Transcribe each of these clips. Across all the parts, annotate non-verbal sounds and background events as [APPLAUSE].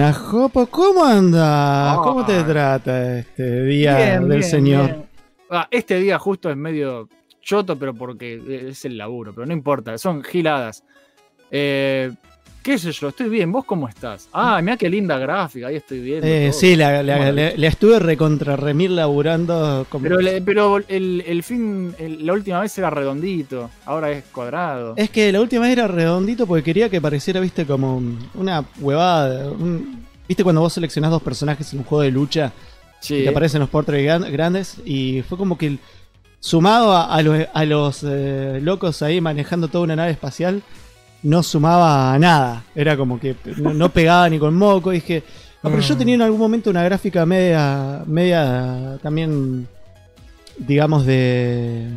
Buenas, Jopo, ¿cómo andas? Oh. ¿Cómo te trata este día Bien, del bien, Señor? bien. Ah, este día justo es medio choto, pero porque es el laburo, pero no importa, son giladas. Eh, ¿Qué sé yo? Estoy bien, ¿vos cómo estás? Ah, mira qué linda gráfica, ahí estoy viendo. Eh, sí, la, la- Bueno. la- la estuve recontra remir laburando. Como... Pero, le- pero el, el fin, el- la última vez era redondito, ahora es cuadrado. Es que la última vez era redondito porque quería que pareciera, viste, como una huevada. un- ¿Viste cuando vos seleccionás dos personajes en un juego de lucha Sí. y te aparecen los portraits gran- grandes? Y fue como que el- sumado a, a los, a los, eh, locos ahí manejando toda una nave espacial, no sumaba a nada. Era como que no, no pegaba ni con moco. Y dije, "Ah, pero yo tenía en algún momento una gráfica media, media también, digamos, de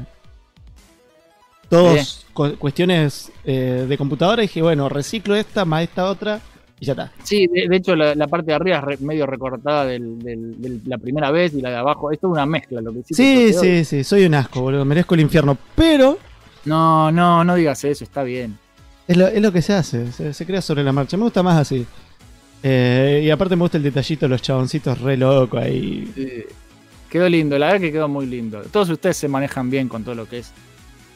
todos cu- cuestiones eh, de computadora. Y dije, bueno, reciclo esta más esta otra y ya está. Sí, de, de hecho la, la parte de arriba es re- medio recortada de la primera vez y la de abajo. Esto es una mezcla lo que hiciste, Sí, sí, sí, soy un asco, boludo. Merezco el infierno. Pero No, no, no digas eso, está bien. Es lo, es lo que se hace, se, se crea sobre la marcha. Me gusta más así. Eh, y aparte me gusta el detallito de los chaboncitos re loco ahí. Sí. Quedó lindo, la verdad que quedó muy lindo. Todos ustedes se manejan bien con todo lo que es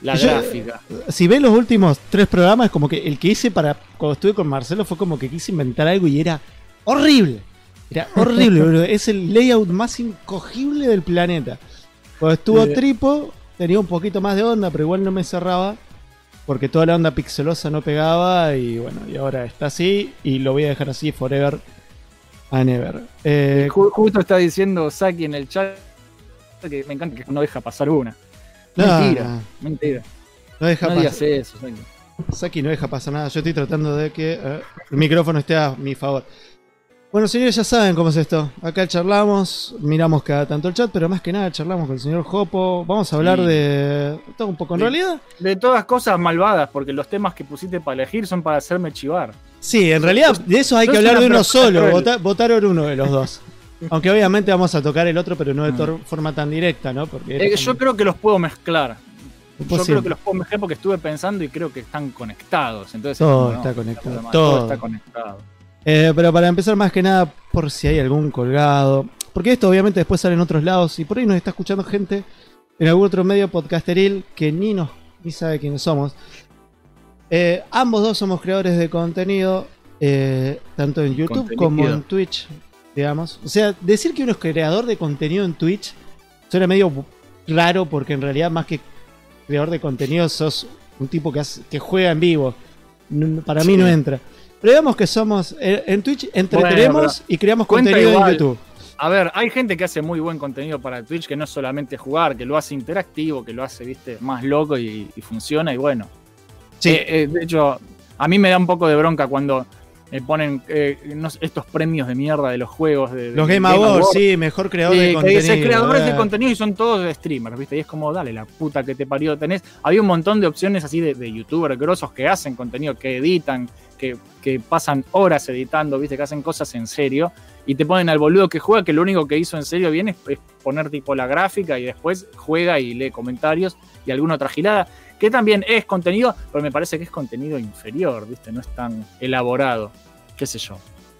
la Yo- gráfica. Si ves los últimos tres programas, es como que el que hice para cuando estuve con Marcelo fue como que quise inventar algo y era horrible. Era horrible, [LAUGHS] boludo. Es el layout más incogible del planeta. Cuando estuvo Sí. Tripo, tenía un poquito más de onda, pero igual no me cerraba. Porque toda la onda pixelosa no pegaba. Y bueno, y ahora está así. Y lo voy a dejar así forever and ever. Eh, Ju- justo está diciendo Saki en el chat que me encanta que no deja pasar una. no, Mentira, mentira. no deja No pasar. digas eso, Saki. Saki no deja pasar nada. Yo estoy tratando de que eh, el micrófono esté a mi favor. Bueno, señores, ya saben cómo es esto. Acá charlamos, miramos cada tanto el chat, pero más que nada charlamos con el señor Jopo. Vamos a hablar Sí. de todo un poco. En realidad, De todas cosas malvadas, porque los temas que pusiste para elegir son para hacerme chivar. sí, en realidad de eso hay que hablar de uno solo. Vota- votaron uno de los dos. Aunque obviamente vamos a tocar el otro, pero no de Mm. forma tan directa, ¿no? Porque Eh, yo creo que los puedo mezclar. Yo creo que los puedo mezclar porque estuve pensando y creo que están conectados. Entonces, Todo no, está no, conectado, todo. está conectado. Eh, pero para empezar, más que nada, por si hay algún colgado. Porque esto obviamente después sale en otros lados y por ahí nos está escuchando gente en algún otro medio podcasteril que ni nos ni sabe quiénes somos. Eh, ambos dos somos creadores de contenido, eh, tanto en YouTube Contenido. como en Twitch, digamos. O sea, decir que uno es creador de contenido en Twitch suena medio raro porque en realidad más que creador de contenido sos un tipo que, hace- que juega en vivo. Para mí Sí. no entra. Pero digamos que somos eh, en Twitch entretenemos Bueno, y creamos contenido en igual. YouTube. A ver, hay gente que hace muy buen contenido para Twitch, que no es solamente jugar, que lo hace interactivo, que lo hace, viste, más loco y, y funciona, y bueno. Sí. Eh, eh, de hecho, a mí me da un poco de bronca cuando me ponen eh, no sé, estos premios de mierda de los juegos. De, de Los Game Awards, sí, mejor creador de que contenido. dice creadores de eh. contenido y son todos streamers, ¿viste? Y es como, dale, la puta que te parió. Tenés, había un montón de opciones así de, de youtubers grosos que hacen contenido, que editan, que, que pasan horas editando, ¿viste? Que hacen cosas en serio. Y te ponen al boludo que juega, que lo único que hizo en serio bien es, es poner tipo la gráfica y después juega y lee comentarios y alguna otra gilada, que también es contenido, pero me parece que es contenido inferior, ¿viste? No es tan elaborado, qué sé yo.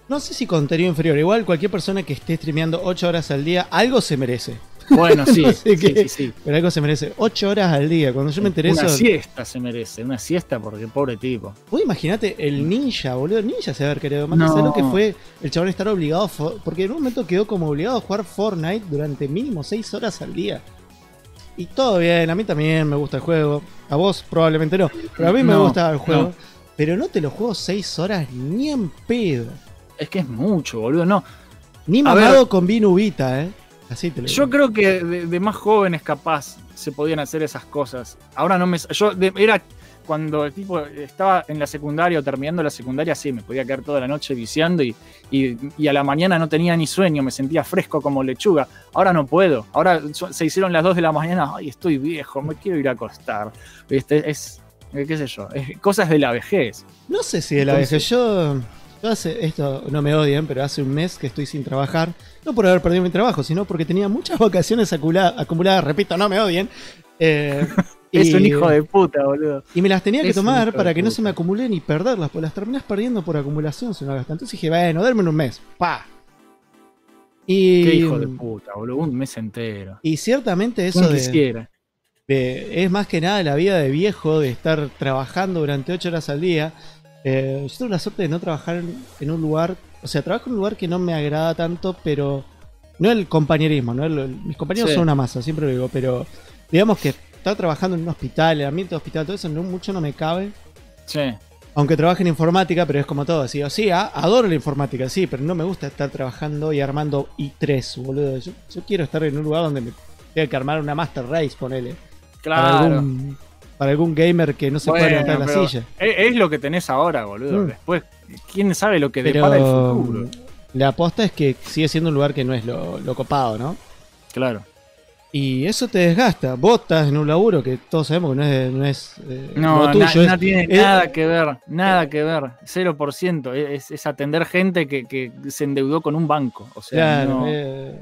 No sé si contenido inferior. Igual cualquier persona que esté streameando 8 horas al día, algo se merece. Bueno, sí, [LAUGHS] No sé sí, sí, sí. Pero algo se merece. 8 horas al día. Cuando yo me enteré Una siesta se merece, una siesta porque pobre tipo. Vos imaginate el ninja, boludo. El ninja se haber querido más. No. ¿Sabés lo que fue el chabón estar obligado? Porque en un momento quedó como obligado a jugar Fortnite durante mínimo 6 horas al día. Y todo bien, a mí también me gusta el juego. A vos probablemente no. Pero a mí me No, gusta el juego. no. Pero no te lo juego 6 horas ni en pedo. Es que es mucho, boludo. No, Ni A mamado con Vinubita, eh. Así te lo yo digo. creo que de, de más jóvenes capaz se podían hacer esas cosas. Ahora no me... Yo de- era cuando el tipo estaba en la secundaria o terminando la secundaria, sí, me podía quedar toda la noche viciando y, y- y a la mañana no tenía ni sueño, me sentía fresco como lechuga. Ahora no puedo. Ahora se hicieron las 2 de la mañana, ay, estoy viejo, me quiero ir a acostar. ¿Viste? Es, eh, qué sé yo, es cosas de la vejez. No sé si de la Entonces- vejez. Yo, yo hace, esto no me odian, pero hace un mes que estoy sin trabajar. No por haber perdido mi trabajo, sino porque tenía muchas [LAUGHS] vacaciones acumula- acumuladas. Repito, no me odien. eh, [LAUGHS] Es Y- un hijo de puta, boludo. Y me las tenía que Es tomar para que no se me acumulen y perderlas, pues las terminas perdiendo por acumulación si no gastas. Entonces dije, bueno, darme un mes. Pa. Y, Qué hijo de puta, boludo. Un mes entero. y ciertamente eso de, quisiera. de- es más que nada la vida de viejo, de estar trabajando durante 8 horas al día. Eh, yo tengo la suerte de no trabajar en, en un lugar, o sea, trabajo en un lugar que no me agrada tanto, pero no el compañerismo, ¿no? El- mis compañeros Sí. son una masa, siempre lo digo, pero digamos que estar trabajando en un hospital, el ambiente de hospital, todo eso no, mucho no me cabe. Sí. Aunque trabaje en informática, pero es como todo. Sí, o sí, adoro la informática, sí, pero no me gusta estar trabajando y armando i3, boludo. Yo, yo quiero estar en un lugar donde me tenga que armar una Master Race, ponele. Para Claro. algún, para algún gamer que no se pueda Bueno, levantar de la silla. Es, es lo que tenés ahora, boludo. Mm. Después, quién sabe lo que Pero depara el futuro. la aposta es que sigue siendo un lugar que no es lo, lo copado, ¿no? Claro. Y eso te desgasta. Vos estás en un laburo que todos sabemos que no es, no es eh, No, lo tuyo. na- es- no tiene es- nada que ver, nada que ver. 0%. Es, es atender gente que, que se endeudó con un banco. O sea, Claro, no- eh,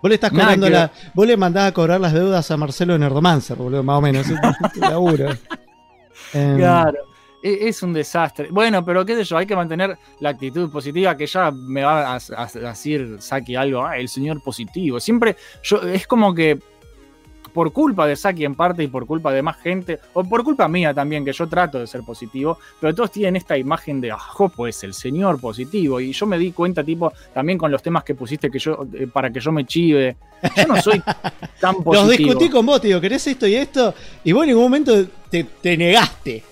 Vos le estás cobrando la. Vos le mandás a cobrar las deudas a Marcelo Nerdomancer, boludo, más o menos. [LAUGHS] Laburo. Claro. E- Es un desastre. Bueno, pero qué sé yo, hay que mantener la actitud positiva que ya me va a, decir Saki algo, ah, el señor positivo. Siempre, yo, es como que por culpa de Saki en parte y por culpa de más gente, o por culpa mía también, que yo trato de ser positivo, pero todos tienen esta imagen de, ah, pues el señor positivo. Y yo me di cuenta, tipo, también con los temas que pusiste que yo, eh, para que yo me chive. Yo no soy tan positivo. [LAUGHS] Los discutí con vos, digo, ¿querés esto y esto? Y vos en ningún momento te, te negaste.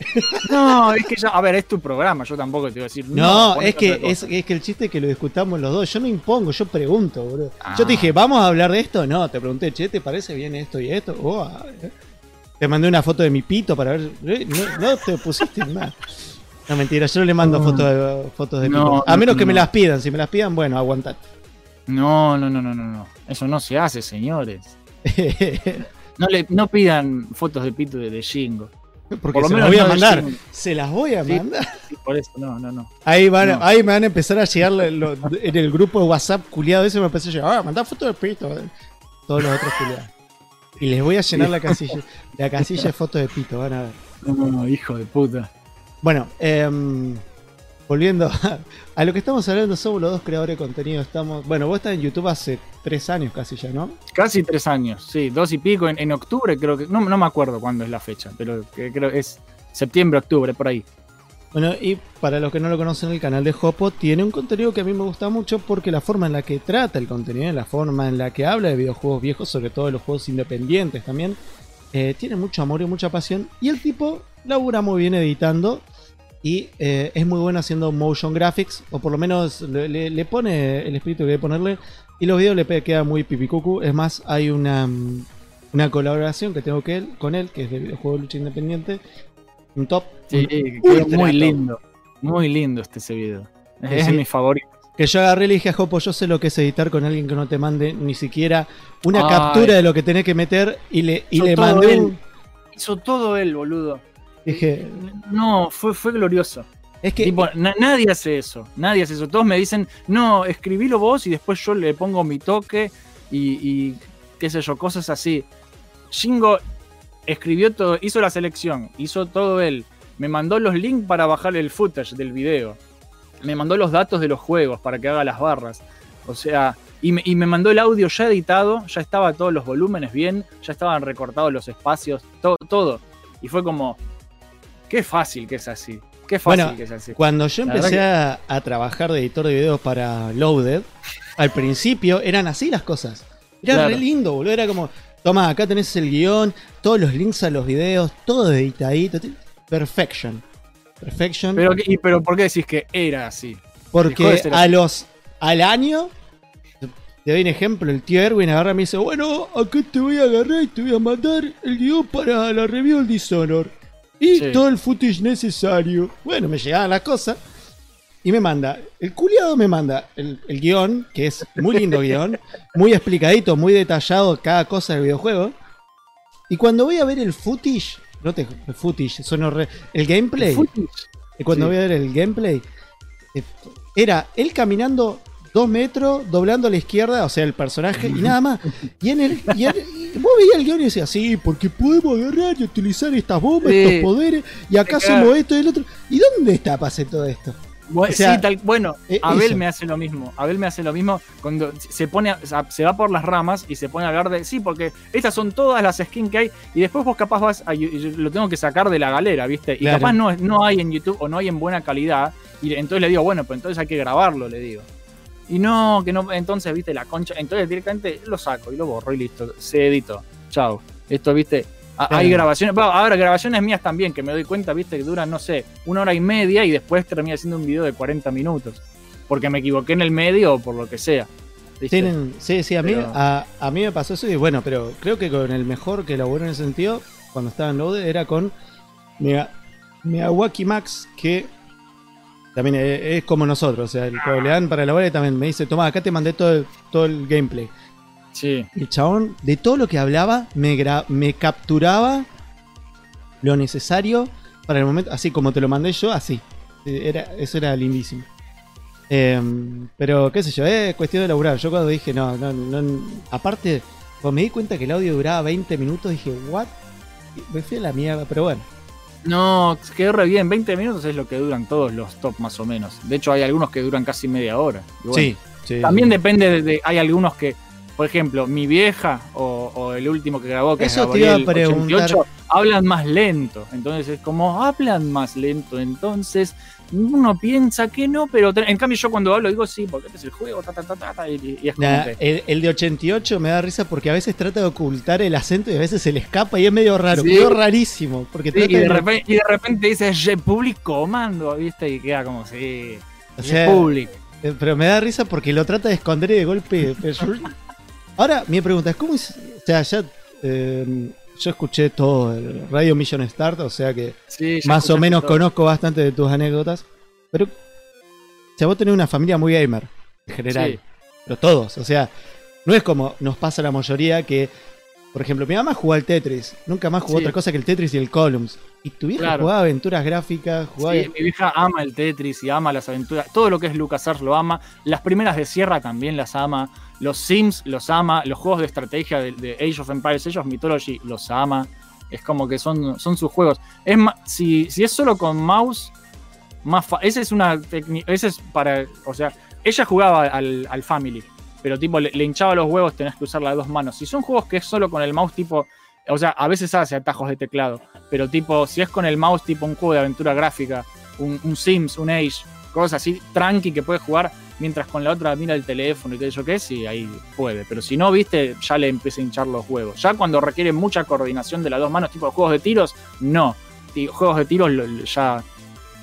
No, es que ya, a ver, es tu programa, yo tampoco te voy a decir. No, es que es, cosa". es que el chiste es que lo discutamos los dos. Yo no impongo, yo pregunto, boludo. Ah. Yo te dije, ¿vamos a hablar de esto? No, te pregunté, che, ¿te parece bien esto y esto? Oh, a ver. te mandé una foto de mi pito para ver. eh, No, no te pusiste nada. No, mentira, yo no le mando fotos de, fotos de No, pito. A menos no, que me las pidan. Si me las pidan, bueno, aguantate. No, no, no, no, no, no. Eso no se hace, señores. [LAUGHS] No le, no pidan fotos de pito de, de Jingo. Porque Por lo se las menos voy a mandar. Jingo. Se las voy a Sí. mandar. Sí, por eso, no, no, no. Ahí, van, No. ahí me van a empezar a llegar lo- lo- en el grupo de WhatsApp culiado ese me empezó a llegar, ah, mandá fotos de pito. Todos los otros culiados. Y les voy a llenar la casilla, la casilla de fotos de pito, van a ver. No, no, hijo de puta. Bueno, em, volviendo [LAUGHS] a, a lo que estamos hablando, somos los dos creadores de contenido. Estamos, bueno, vos estás en YouTube hace tres años casi ya, ¿no? Casi tres años, sí, dos y pico. En, en octubre creo que. No, no me acuerdo cuándo es la fecha, pero creo que es septiembre, octubre, por ahí. Bueno, y para los que no lo conocen, el canal de Hopo tiene un contenido que a mí me gusta mucho porque la forma en la que trata el contenido, la forma en la que habla de videojuegos viejos, sobre todo de los juegos independientes también, eh, tiene mucho amor y mucha pasión. Y el tipo labura muy bien editando y eh, es muy bueno haciendo motion graphics, o por lo menos le, le- le pone el espíritu que debe ponerle. Y los videos le quedan muy pipicucu. Es más, hay una, mm, una colaboración que tengo que él, con él, que es de videojuego de lucha independiente. Un top. Sí, un muy lindo. Muy lindo este ese video. Es, Sí, mi favorito. Que yo agarré y le dije a Jopo, yo sé lo que es editar con alguien que no te mande ni siquiera una Ay. captura de lo que tenés que meter y le, y Hizo le mandé él. un... Hizo todo él, boludo. Dije, No, fue, fue glorioso. es que Tipo, na- nadie hace eso, nadie hace eso. Todos me dicen, no, escribilo vos y después yo le pongo mi toque y, y qué sé yo, cosas así. Shingo escribió todo, hizo la selección, hizo todo él. Me mandó los links para bajar el footage del video. Me mandó los datos de los juegos para que haga las barras. O sea, y me, y me mandó el audio ya editado, ya estaba todos los volúmenes bien, ya estaban recortados los espacios, todo, todo. Y fue como, qué fácil que es así. Qué fácil Bueno, que es así. cuando yo empecé a, a trabajar de editor de videos para Loaded, al principio eran así las cosas. Era Claro. re lindo, boludo. Era como, toma, acá tenés el guion, todos los links a los videos, todo editadito. Perfection. Perfection. Pero, ¿y, pero ¿por qué decís que era así? Porque de a los al año, te doy un ejemplo, el tío Erwin agarra y me dice, bueno, acá te voy a agarrar y te voy a mandar el guion para la review del Dishonor. Y Sí. todo el footage necesario. Bueno, me llegaban las cosas. Y me manda, el culiado me manda el, el guion, que es muy lindo guion, [LAUGHS] muy explicadito, muy detallado cada cosa del videojuego. Y cuando voy a ver el footage, no te, el footage, son horre- el gameplay. Footage. Y cuando Sí. voy a ver el gameplay, eh, era él caminando dos metros, doblando a la izquierda, o sea, el personaje, y nada más. Y, en el, y, él- vos veías el guion y decías, sí, porque podemos agarrar y utilizar estas bombas, Sí. estos poderes, y acá Claro. somos esto y el otro. ¿Y dónde está para hacer todo esto? Bu- O sea, sí, tal- bueno, eh, Abel eso. me hace lo mismo. Abel me hace lo mismo cuando se pone, a- se va por las ramas y se pone a hablar de sí, porque estas son todas las skins que hay y después vos capaz vas a, y lo tengo que sacar de la galera, ¿viste? Y Claro. capaz no, no hay en YouTube o no hay en buena calidad y entonces le digo, bueno, pues entonces hay que grabarlo, le digo. Y no, que no, entonces, viste, la concha, entonces directamente lo saco y lo borro y listo, se editó. Chao. Esto, viste, a- hay grabaciones, bueno, ahora grabaciones mías también, que me doy cuenta, viste, que duran, no sé, una hora y media y después termina siendo un video de 40 minutos. Porque me equivoqué en el medio o por lo que sea. ¿viste? Tienen, sí, sí, a mí, Pero- a, a mí me pasó eso y bueno, pero creo que con el mejor que elaboró en ese sentido, cuando estaba en Load, era con Mega, Miyawaki Max, que también es, como nosotros, o sea, cuando le dan para elaborar y también me dice, toma, acá te mandé todo el, todo el gameplay. Sí. El chabón, de todo lo que hablaba, me, gra- me capturaba lo necesario para el momento, así como te lo mandé yo, así. Era, eso era lindísimo. Em, pero qué sé yo, es cuestión de laburar. Yo cuando dije, no, no, no. Aparte, cuando me di cuenta que el audio duraba 20 minutos, dije, ¿what? Me fui a la mierda, pero bueno. No, quedó re bien. 20 minutos es lo que duran todos los top más o menos. De hecho, hay algunos que duran casi media hora. Bueno, sí, sí. También depende de, de- Hay algunos que, por ejemplo, mi vieja o, o el último que grabó, que Eso es te iba a Gabriel preguntar. 88, hablan más lento. Entonces es como, hablan más lento. Entonces uno piensa que no, pero en cambio yo cuando hablo digo sí, porque este es el juego, ta, ta, ta, ta, y, y es como Nah, que. el, el de 88 me da risa porque a veces trata de ocultar el acento y a veces se le escapa y es medio raro. Sí. Quedó rarísimo. Porque Sí, y, de de- repente, y de repente dice Republic Comando, ¿viste? Y queda como, sí, o sea, Republic. Eh, Pero me da risa porque lo trata de esconder y de golpe. [LAUGHS] Ahora, mi pregunta es: ¿cómo es? O sea, ya. eh, yo escuché todo el Radio Mission Start, o sea que Sí, más o menos todo. conozco bastante de tus anécdotas. Pero. O sea, vos tenés una familia muy gamer, en general. Sí. Pero todos, o sea, no es como nos pasa a la mayoría que. Por ejemplo, mi mamá jugó al Tetris, nunca más jugó Sí. otra cosa que el Tetris y el Columns. Y tu vieja Claro. jugaba aventuras gráficas, jugaba. Sí, mi vieja ama el Tetris y ama las aventuras. Todo lo que es LucasArts lo ama. Las primeras de Sierra también las ama. Los Sims los ama. Los juegos de estrategia de, de Age of Empires, Age of Mythology los ama. Es como que son, son sus juegos. Es ma- si, si es solo con mouse, más fa- esa es una técnica. Ese es para. O sea, ella jugaba al, al Family. Pero tipo, le, hinchaba los huevos, tenés que usar las dos manos. Si son juegos que es solo con el mouse, tipo. O sea, a veces hace atajos de teclado. Pero tipo, si es con el mouse, tipo un juego de aventura gráfica, un, Sims, un Age, cosas así, tranqui que puede jugar, mientras con la otra mira el teléfono y qué sé yo qué, sí, ahí puede. Pero si no, viste, ya le empieza a hinchar los huevos. Ya cuando requiere mucha coordinación de las dos manos, tipo juegos de tiros, no. Juegos de tiros ya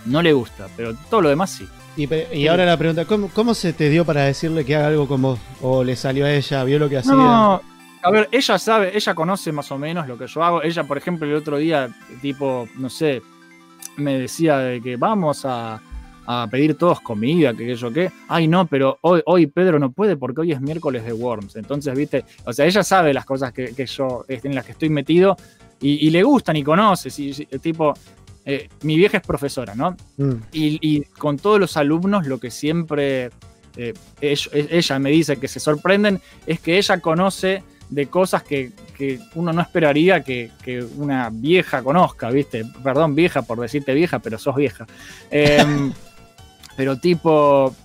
no le gusta, pero todo lo demás sí. Y, y ahora la pregunta, ¿cómo, ¿cómo se te dio para decirle que haga algo con vos? ¿O le salió a ella, vio lo que hacía? No, a ver, ella sabe, ella conoce más o menos lo que yo hago. Ella, por ejemplo, el otro día, tipo, no sé, me decía de que vamos a, a pedir todos comida, que yo qué. Ay, no, pero hoy, hoy Pedro no puede porque hoy es miércoles de Worms. Entonces, viste, o sea, ella sabe las cosas que, que yo, en las que estoy metido y, y le gustan y conoce. sí, sí, tipo, eh, mi vieja es profesora, ¿no? Mm, Y, y con todos los alumnos lo que siempre eh, ella, me dice que se sorprenden es que ella conoce de cosas que, que uno no esperaría que, que una vieja conozca, ¿viste? Perdón, vieja por decirte vieja, pero sos vieja. Em, [LAUGHS] pero tipo,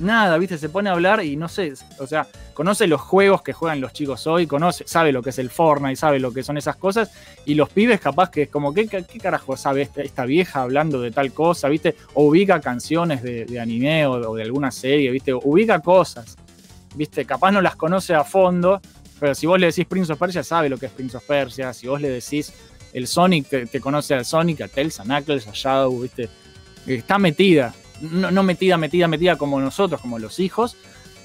nada, ¿viste? Se pone a hablar y no sé, o sea, conoce los juegos que juegan los chicos hoy, conoce, sabe lo que es el Fortnite, sabe lo que son esas cosas, y los pibes capaz que es como, ¿qué, qué carajo sabe esta, esta vieja hablando de tal cosa, ¿viste? O ubica canciones de, de anime o, de alguna serie, ¿viste? Ubica cosas, ¿viste? Capaz no las conoce a fondo, pero si vos le decís Prince of Persia, sabe lo que es Prince of Persia, si vos le decís el Sonic, te, te conoce al Sonic, a Tails, a Knuckles, a Shadow, ¿viste? Está metida, no, no metida, metida, metida como nosotros, como los hijos,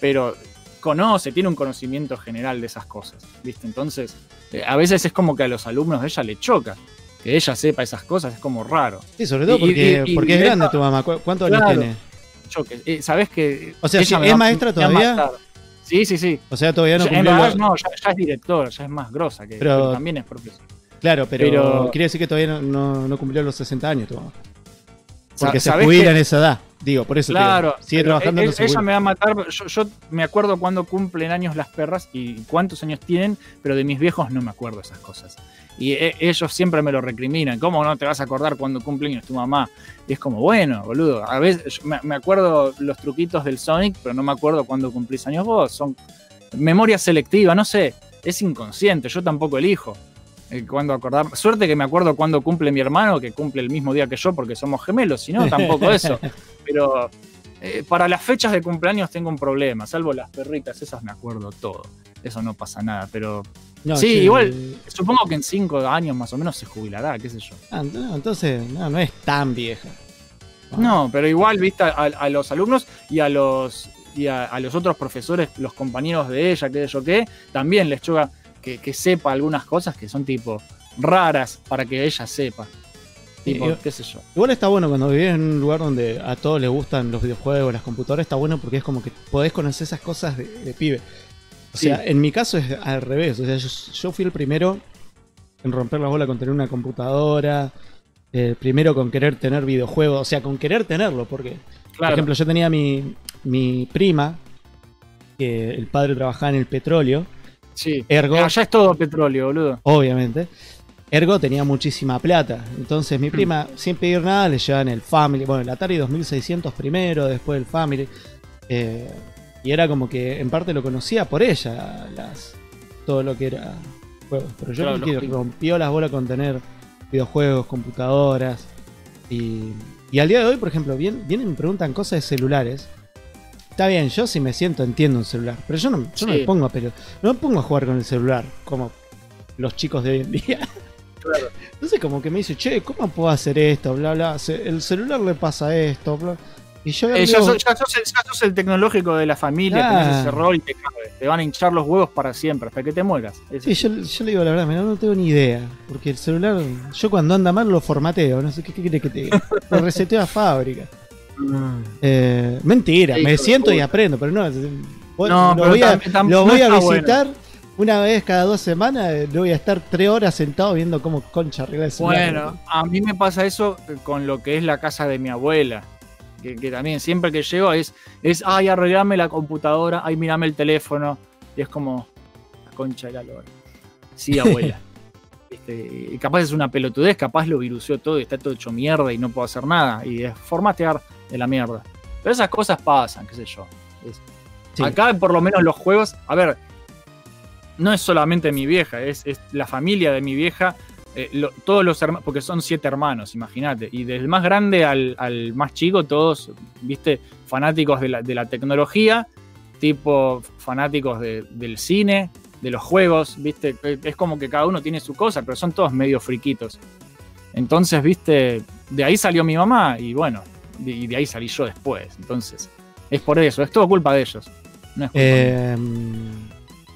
pero conoce, tiene un conocimiento general de esas cosas, ¿viste? Entonces, eh, a veces es como que a los alumnos de ella le choca. Que ella sepa esas cosas es como raro. Sí, sobre todo porque, y- y porque es de grande tu mamá. ¿Cu- ¿Cuántos años tiene? Choque. Eh, ¿Sabés que O sea, ella ¿es maestra todavía? Sí, sí, sí. O sea, todavía no Ya- cumplió los- no, ya, ya es directora, ya es más grosa que Pero- pero también es profesora. Claro, pero, pero- quiere decir que todavía no, no- no cumplió los 60 años tu mamá. Porque se ¿Sabés jubila en esa edad. Digo, por eso Claro, digo, sigue pero trabajando e- e- ella me va a matar. Yo, yo me acuerdo cuando cumplen años las perras y cuántos años tienen, pero de mis viejos no me acuerdo esas cosas. Y e- ellos siempre me lo recriminan. ¿Cómo no te vas a acordar cuando cumple años tu mamá? Y es como, bueno, boludo. A veces me, me acuerdo los truquitos del Sonic, pero no me acuerdo cuando cumplís años vos. Son memoria selectiva, no sé. Es inconsciente. Yo tampoco elijo. Eh, Cuando acordar. Suerte que me acuerdo cuando cumple mi hermano, que cumple el mismo día que yo, porque somos gemelos. Si no, tampoco eso. [LAUGHS] Pero eh, para las fechas de cumpleaños tengo un problema, salvo las perritas, esas me acuerdo todo. Eso no pasa nada, pero No, sí, igual. supongo que en cinco años más o menos se jubilará, qué sé yo. ah, no, entonces, no, no es tan vieja. No, pero igual, viste, a, a los alumnos y a los y a, a los otros profesores, los compañeros de ella, qué sé yo qué, también les choca que, que sepa algunas cosas que son tipo raras para que ella sepa. Tipo, Y qué sé yo. Igual está bueno cuando vivís en un lugar donde a todos les gustan los videojuegos, las computadoras, está bueno porque es como que podés conocer esas cosas de, de pibe. O Sí. sea, en mi caso es al revés. O sea, yo, yo fui el primero en romper la bola con tener una computadora. El primero con querer tener videojuegos. O sea, con querer tenerlo. Porque, por ejemplo, yo tenía mi, mi prima, que el padre trabajaba en el petróleo. Sí. Ergo, Allá es todo petróleo, boludo. obviamente. Ergo tenía muchísima plata. Entonces Mm. mi prima, sin pedir nada, le llevaban el Family. Bueno, el Atari 2600 primero, después el Family. Eh, y era como que en parte lo conocía por ella, las, todo lo que era juegos. Pero yo Claro, creo que rompió las bolas con tener videojuegos, computadoras. Y, y al día de hoy, por ejemplo, vienen y me preguntan cosas de celulares. Está bien, yo si me siento entiendo un celular, pero yo no, yo no me pongo a pero no me pongo a jugar con el celular como los chicos de hoy en día. Claro. [LAUGHS] Entonces como que me dice, che, ¿cómo puedo hacer esto? Bla, bla. El celular le pasa esto, bla. Y yo Eh, digo, ya, sos, ya sos el, ya sos el tecnológico de la familia, Ah. tenés ese rol y te cabe. Te van a hinchar los huevos para siempre, hasta que te mueras. Sí, yo, yo le digo la verdad, mira, no tengo ni idea. Porque el celular, yo cuando anda mal lo formateo, no sé qué, qué quiere que te diga. [LAUGHS] Lo reseteo a fábrica. Eh, mentira, Sí, me siento y aprendo, pero no. No, lo pero voy a, lo no voy a bueno. visitar una vez cada dos semanas. eh, Lo voy a estar tres horas sentado viendo cómo concha arregla el celular. Bueno, a mí me pasa eso con lo que es la casa de mi abuela. Que, que también siempre que llego es, es, ay, arreglame la computadora, ay, mirame el teléfono. Y es como, la concha de la lora. Sí, [LAUGHS] abuela. Este, y capaz es una pelotudez, capaz lo viruseó todo y está todo hecho mierda y no puedo hacer nada. Y es formatear de la mierda. Pero esas cosas pasan, qué sé yo. Es- Sí. Acá, por lo menos, los juegos. A ver, no es solamente mi vieja, es, es la familia de mi vieja. eh, lo- todos los hermanos, porque son siete hermanos, imagínate. Y del más grande al, al más chico, todos, viste, fanáticos de la, de la tecnología, tipo fanáticos de- del cine, de los juegos, viste. Es como que cada uno tiene su cosa, pero son todos medio friquitos. Entonces, viste, de ahí salió mi mamá y bueno, y de ahí salí yo después. Entonces, es por eso, es todo culpa de ellos. No es culpa. Eh,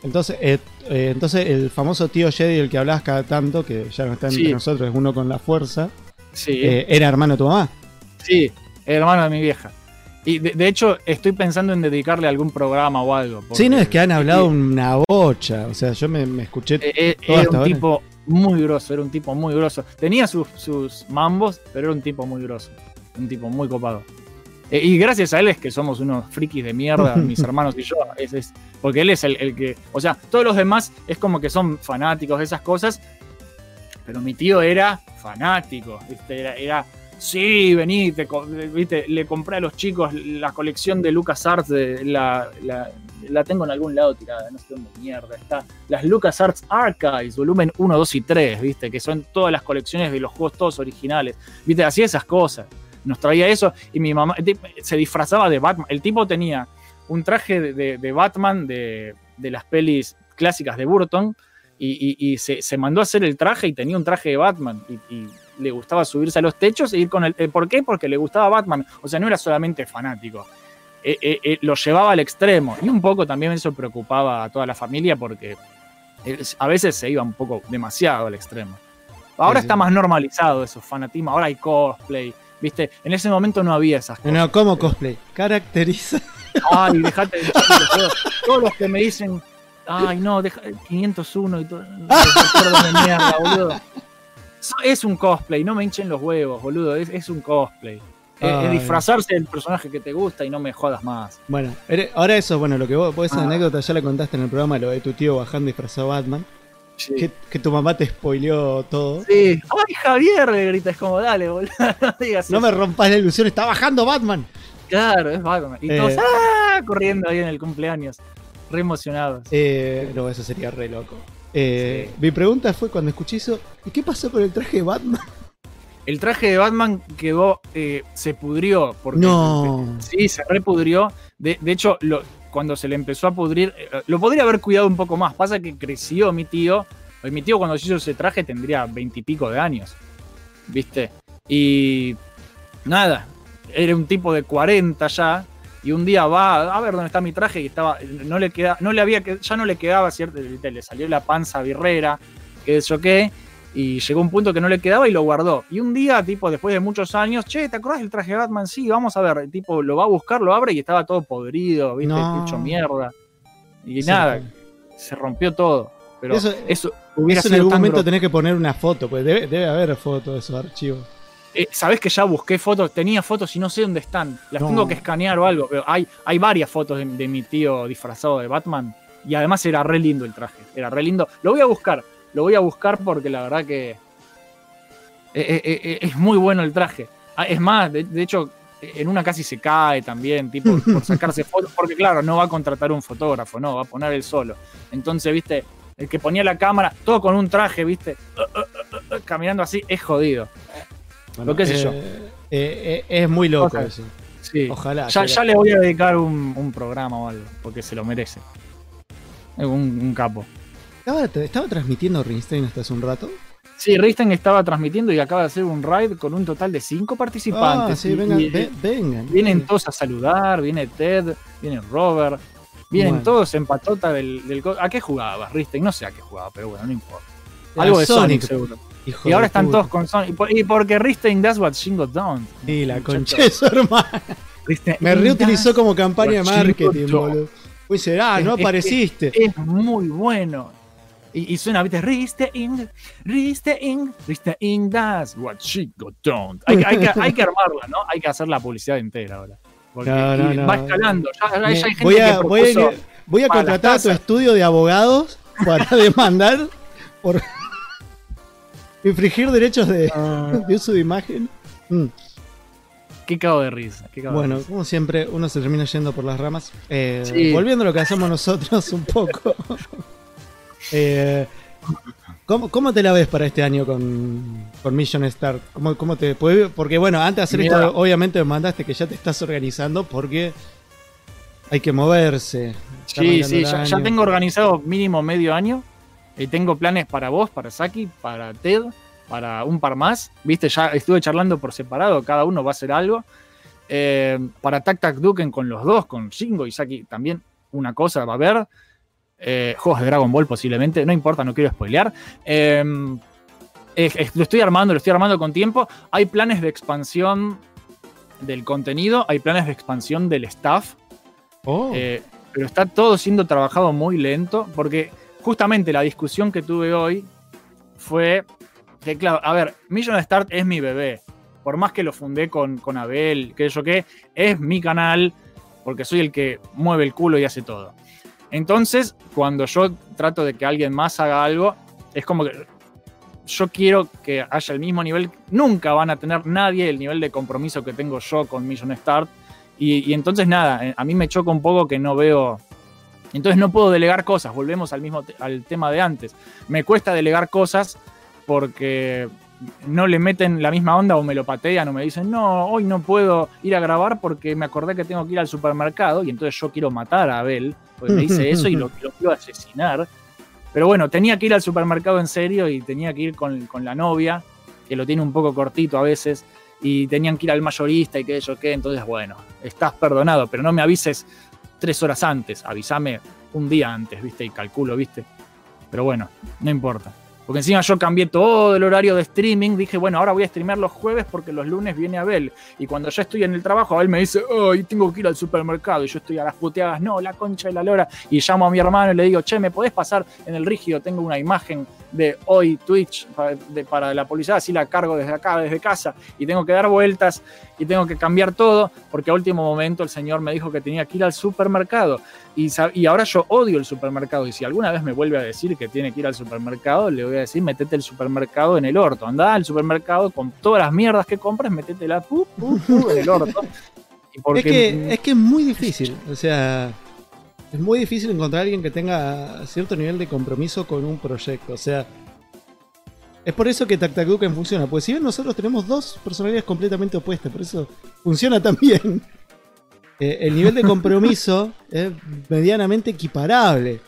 entonces, eh, eh, entonces el famoso tío Jedi del que hablabas cada tanto, que ya no está entre Sí. nosotros, es uno con la fuerza, Sí, eh, era hermano de tu mamá. sí, hermano de mi vieja. Y de, de hecho, estoy pensando en dedicarle algún programa o algo. porque- Sí, no, es que han hablado Sí, una bocha. O sea, yo me, me escuché. era un tipo muy grosso, era un tipo muy grosso. Tenía sus, sus mambos, pero era un tipo muy grosso. Un tipo muy copado. Eh, y gracias a él es que somos unos frikis de mierda, [LAUGHS] mis hermanos y yo. Es, es- porque él es el, el que. O sea, todos los demás es como que son fanáticos de esas cosas. Pero mi tío era fanático, ¿viste? Era, era sí, vení, te ¿viste? le compré a los chicos la colección de LucasArts, de la, la, la tengo en algún lado tirada, no sé dónde mierda está. Las LucasArts Archives, volumen 1, 2 y 3, ¿viste? Que son todas las colecciones de los juegos todos originales, ¿viste? Hacía esas cosas. Nos traía eso y mi mamá se disfrazaba de Batman. El tipo tenía un traje de, de- de Batman de, de las pelis clásicas de Burton y, y- y se, se mandó a hacer el traje y tenía un traje de Batman y, y le gustaba subirse a los techos e ir con el... eh, ¿Por qué? Porque le gustaba Batman. O sea, no era solamente fanático. Eh, eh, eh, lo llevaba al extremo. Y un poco también eso preocupaba a toda la familia porque a veces se iba un poco demasiado al extremo. Ahora Sí, sí. está más normalizado eso, fanatismo. Ahora hay cosplay. ¿Viste? En ese momento no había esas cosas. No, ¿cómo cosplay? Caracteriza. [LAUGHS] Ay, dejate de. Todos los que me dicen, ay, no, deja, 501 y todo. de mierda, boludo. Es un cosplay, no me hinchen los huevos, boludo. Es, es un cosplay. Es- es disfrazarse del personaje que te gusta y no me jodas más. Bueno, ahora eso, bueno, lo que vos, vos esa Ah. anécdota ya la contaste en el programa, lo de tu tío bajando disfrazado Batman. Sí. Que, que tu mamá te spoileó todo. Sí. ¡Ay, Javier! Le grita, es como, dale, boludo. [LAUGHS] No digas No eso. me rompas la ilusión, está bajando Batman. Claro, es Batman. Y Eh. todos ¡ah! corriendo ahí en el cumpleaños. Re emocionados. Eh, no, eso sería re loco. Eh, Sí. Mi pregunta fue cuando escuché eso, ¿y qué pasó con el traje de Batman? El traje de Batman quedó, eh, se pudrió. Porque, No. Sí, se repudrió. De, de hecho, lo- cuando se le empezó a pudrir, eh, lo podría haber cuidado un poco más. Pasa que creció mi tío. Mi tío cuando se hizo ese traje tendría veintipico de años. ¿Viste? Y nada, era un tipo de 40 ya. Y un día va a ver dónde está mi traje y estaba, no le queda, no le había, ya no le quedaba cierto, le salió la panza birrera, que eso qué, y llegó un punto que no le quedaba y lo guardó. Y un día, tipo, después de muchos años, che, ¿te acordás del traje de Batman? Sí, vamos a ver. El tipo lo va a buscar, lo abre y estaba todo podrido, ¿viste? No. Hecho mierda. Y Sí. nada, se rompió todo. Pero Eso- eso, hubiera Eso en sido algún momento tenés que poner una foto, pues debe, debe haber fotos de esos archivos. Eh, Sabés que ya busqué fotos, tenía fotos y no sé dónde están. Las No. tengo que escanear o algo. Pero hay, hay varias fotos de, de mi tío disfrazado de Batman. Y además era re lindo el traje. Era re lindo. Lo voy a buscar. Lo voy a buscar porque la verdad que. eh, eh, eh, es muy bueno el traje. Ah, Es más, de, hecho, en una casi se cae también, tipo, [LAUGHS] por sacarse fotos. Porque claro, no va a contratar un fotógrafo, no, va a poner él solo. Entonces, viste, el que ponía la cámara, todo con un traje, viste, caminando así, es jodido. Bueno, Lo que sé eh, yo. eh, eh, es muy loco Ojalá. eso. Sí. Ojalá. Ya, ya le voy a dedicar un, un programa o algo, porque se lo merece. Un, un capo. Estaba, estaba transmitiendo Rinstein hasta hace un rato. Sí, Risten estaba transmitiendo y acaba de hacer un raid con un total de cinco participantes. Ah, sí, Y- vengan, y- ve- vengan. vienen todos a saludar, viene Ted, viene Robert, vienen Bueno. todos en patota del, del ¿A qué jugabas, Risten? No sé a qué jugaba, pero bueno, no importa. Algo de Sonic, seguro. hijo Y ahora están puta. todos con Sonic. Y por- Y porque Risten does what Shingo don't. Sí, la concha de su hermana. Me reutilizó como campaña de marketing, boludo. Pues dice, ah, no es apareciste. es muy bueno. Y, y suena, ¿viste? Ristein, Ristein, Ristein does what Chico don't. Hay, que- hay que, hay que armarla, ¿no? Hay que hacer la publicidad entera ahora. Porque No, no, y no. va escalando. Ya, ya Me- hay gente voy, a, que voy, a, voy contratar a tu estudio de abogados para [LAUGHS] demandar por [LAUGHS] infringir derechos de, Ah, [LAUGHS] de uso de imagen. Mm. qué cago de risa. Qué cago de Bueno, risa. como siempre, uno se termina yendo por las ramas. Eh, Sí. Volviendo a lo que hacemos nosotros un poco. Eh, ¿cómo, cómo te la ves para este año con, con Mission Start? ¿Cómo, cómo te, puede- porque bueno, antes de hacer Mira. esto, obviamente me mandaste que ya te estás organizando porque hay que moverse. Sí, sí, ya, tengo organizado mínimo medio año. Eh, tengo planes para vos, para Saki, para Ted, para un par más. Viste, ya estuve charlando por separado, cada uno va a hacer algo. Eh, para Tac Tac Duken con los dos, con Shingo y Saki también una cosa va a haber. Eh, juegos de Dragon Ball posiblemente, no importa, no quiero spoilear. Eh, es- es- lo estoy armando, lo estoy armando con tiempo. Hay planes de expansión del contenido, hay planes de expansión del staff. Oh, Eh, pero está todo siendo trabajado muy lento, porque justamente la discusión que tuve hoy fue que, claro, a ver, Million Start es mi bebé. Por más que lo fundé con, con Abel, que yo qué, es mi canal, porque soy el que mueve el culo y hace todo. Entonces, cuando yo trato de que alguien más haga algo, es como que yo quiero que haya el mismo nivel. Nunca van a tener nadie el nivel de compromiso que tengo yo con Million Start. Y, entonces nada, eh, a mí me choca un poco que no veo. Entonces no puedo delegar cosas, volvemos al mismo al tema de antes. Me cuesta delegar cosas porque no le meten la misma onda o me lo patean o me dicen, no, hoy no puedo ir a grabar porque me acordé que tengo que ir al supermercado y entonces yo quiero matar a Abel, porque me dice eso y lo, quiero asesinar. Pero bueno, tenía que ir al supermercado en serio y tenía que ir con, con la novia, que lo tiene un poco cortito a veces, y tenían que ir al mayorista y que yo qué, entonces bueno, estás perdonado, pero no me avises tres horas antes, avísame un día antes, ¿viste? Y calculo, ¿viste? Pero bueno, no importa. Porque encima yo cambié todo el horario de streaming, dije, bueno, ahora voy a streamear los jueves porque los lunes viene Abel. Y cuando ya estoy en el trabajo, Abel me dice, ay, tengo que ir al supermercado. Y yo estoy a las puteadas, no, la concha de la lora. Y llamo a mi hermano y le digo, che, ¿me podés pasar en el rígido? Tengo una imagen de hoy Twitch para, de- para la publicidad, así la cargo desde acá, desde casa, y tengo que dar vueltas y tengo que cambiar todo, porque a último momento el señor me dijo que tenía que ir al supermercado. Y, ahora yo odio el supermercado. Y si alguna vez me vuelve a decir que tiene que ir al supermercado, le voy a decir, metete el supermercado en el orto. Andá al supermercado con todas las mierdas que compras, métetela pu, pu, en el orto. Y porque- Es que, es que es muy difícil. O sea, es muy difícil encontrar a alguien que tenga cierto nivel de compromiso con un proyecto. O sea, es por eso que Tactacuken funciona. Pues si bien nosotros tenemos dos personalidades completamente opuestas, por eso funciona [LAUGHS] tan bien. Eh, el nivel de compromiso [LAUGHS] es medianamente equiparable.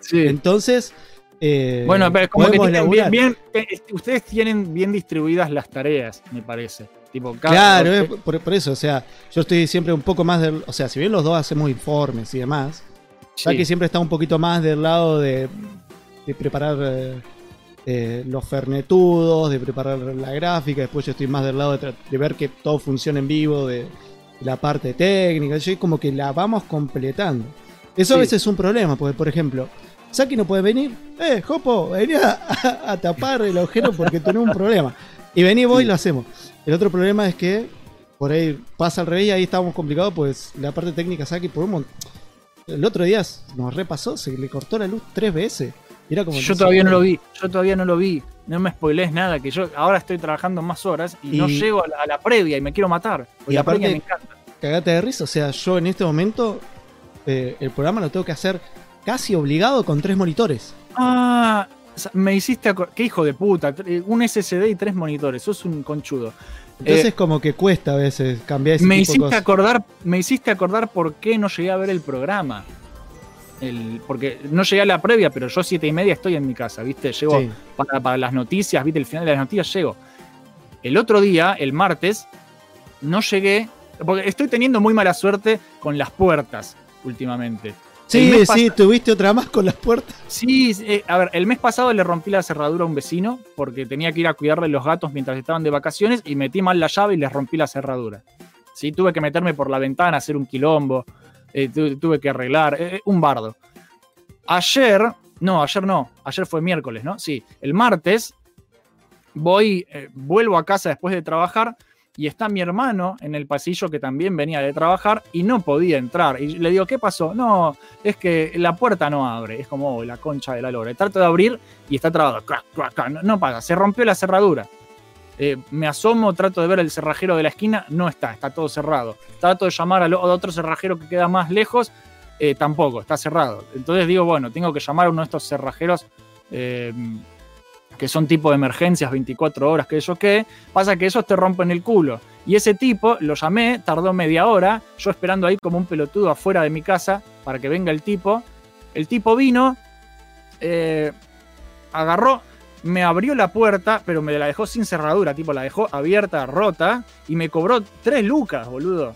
Sí. Entonces, eh, Bueno, pero es como que tienen bien, bien- eh, ustedes tienen bien distribuidas las tareas, me parece. Tipo, cada- Claro, es por, por eso, o sea, yo estoy siempre un poco más del. O sea, si bien los dos hacemos informes y demás, Sí. Saki siempre está un poquito más del lado de, de preparar eh, eh, los fernetudos, de preparar la gráfica. Después yo estoy más del lado de, ver que todo funciona en vivo, de la parte técnica. Yo como que la vamos completando. Eso a veces es un problema, porque por ejemplo, Saki no puede venir. Eh, Jopo, vení a, a tapar el agujero porque tenés un problema. Y vení vos y lo hacemos. El otro problema es que por ahí pasa al revés y ahí estábamos complicados, pues la parte técnica Saki por un montón. El otro día nos repasó, se le cortó la luz tres veces. Y era como Yo todavía no lo vi, yo todavía no lo vi. No me spoilees nada, que yo ahora estoy trabajando más horas y, no llego a la, a la previa y me quiero matar. Y la aparte- me encanta. Cagate de risa. O sea, yo en este momento eh, el programa lo tengo que hacer casi obligado con tres monitores. Ah, me hiciste Qué hijo de puta. Un SSD y tres monitores. Sos un conchudo. Entonces Eh, como que cuesta a veces cambiar ese me tipo de hiciste cosas. acordar, me hiciste acordar por qué no llegué a ver el programa. El- porque no llegué a la previa, pero yo siete y media estoy en mi casa, ¿viste? Llego Sí. para, para las noticias, ¿viste? El final de las noticias llego. El otro día, el martes, no llegué, porque estoy teniendo muy mala suerte con las puertas últimamente. Sí, sí, tuviste otra más con las puertas. Sí, eh, a ver, el mes pasado le rompí la cerradura a un vecino porque tenía que ir a cuidarle los gatos mientras estaban de vacaciones y metí mal la llave y les rompí la cerradura. Sí, tuve que meterme por la ventana, hacer un quilombo, eh, tu- tuve que arreglar, eh, un bardo. Ayer, no, ayer no, ayer fue miércoles, ¿no? Sí, el martes voy, eh, vuelvo a casa después de trabajar y está mi hermano en el pasillo que también venía de trabajar y no podía entrar. Y le digo, ¿qué pasó? No, es que la puerta no abre, es como oh, la concha de la lora. Trato de abrir y está trabado, no, no pasa, se rompió la cerradura. Eh, me asomo, trato de ver el cerrajero de la esquina, no está, está todo cerrado. Trato de llamar al otro cerrajero que queda más lejos, eh, tampoco, está cerrado. Entonces digo, bueno, tengo que llamar a uno de estos cerrajeros eh, que son tipo de emergencias 24 horas, que yo qué. Pasa que esos te rompen el culo. Y ese tipo, lo llamé, tardó media hora, yo esperando ahí como un pelotudo afuera de mi casa para que venga el tipo. El tipo vino, agarró, me abrió la puerta, pero me la dejó sin cerradura, tipo la dejó abierta, rota, y me cobró tres lucas, boludo.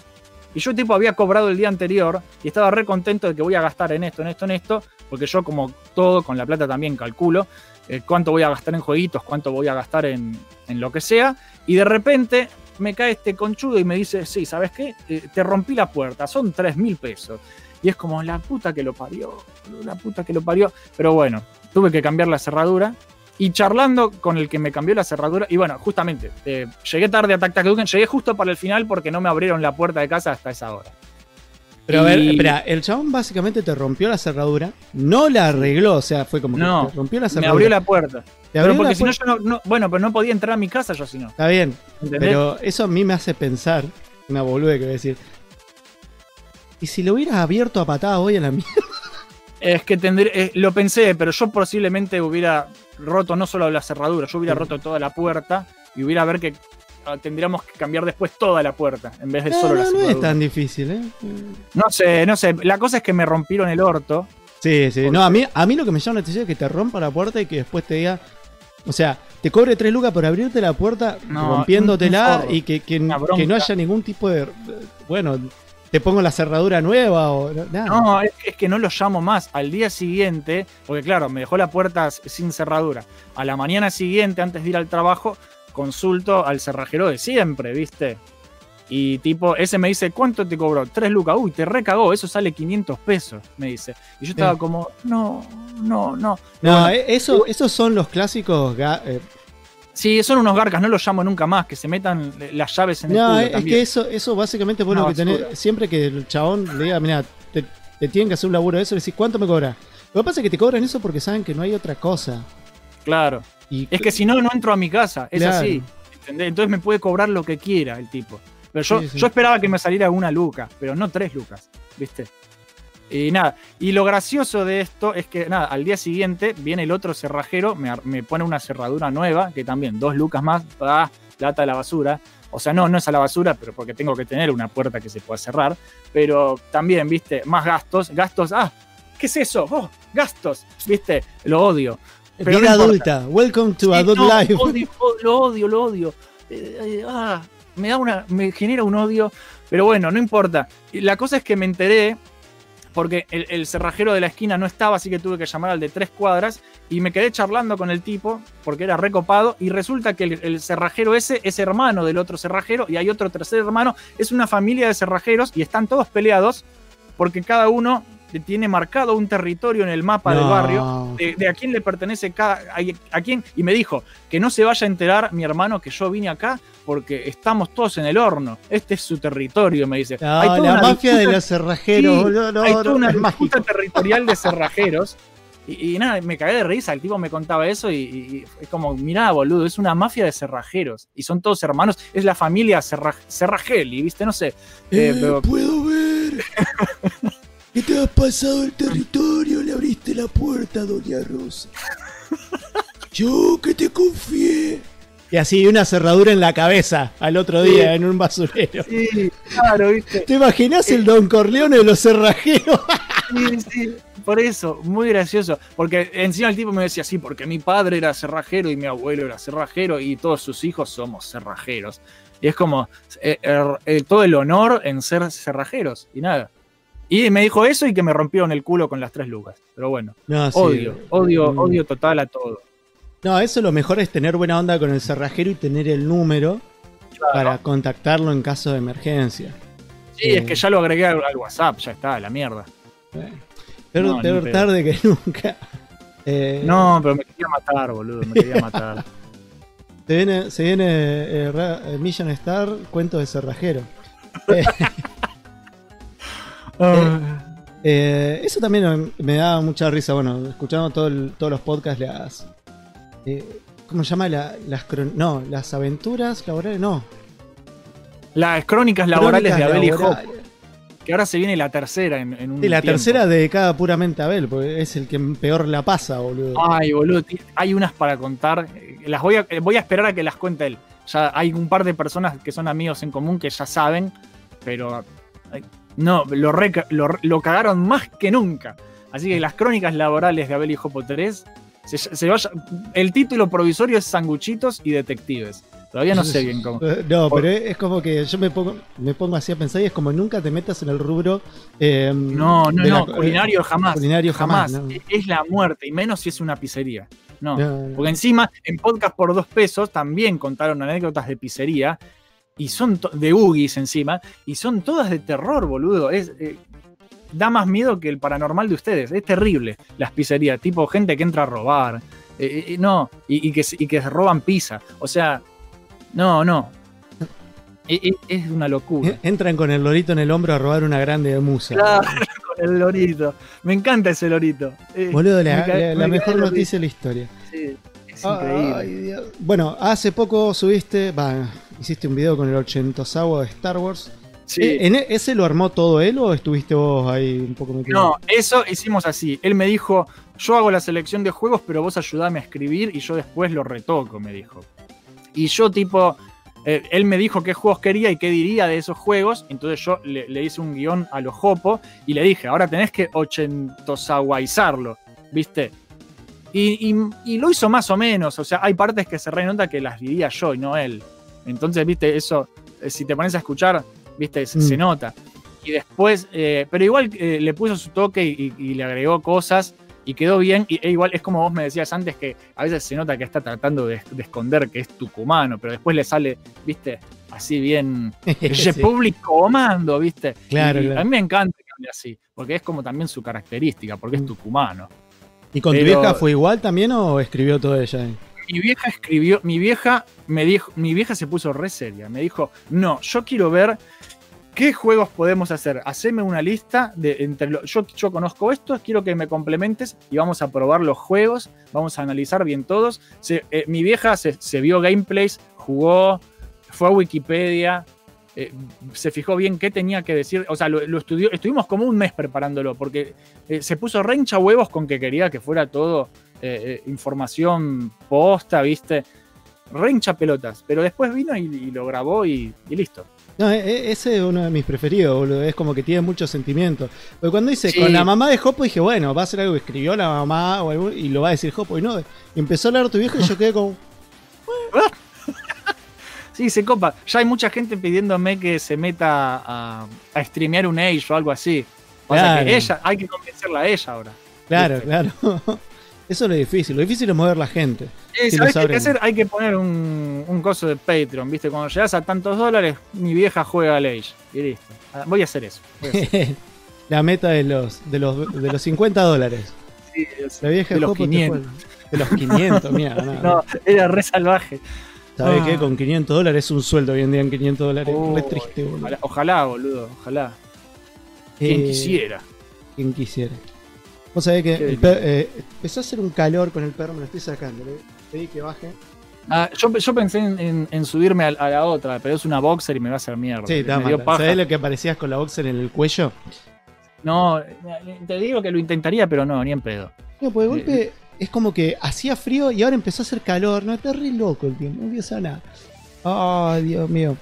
Y yo tipo había cobrado el día anterior y estaba re contento de que voy a gastar en esto, en esto, en esto, porque yo como todo con la plata también calculo eh, cuánto voy a gastar en jueguitos, cuánto voy a gastar en, en lo que sea, y de repente me cae este conchudo y me dice, sí, ¿sabes qué? Eh, te rompí la puerta, son tres mil pesos. Y es como la puta que lo parió, la puta que lo parió. Pero bueno, tuve que cambiar la cerradura. Y charlando con el que me cambió la cerradura, y bueno, justamente, eh, llegué tarde a Tac Tac Duken, llegué justo para el final porque no me abrieron la puerta de casa hasta esa hora. Pero a ver, espera, el chabón básicamente te rompió la cerradura, no la arregló, o sea, fue como que No, te rompió la Me cerradura. abrió la puerta. Te Pero abrió porque la si no, puerta. yo no, no- Bueno, pero no podía entrar a mi casa yo si no. Está bien, ¿entendés? pero eso a mí me hace pensar, una bolude que voy a decir. ¿Y si lo hubieras abierto a patada hoy a la mierda? Es que tendré, eh, lo pensé, pero yo posiblemente hubiera roto no solo la cerradura, yo hubiera roto toda la puerta y hubiera ver que ah, tendríamos que cambiar después toda la puerta en vez de No, solo la no, no cerradura. es tan difícil, ¿eh? No sé, no sé. La cosa es que me rompieron el orto. Sí, sí. ¿Por No, a mí, a mí lo que me llama la atención es que te rompa la puerta y que después te diga. O sea, te cobre tres lucas por abrirte la puerta, No, rompiéndotela y que, que, que no haya ningún tipo de. Bueno, te pongo la cerradura nueva o. Nada. No, es, es que no lo llamo más. Al día siguiente, porque claro, me dejó la puerta sin cerradura. A la mañana siguiente, antes de ir al trabajo, consulto al cerrajero de siempre, ¿viste? Y tipo, ese me dice, ¿cuánto te cobró? Tres lucas. Uy, te recagó, eso sale 500 pesos, me dice. Y yo estaba Sí. como, no, no, no. No, Bueno, eh, eso, esos son los clásicos. eh, Sí, son unos garcas, no los llamo nunca más, que se metan las llaves en el no, culo es, es también. que eso, eso básicamente Una lo que tenés. basura. Siempre que el chabón le diga, mira, te, te tienen que hacer un laburo de eso, le decís, ¿cuánto me cobra? Lo que pasa es que te cobran eso porque saben que no hay otra cosa. Claro. Y Es que si no, no entro a mi casa. Es Claro. así. ¿entendés? Entonces me puede cobrar lo que quiera el tipo. Pero yo, Sí, sí. yo esperaba que me saliera una luca, pero no tres lucas, ¿viste? Y nada, y lo gracioso de esto es que nada, al día siguiente viene el otro cerrajero, me, me pone una cerradura nueva, que también dos lucas más, ah, plata a la basura. O sea, no, no es a la basura, pero porque tengo que tener una puerta que se pueda cerrar. Pero también, viste, más gastos, gastos, ah, ¿qué es eso? Oh, gastos, viste, lo odio. pero vida adulta. Welcome to Sí, adult no, life. odio, lo odio, lo odio. Eh, eh, ah, me da una, me genera un odio, pero bueno, no importa. La cosa es que me enteré porque el, cerrajero de la esquina no estaba, así que tuve que llamar al de tres cuadras y me quedé charlando con el tipo porque era recopado y resulta que el, el cerrajero ese es hermano del otro cerrajero y hay otro tercer hermano. Es una familia de cerrajeros y están todos peleados porque cada uno tiene marcado un territorio en el mapa del No. barrio de, de a quién le pertenece cada a, a quién y me dijo que no se vaya a enterar mi hermano que yo vine acá porque estamos todos en el horno. Este es su territorio me dice. No, Hay toda la una mafia de disputa- los cerrajeros, Sí, boludo, no, hay no, toda una disputa territorial de cerrajeros. Y, y nada me cagué de risa el tipo me contaba eso y, y es como mirá boludo es una mafia de cerrajeros y son todos hermanos es la familia Cerra, Cerrajeli viste no sé. Eh, pero- puedo ver [LAUGHS] que te has pasado el territorio, le abriste la puerta a Doña Rosa. Yo que te confié. Y así una cerradura en la cabeza al otro día Sí. en un basurero. sí claro viste ¿Te imaginas el Don Corleone de los cerrajeros? Sí, sí, por eso, muy gracioso. Porque encima el tipo me decía, sí, porque mi padre era cerrajero y mi abuelo era cerrajero y todos sus hijos somos cerrajeros. Y es como eh, er- eh, todo el honor en ser cerrajeros y nada. Y me dijo eso y que me rompieron el culo con las tres lucas. Pero bueno, No, sí. odio, odio, Mm. odio total a todo. No, eso lo mejor es tener buena onda con el cerrajero y tener el número para contactarlo en caso de emergencia. Sí, es que ya lo agregué al, al WhatsApp, ya está, la mierda. Pero No, peor pedo. tarde que [LAUGHS] nunca. Eh, No, pero me quería matar, boludo, me quería matar. [LAUGHS] Se viene, se viene eh, eh, Million Star, cuento de cerrajero. [LAUGHS] Eh, eh, eso también me da mucha risa. Bueno, escuchando todo el- todos los podcasts, las. eh, ¿Cómo se llama? La- las no, las aventuras laborales, no. Las crónicas laborales Crónicas de Abel y laborales. que ahora se viene la tercera en, en un Sí, la tiempo. tercera dedicada puramente a Abel, porque es el que peor la pasa, boludo. Ay, boludo, hay unas para contar. Las voy a, voy a esperar a que las cuente él. Ya hay un par de personas que son amigos en común que ya saben, pero no, lo, reca- lo, lo cagaron más que nunca. Así que las crónicas laborales de Abel y Jopo 3, se, se vaya- el título provisorio es Sanguchitos y Detectives. Todavía no sé bien cómo. [LAUGHS] No, pero es como que yo me pongo, me pongo así a pensar y es como nunca te metas en el rubro. eh, No, no, de la- no, culinario jamás. culinario jamás. jamás, no. Es- la muerte, y menos si es una pizzería. No. No, no. Porque encima, en podcast por dos pesos, también contaron anécdotas de pizzería. Y son de Ugis encima. Y son todas de terror, boludo. Es, eh, da más miedo que el paranormal de ustedes. Es terrible las pizzerías. Tipo gente que entra a robar. Eh, eh, no. Y, y que, y que roban pizza. O sea, no, no. Eh, eh, Es una locura. Eh, Entran con el lorito en el hombro a robar una grande de musa. Claro, [LAUGHS] con el lorito. Me encanta ese lorito. Boludo, la, me la- me la mejor noticia de la historia. Sí, es increíble. Ay, Dios. Bueno, hace poco subiste, hiciste un video con el 80 de Star Wars. Sí. Eh, ¿en e- ¿Ese lo armó todo él o estuviste vos ahí un poco metido? No, eso hicimos así. Él me dijo, yo hago la selección de juegos, pero vos ayudame a escribir y yo después lo retoco, me dijo. Y yo tipo, eh, él me dijo qué juegos quería y qué diría de esos juegos, entonces yo le, le hice un guion a los Jopo y le dije, ahora tenés que ochentosaguaizarlo, ¿viste? Y, y- y lo hizo más o menos, o sea, hay partes que se renota que las diría yo y no él. Entonces, viste, eso, eh, si te pones a escuchar, viste, se, Mm. se nota. Y después, eh, pero igual eh, le puso su toque y, y le agregó cosas y quedó bien. Y e igual es como vos me decías antes que a veces se nota que está tratando de, de esconder que es tucumano, pero después le sale, viste, así bien [LAUGHS] Sí. Republic Comando, ¿viste? Claro, Y claro. A mí me encanta que hable así, porque es como también su característica, porque Mm. es tucumano. ¿Y con tu vieja fue igual también o escribió todo ella? Mi vieja escribió, mi vieja me dijo, mi vieja se puso re seria, me dijo, no, yo quiero ver qué juegos podemos hacer, haceme una lista de entre lo- yo, conozco estos, quiero que me complementes y vamos a probar los juegos, vamos a analizar bien todos. Se- eh, mi vieja se, vio gameplays, jugó, fue a Wikipedia, eh, se fijó bien qué tenía que decir, o sea, lo, estudió, estuvimos como un mes preparándolo, porque eh, se puso re hincha huevos con que quería que fuera todo eh, eh, información posta, ¿viste? Re hincha pelotas, pero después vino y, y lo grabó y, y listo. No, e- e- ese es uno de mis preferidos, boludo. Es como que tiene mucho sentimiento. Porque cuando dice Sí. con la mamá de Hopo, dije, bueno, va a ser algo que escribió la mamá o algo, y lo va a decir Hopo. Y no, empezó a hablar tu viejo y yo quedé como, [LAUGHS] Sí, se copa. Ya hay mucha gente pidiéndome que se meta a, a streamear un Age o algo así. O sea Claro. que ella, hay que convencerla a ella ahora. claro, ¿Viste? claro. [LAUGHS] Eso es lo difícil. Lo difícil es mover la gente. Sí, ¿Sabes lo qué hay que sabremos. hacer? Hay que poner un, un coso de Patreon, ¿viste? Cuando llegas a tantos dólares, mi vieja juega al Age. Y listo. Ah, Voy a hacer eso. voy a hacer. [LAUGHS] la meta de los, de los, de los 50 dólares. Sí. La vieja De los Hopo te 500. fue- De los 500, mira. [LAUGHS] no, No, era re salvaje. ¿Sabes Ah. qué? Con 500 dólares es un sueldo hoy en día en 500 dólares. Re triste, boludo. Ojalá, ojalá, boludo, ojalá. Quien Eh, quisiera. Quien quisiera. Vos sabés que Qué el per- eh, empezó a hacer un calor con el perro, me lo estoy sacando. Le pedí que baje. Ah, yo, yo pensé en, en- en subirme a, a la otra, pero es una boxer y me va a hacer mierda. Sí, dio paja. ¿Sabés lo que aparecías con la boxer en el cuello? No, te digo que lo intentaría, pero no, ni en pedo. No, pues de golpe es como que hacía frío y ahora empezó a hacer calor. No, está re loco el tiempo, no empieza nada. Ay, Dios mío.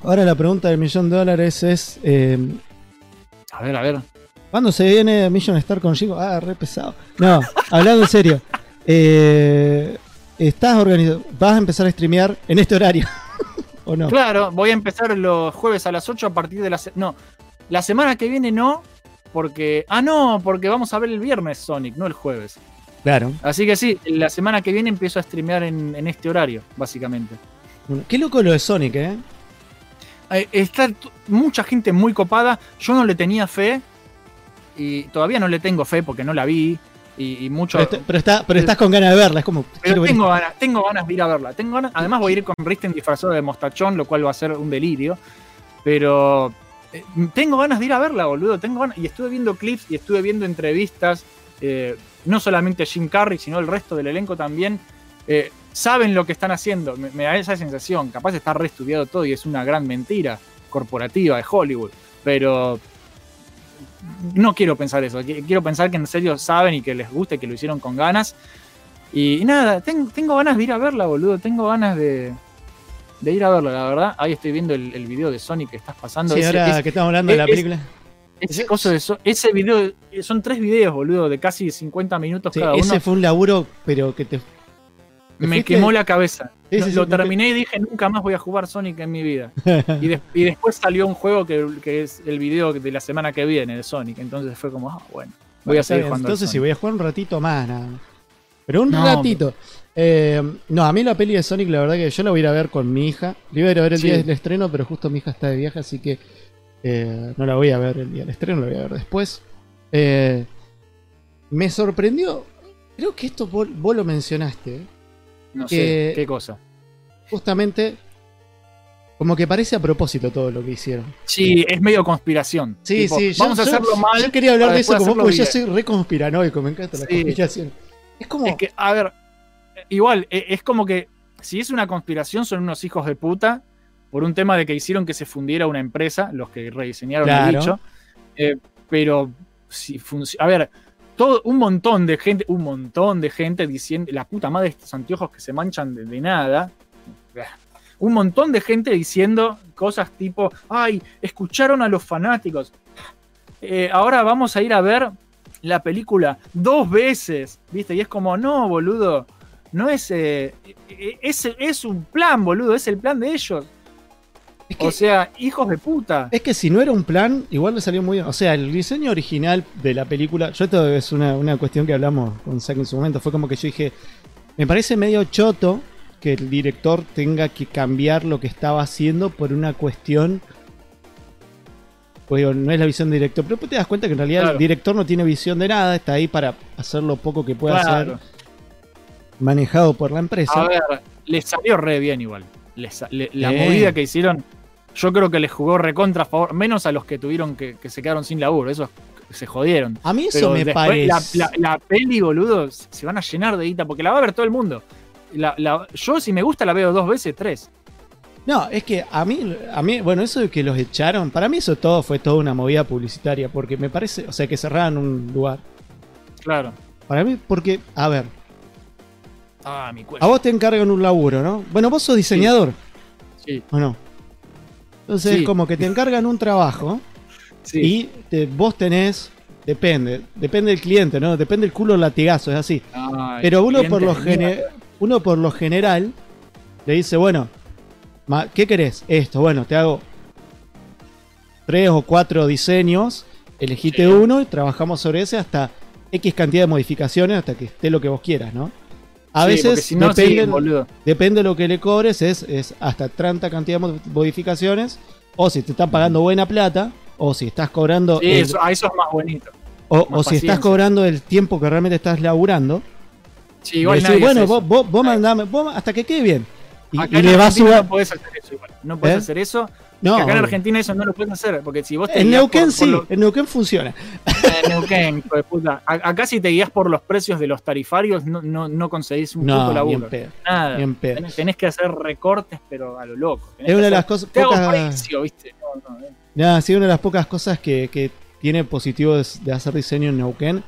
Ahora la pregunta del millón de dólares es: eh, A ver, a ver. ¿Cuándo se viene Million Star con Jingo? Ah, re pesado. No, hablando en serio. eh, ¿Estás organizado? ¿Vas a empezar a streamear en este horario? [LAUGHS] ¿O no? Claro, voy a empezar los jueves a las 8 a partir de la... se- No, la semana que viene no, porque... Ah, no, porque vamos a ver el viernes Sonic, no el jueves. Claro. Así que sí, la semana que viene empiezo a streamear en, en este horario, básicamente. Bueno, qué loco lo de Sonic, ¿eh? Eh, Está mucha gente muy copada. Yo no le tenía fe. Y todavía no le tengo fe porque no la vi. Y, y mucho. Pero, está- pero está- pero estás con ganas de verla, es como. Pero ver- tengo ganas, tengo ganas de ir a verla. Tengo ganas, además voy a ir con Risten disfrazado de mostachón, lo cual va a ser un delirio. Pero eh, tengo ganas de ir a verla, boludo. Tengo ganas. Y estuve viendo clips y estuve viendo entrevistas. eh, no solamente Jim Carrey, sino el resto del elenco también. eh, saben lo que están haciendo. Me, me da esa sensación. Capaz está reestudiado todo y es una gran mentira corporativa de Hollywood. Pero no quiero pensar eso. Qui- Quiero pensar que en serio saben y que les gusta y que lo hicieron con ganas. Y, y nada, ten- tengo ganas de ir a verla, boludo. Tengo ganas de, de ir a verla, la verdad. Ahí estoy viendo el, el video de Sonic que estás pasando. Sí, Ese- ahora ese- que estamos hablando de la es- película. ese, ese- coso de So- ese video, son tres videos, boludo, de casi 50 minutos Sí, cada uno. ese fue un laburo, pero que te. Me quemó la cabeza. Sí, lo sí, sí, terminé y dije, nunca más voy a jugar Sonic en mi vida. [LAUGHS] y, des- y después salió un juego que, que es el video de la semana que viene de Sonic. Entonces fue como, ah, bueno, voy a seguir jugando. Entonces, si Sonic. voy a jugar un ratito más, nada más. Pero un No, ratito. Eh, no, a mí la peli de Sonic, la verdad que yo la voy a ir a ver con mi hija. La iba a ir a ver el Sí. día del estreno, pero justo mi hija está de viaje, así que eh, no la voy a ver el día del estreno, la voy a ver después. Eh, me sorprendió. Creo que esto vos, vos lo mencionaste. No que- sé, qué cosa. Justamente, como que parece a propósito todo lo que hicieron. Sí, es medio conspiración. Sí, Tipo, sí, yo- Vamos a yo- hacerlo mal. Yo quería hablar de eso como porque yo soy re conspiranoico, me encanta la conspiración. Es como. Es que, a ver, igual, e- es como que si es una conspiración, son unos hijos de puta por un tema de que hicieron que se fundiera una empresa, los que rediseñaron el bicho. Eh, pero si funciona. A ver, todo, un montón de gente, un montón de gente diciendo, la puta madre de estos anteojos que se manchan de, nada. Un montón de gente diciendo cosas tipo, ay, escucharon a los fanáticos. Eh, ahora vamos a ir a ver la película dos veces, ¿viste? Y es como, no, boludo, no es, eh, eh, es, es un plan, boludo, es el plan de ellos. Es que, O sea, hijos de puta. es que si no era un plan, igual le salió muy bien. O sea, el diseño original de la película, yo esto es una, una cuestión que hablamos con Zack en su momento, fue como que yo dije, me parece medio choto que el director tenga que cambiar lo que estaba haciendo por una cuestión. Pues digo, no es la visión del director, pero después te das cuenta que en realidad Claro. el director no tiene visión de nada, está ahí para hacer lo poco que pueda Claro. hacer, manejado por la empresa. A ver, les salió re bien igual. Les le- la movida que hicieron, yo creo que les jugó recontra a favor, menos a los que tuvieron que, que se quedaron sin laburo, esos se jodieron. A mí eso Pero me parece. la, la- la peli, boludo, se van a llenar de guita porque la va a ver todo el mundo. La- la- yo, si me gusta, la veo dos veces, tres. No, es que a mí, a mí, bueno, eso de que los echaron, para mí eso todo fue toda una movida publicitaria, porque me parece, o sea, que cerraran un lugar. Claro. Para mí, porque, a ver, Ah, mi cuello. a vos te encargan un laburo, ¿no? Bueno, vos sos diseñador, Sí, ¿o no? Entonces Sí. es como que te encargan un trabajo sí. y te- vos tenés, depende, depende del cliente, ¿no? Depende del culo latigazo, es así. Pero uno por, lo uno por lo general le dice, bueno, ¿qué querés? Esto, bueno, te hago tres o cuatro diseños, elegiste Sí. uno y trabajamos sobre ese hasta X cantidad de modificaciones hasta que esté lo que vos quieras, ¿no? A Sí, veces si no, sí, depende, de lo que le cobres, es, es hasta tanta cantidad de mod- modificaciones, o si te están pagando buena plata, o si estás cobrando Sí, el- eso, a eso es más bonito. o, más o si paciencia. estás cobrando el tiempo que realmente estás laburando. Sí, igual decís, bueno, vos, vos, vos mandame, vos hasta que quede bien. Y, le vas a. No podés hacer eso igual. No podés ¿Eh? hacer eso. No, acá en. Argentina eso no lo puedes hacer. Porque si vos te en Neuquén por- por sí, lo- en Neuquén funciona. En Neuquén, hijo de puta. Acá si te guías por los precios de los tarifarios, no, no, no conseguís un puto laburo. bien pedo. Nada. Tenés, tenés que hacer recortes, pero a lo loco. Tenés Es una de las cosas Te hago pocas, precio, ¿viste? No, no, eh. Nada, sí, una de las pocas cosas que, que tiene positivo de, de hacer diseño en Neuquén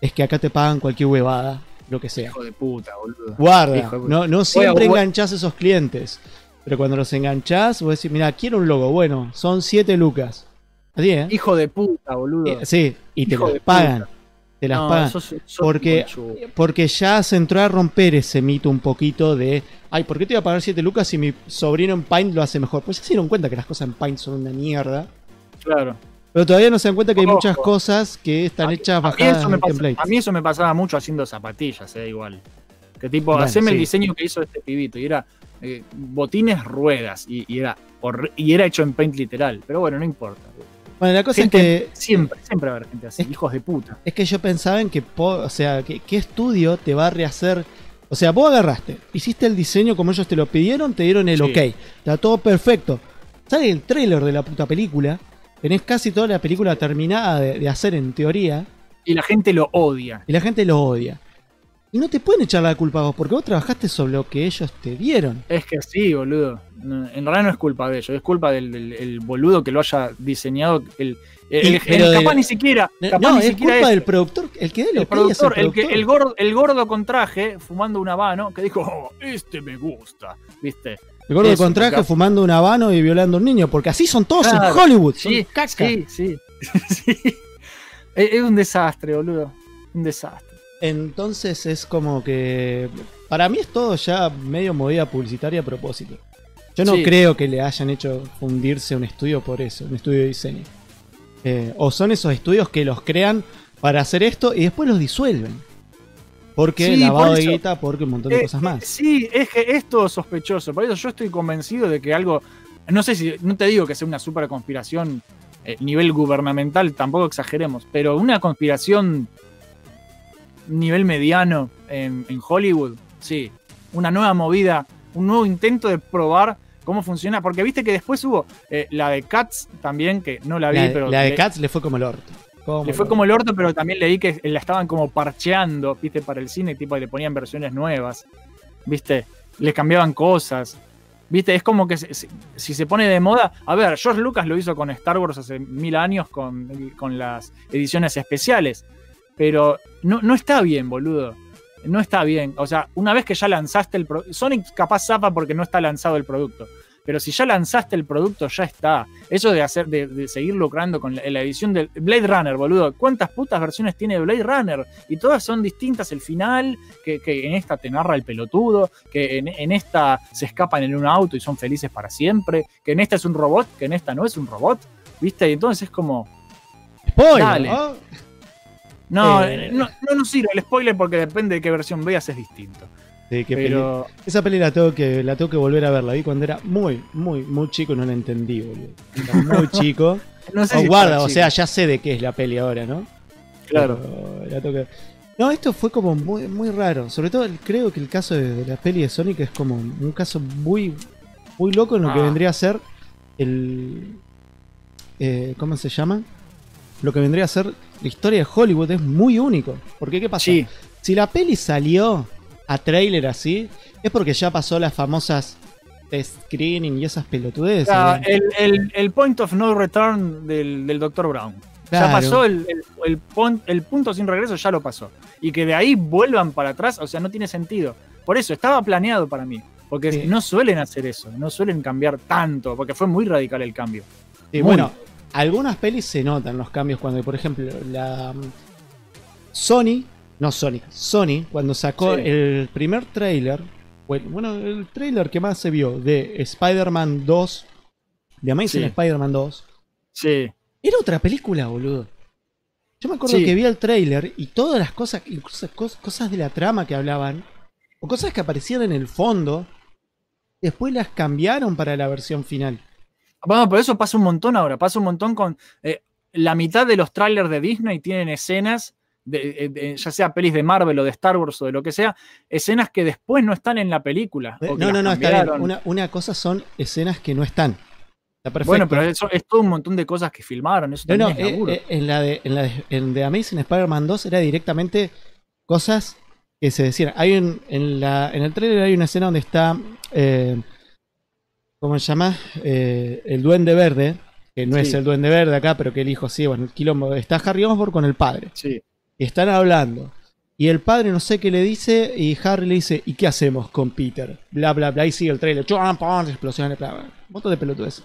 es que acá te pagan cualquier huevada, lo que sea. Hijo de puta, boludo. Guarda, de puta. no, no siempre voy a- enganchás a esos clientes. Pero cuando los enganchás, vos decís, mira, quiero un logo. Bueno, son 7 lucas. Así, ¿eh? Hijo de puta, boludo. Eh, Sí, y te las pagan. puta. Te las No, pagan. sos- sos Porque-. Porque ya se entró a romper ese mito un poquito de, ay, ¿por qué te voy a pagar 7 lucas si mi sobrino en Paint lo hace mejor? Pues ya se dieron cuenta que las cosas en Paint son una mierda. Claro. Pero todavía no se dan cuenta que hay Ojo. muchas cosas que están A- hechas A mí, bajadas eso me en pasa- templates. a mí eso me pasaba mucho haciendo zapatillas, eh, igual. Que tipo, Bueno, haceme el diseño que hizo este pibito. Y era eh, botines, ruedas. Y, y era y era hecho en paint literal. Pero bueno, no importa. Bueno, la cosa Gente- es que Siempre, siempre va a haber gente así. Es- hijos de puta. es que yo pensaba en que, o sea, que, ¿qué estudio te va a rehacer? O sea, vos agarraste, hiciste el diseño como ellos te lo pidieron, te dieron el Sí. ok, está todo perfecto. Sale el trailer de la puta película, tenés casi toda la película terminada de, de hacer en teoría, Y la gente lo odia. y la gente lo odia. Y no te pueden echar la culpa a vos, porque vos trabajaste sobre lo que ellos te dieron. Es que sí, boludo. En realidad no es culpa de ellos, es culpa del, del- el boludo que lo haya diseñado. El, el- el- capaz de- ni siquiera. Capaz no, ni es siquiera culpa del productor, el que el productor, el que, el, gordo, el gordo con traje fumando un habano que dijo, "Oh, este me gusta, ¿viste? El gordo Eso, con traje porque- fumando un habano y violando a un niño, porque así son todos Claro, en Hollywood. son Sí, caca. sí, sí. [LAUGHS] sí. Es un desastre, boludo. Un desastre. Entonces es como que. Para mí es todo ya medio movida publicitaria a propósito. Yo no Sí. creo que le hayan hecho fundirse un estudio por eso, un estudio de diseño. Eh, o son esos estudios que los crean para hacer esto y después los disuelven. Porque Sí, lavado por de guita, porque un montón de Eh, cosas más. Sí, es que es todo sospechoso. Por eso yo estoy convencido de que algo. No sé si. No te digo que sea una super conspiración eh, nivel gubernamental, tampoco exageremos, pero una conspiración nivel mediano en, en Hollywood, sí. Una nueva movida, un nuevo intento de probar cómo funciona. Porque viste que después hubo eh, la de Cats también, que no la vi, La, pero. la de le- Cats le fue como el orto. Como le fue como el orto, pero también leí que la estaban como parcheando, viste, para el cine, tipo, y le ponían versiones nuevas, viste, le cambiaban cosas, viste, es como que se- si se pone de moda, a ver, George Lucas lo hizo con Star Wars hace mil años con, con las ediciones especiales, pero no, no está bien, boludo. No está bien. O sea, una vez que ya lanzaste el producto. Sonic capaz zapa porque no está lanzado el producto. Pero si ya lanzaste el producto, ya está. Eso de hacer, de, de seguir lucrando con la, la edición de Blade Runner, boludo. ¿Cuántas putas versiones tiene Blade Runner? Y todas son distintas. El final, que, que en esta te narra el pelotudo, que en, en esta se escapan en un auto y son felices para siempre, que en esta es un robot, que en esta no es un robot. ¿Viste? Y entonces es como. Spoiler, Dale. ¿no? No, Eh. no, no nos sirve el spoiler porque depende de qué versión veas, es distinto. Sí, qué Pero peli. Esa peli la tengo, que, la tengo que volver a ver. La vi cuando era muy, muy, muy chico y no la entendí, boludo. Era [LAUGHS] muy chico. no sé Oh, si guarda, o sea, ya sé de qué es la peli ahora, ¿no? claro. Pero la tengo que- No, esto fue como muy, muy raro. Sobre todo el- creo que el caso de, de la peli de Sonic es como un caso muy, muy loco en lo que Ah. vendría a ser el... eh, ¿Cómo se llama? Lo que vendría a ser la historia de Hollywood es muy único. Porque ¿qué pasa? Sí, Si la peli salió a trailer así, es porque ya pasó las famosas test screening y esas pelotudeces. Ah, ¿no? el, el- el point of no return del, del Dr. Brown. Ya Claro. pasó el, el- el pon- el punto sin regreso, ya lo pasó. Y que de ahí vuelvan para atrás, o sea, no tiene sentido. Por eso, estaba planeado para mí. Porque Sí. no suelen hacer eso, no suelen cambiar tanto, porque fue muy radical el cambio. Sí, Muy. bueno, algunas pelis se notan los cambios cuando, por ejemplo, la mm, Sony, no Sony, Sony, cuando sacó Sí. el primer trailer, bueno, el trailer que más se vio de Spider-Man 2, de Amazing Sí. Spider-Man 2, Sí, era otra película, boludo. Yo me acuerdo Sí. que vi el trailer y todas las cosas, incluso cos- cosas de la trama que hablaban, o cosas que aparecían en el fondo, después las cambiaron para la versión final. Bueno, pero eso pasa un montón ahora, pasa un montón con eh, la mitad de los trailers de Disney tienen escenas, de, eh, de- ya sea pelis de Marvel o de Star Wars o de lo que sea, escenas que después no están en la película. Eh, No, no, no, está bien. cambiaron. Una, una cosa son escenas que no están. Está perfecto. Bueno, pero eso es todo un montón de cosas que filmaron, eso No, no, es eh, eh, en la de, en la de, en The Amazing Spider-Man 2 era directamente cosas que se decían. Hay un, en, la, en el trailer hay una escena donde está. eh, ¿Cómo se llama? Eh, el Duende Verde. Que no Sí. es el Duende Verde acá, pero que el hijo sí. Bueno, el quilombo. Está Harry Osborn con el padre. Sí. Y están hablando. Y el padre no sé qué le dice. Y Harry le dice: ¿Y qué hacemos con Peter? Bla, bla, bla. Y sigue el trailer. Chum, pum, explosiones, bla, bla. Montón de pelotudes.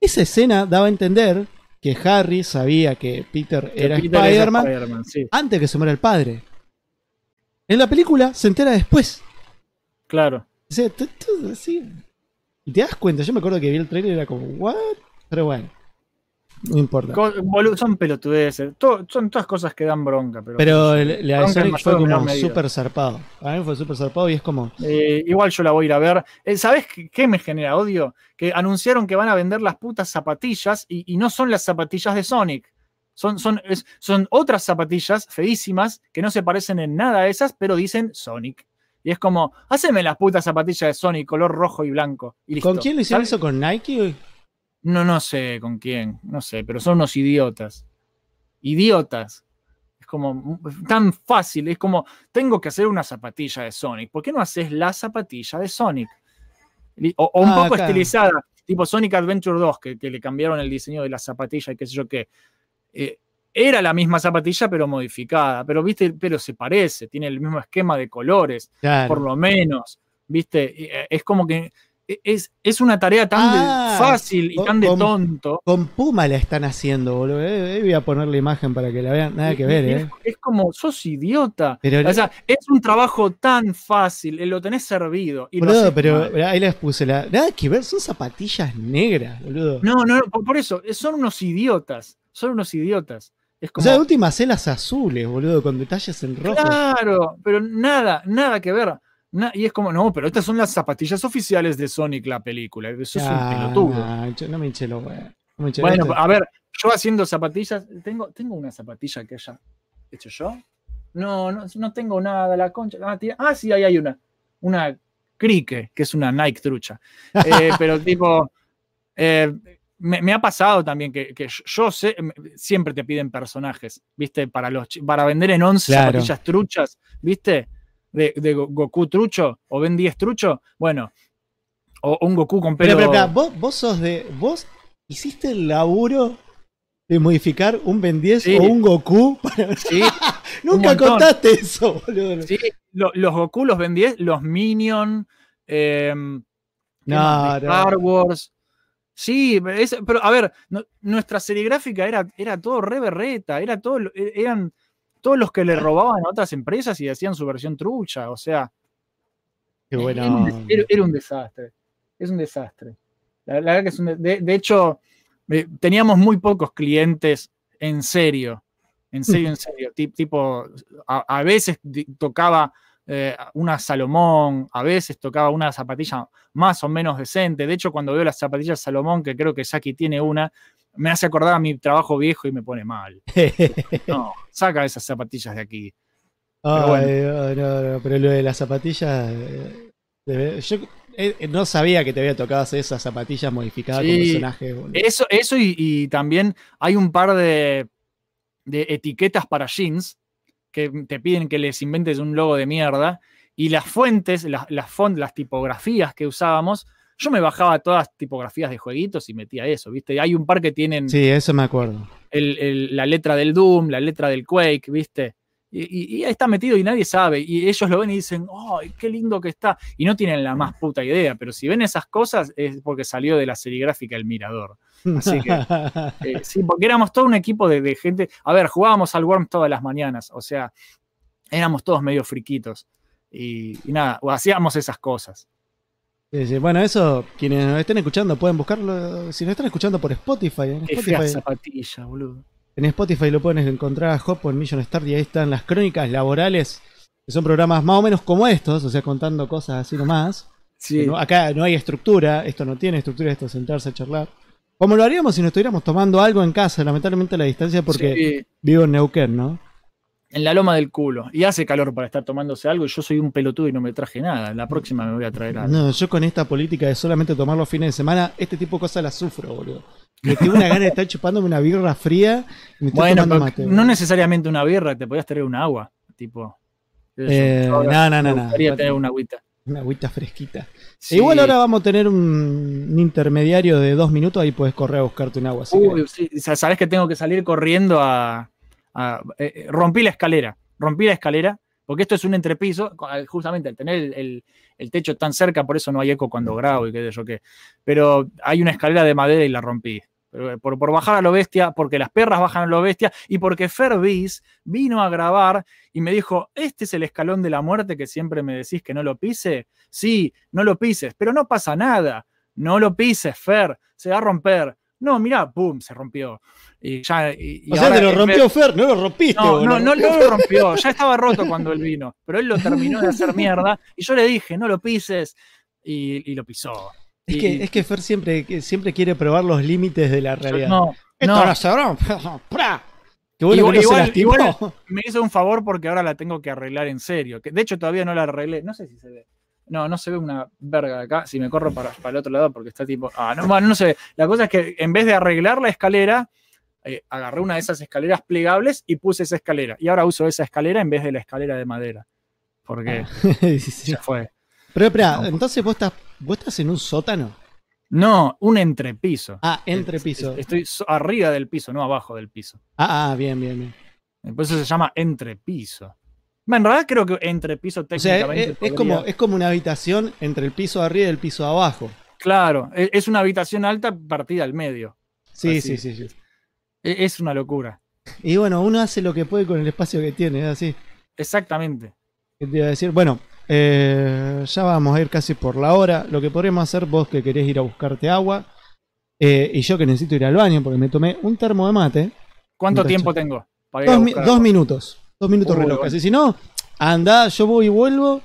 Esa escena daba a entender que Harry sabía que Peter Que era Spider-Man Spider-Man, sí, antes que se muera el padre. En la película se entera después. claro. Dice, "Tú- tú- sí". Y te das cuenta, yo me acuerdo que vi el trailer y era como, ¿what? Pero bueno, no importa. Son pelotudeces, son todas cosas que dan bronca. Pero, Pero la de Sonic fue como súper zarpado. A mí fue súper zarpado y es como, Eh, igual yo la voy a ir a ver. Eh, ¿Sabes qué, qué me genera odio? Que anunciaron que van a vender las putas zapatillas y, y no son las zapatillas de Sonic. Son, son, es- son otras zapatillas feísimas que no se parecen en nada a esas, pero dicen Sonic. Y es como, haceme las putas zapatillas de Sonic, color rojo y blanco. y listo. ¿con quién lo hicieron ¿Sabes? eso? ¿Con Nike? No, no sé con quién, no sé, pero son unos idiotas. Idiotas. Es como tan fácil, es como, tengo que hacer una zapatilla de Sonic. ¿Por qué no haces la zapatilla de Sonic? O, o un Ah, poco acá. estilizada, tipo Sonic Adventure 2, que, que le cambiaron el diseño de la zapatilla y qué sé yo qué. Eh, era la misma zapatilla, pero modificada. Pero, viste, pero se parece, tiene el mismo esquema de colores Claro. por lo menos, ¿viste? Eh, Es como que es, es una tarea tan de- Ah, fácil y con- tan de tonto. Con Puma la están haciendo, boludo. Eh, eh, voy a poner la imagen para que la vean. Nada que ver, y ¿eh? es, es como, sos idiota. Pero, O sea, es un trabajo tan fácil, eh, lo tenés servido. Y boludo, pero mal. ahí les puse la. Nada que ver, son zapatillas negras, boludo. No, no, por, por eso, son unos idiotas. Son unos idiotas. Es o sea, de última celas azules, boludo, con detalles en rojo. claro, pero nada, nada que ver. Na- y es como, no, pero estas son las zapatillas oficiales de Sonic, la película. Eso es un Ah, pelotudo. no, me hinché los. No Bueno, esto- a ver, yo haciendo zapatillas, tengo, tengo una zapatilla que haya hecho yo. No, no, no tengo nada, la concha. Ah, tía- ah, sí, ahí hay una. Una Crique, que es una Nike trucha. [LAUGHS] Eh, pero tipo, eh, me, me ha pasado también que, que yo sé, siempre te piden personajes, ¿viste? Para, los, para vender en 11 Claro. zapatillas truchas, ¿viste? De, de Go- Goku trucho o Ben 10 trucho. Bueno, o un Goku con pelo. Pero, pero, pero, vos, vos sos de. Vos hiciste el laburo de modificar un Ben 10 Sí. o un Goku. para- Sí, [LAUGHS] Nunca contaste eso, boludo. Sí, lo- los Goku, los Ben 10, los Minion, eh, ¿qué No, más? De no. Star Wars. Sí, es- pero a ver, no- nuestra seriegráfica era, era todo re berreta, era todo, e- eran todos los que le robaban a otras empresas y hacían su versión trucha, o sea, Qué era, bueno. un, era- era un desastre, es un desastre. La, la verdad que es un de, hecho, eh, teníamos muy pocos clientes en serio, en serio, en serio, ti- tipo, a, a veces tocaba eh, una Salomón, a veces tocaba una zapatilla más o menos decente. De hecho, cuando veo las zapatillas Salomón, que creo que Saki tiene una, me hace acordar a mi trabajo viejo y me pone mal. [LAUGHS] No, saca esas zapatillas de aquí. Pero, pero lo de las zapatillas. eh, yo eh, no sabía que te había tocado hacer esas zapatillas modificadas con personajes. Eso, eso y, y también hay un par de, de etiquetas para jeans que te piden que les inventes un logo de mierda. Y las fuentes, las, las, font- las tipografías que usábamos, yo me bajaba todas las tipografías de jueguitos y metía eso, ¿viste? Hay un par que tienen Sí, eso me acuerdo. el- el- la letra del Doom, la letra del Quake, ¿viste? Y, y- y ahí está metido y nadie sabe. Y ellos lo ven y dicen, ¡ay, qué lindo que está! Y no tienen la más puta idea, pero si ven esas cosas es porque salió de la serigráfica El Mirador. Así que, [LAUGHS] Eh, sí, porque éramos todo un equipo de, de gente. A ver, jugábamos al Worms todas las mañanas, o sea, éramos todos medio friquitos. Y, y nada, o hacíamos esas cosas. Bueno, eso, quienes nos estén escuchando pueden buscarlo. Si nos están escuchando por Spotify, en Qué fea Spotify, zapatilla, boludo. En Spotify lo pueden encontrar a Hop o en Million Star y ahí están las crónicas laborales, que son programas más o menos como estos, o sea, contando cosas así nomás. Sí, No- acá no hay estructura, esto no tiene estructura, esto es sentarse a charlar. Como lo haríamos si nos estuviéramos tomando algo en casa, lamentablemente a la distancia porque sí, vivo en Neuquén, ¿no? en la loma del culo. Y hace calor para estar tomándose algo y yo soy un pelotudo y no me traje nada. La próxima me voy a traer algo. No, yo con esta política de solamente tomar los fines de semana, este tipo de cosas las sufro, boludo. Me tengo una gana de estar chupándome una birra fría y me estoy Bueno, tomando pero mate. no necesariamente una birra, te podías traer un agua. Tipo. Eh, no, no, no, me no. gustaría tener una agüita. Una agüita fresquita. Sí. Igual ahora vamos a tener un, un intermediario de dos minutos, ahí puedes correr a buscarte un agua. que- Uy, sí, sabes que tengo que salir corriendo a. a- eh, eh, rompí la escalera. Rompí la escalera, porque esto es un entrepiso. Justamente al tener el, el- el techo tan cerca, por eso no hay eco cuando grabo y qué sé yo qué. Pero hay una escalera de madera y la rompí. Eh, Por, por bajar a lo bestia, porque las perras bajan a lo bestia y porque Fervis vino a grabar y me dijo: Este es el escalón de la muerte que siempre me decís que no lo pise. Sí, no lo pises, pero no pasa nada. No lo pises, Fer, se va a romper. No, mirá, pum, se rompió. Y ya, y- y o sea, te lo rompió Fer, no lo rompiste, No, no, no, no lo [LAUGHS] rompió, ya estaba roto cuando él vino, pero él lo terminó de hacer mierda y yo le dije, no lo pises, y, y lo pisó. Es que, es que Fer siempre, siempre quiere probar los límites de la realidad. no, Esto no, no se bueno [LAUGHS] Igual- que no igual- me hizo un favor porque ahora la tengo que arreglar en serio. Que de hecho todavía no la arreglé. No sé si se ve. No, no se ve una verga de acá. Si me corro para, para el otro lado porque está tipo. Ah, no, bueno, no se ve. La cosa es que en vez de arreglar la escalera, eh, agarré una de esas escaleras plegables y puse esa escalera. Y ahora uso esa escalera en vez de la escalera de madera. Porque [LAUGHS] Sí, sí. ya fue. Pero espera, No. entonces vos estás, vos estás en un sótano. No, un entrepiso. Ah, entre piso. Estoy arriba del piso, no abajo del piso. Ah, ah, bien, bien, bien. Por eso se llama entrepiso. En realidad creo que entrepiso O sea, técnicamente. es, es como, es como una habitación entre el piso de arriba y el piso de abajo. Claro, e- es una habitación alta partida al medio. Sí, Así. sí, sí, sí. E- Es una locura. Y bueno, uno hace lo que puede con el espacio que tiene, es así. Exactamente. ¿Qué te iba a decir? Bueno, eh, ya vamos a ir casi por la hora. Lo que podríamos hacer, vos que querés ir a buscarte agua, eh, y yo que necesito ir al baño porque me tomé un termo de mate. ¿Cuánto tiempo tengo? para ir a Dos, mi- minutos. Dos minutos Uy, reloj. bueno. Así, si no, anda, yo voy y vuelvo.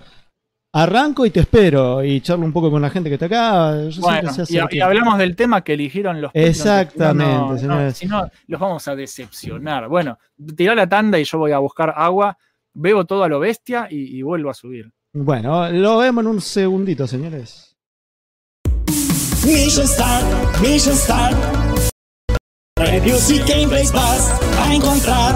Arranco y te espero. Y charlo un poco con la gente que está acá. Yo Bueno, sé y, hablamos del tema que eligieron los Exactamente, si no, no, señores. si no, los vamos a decepcionar. Bueno, tirá la tanda y yo voy a buscar agua, bebo todo a lo bestia y, y vuelvo a subir. Bueno, lo vemos en un segundito, señores. Mission Start, Mission Start. Reviews y gameplays vas a encontrar.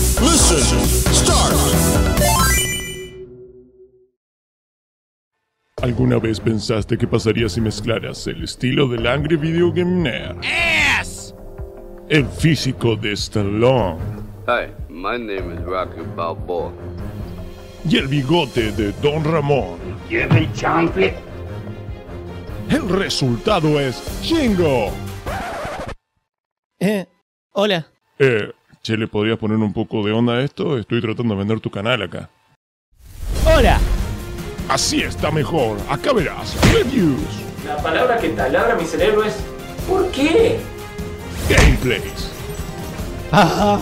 Listen, start. ¿Alguna vez pensaste qué pasaría si mezclaras el estilo del Angry Video Game Nerd? El físico de Stallone. Hi, my name is Rocky Balboa. y el bigote de Don Ramón. El resultado es Shingo. Eh, hola. Eh, che, ¿le podrías poner un poco de onda a esto? Estoy tratando de vender tu canal acá. Hola. Así está mejor. Acá verás. Reviews, La palabra que taladra mi cerebro es ¿Por qué? gameplays, Ah,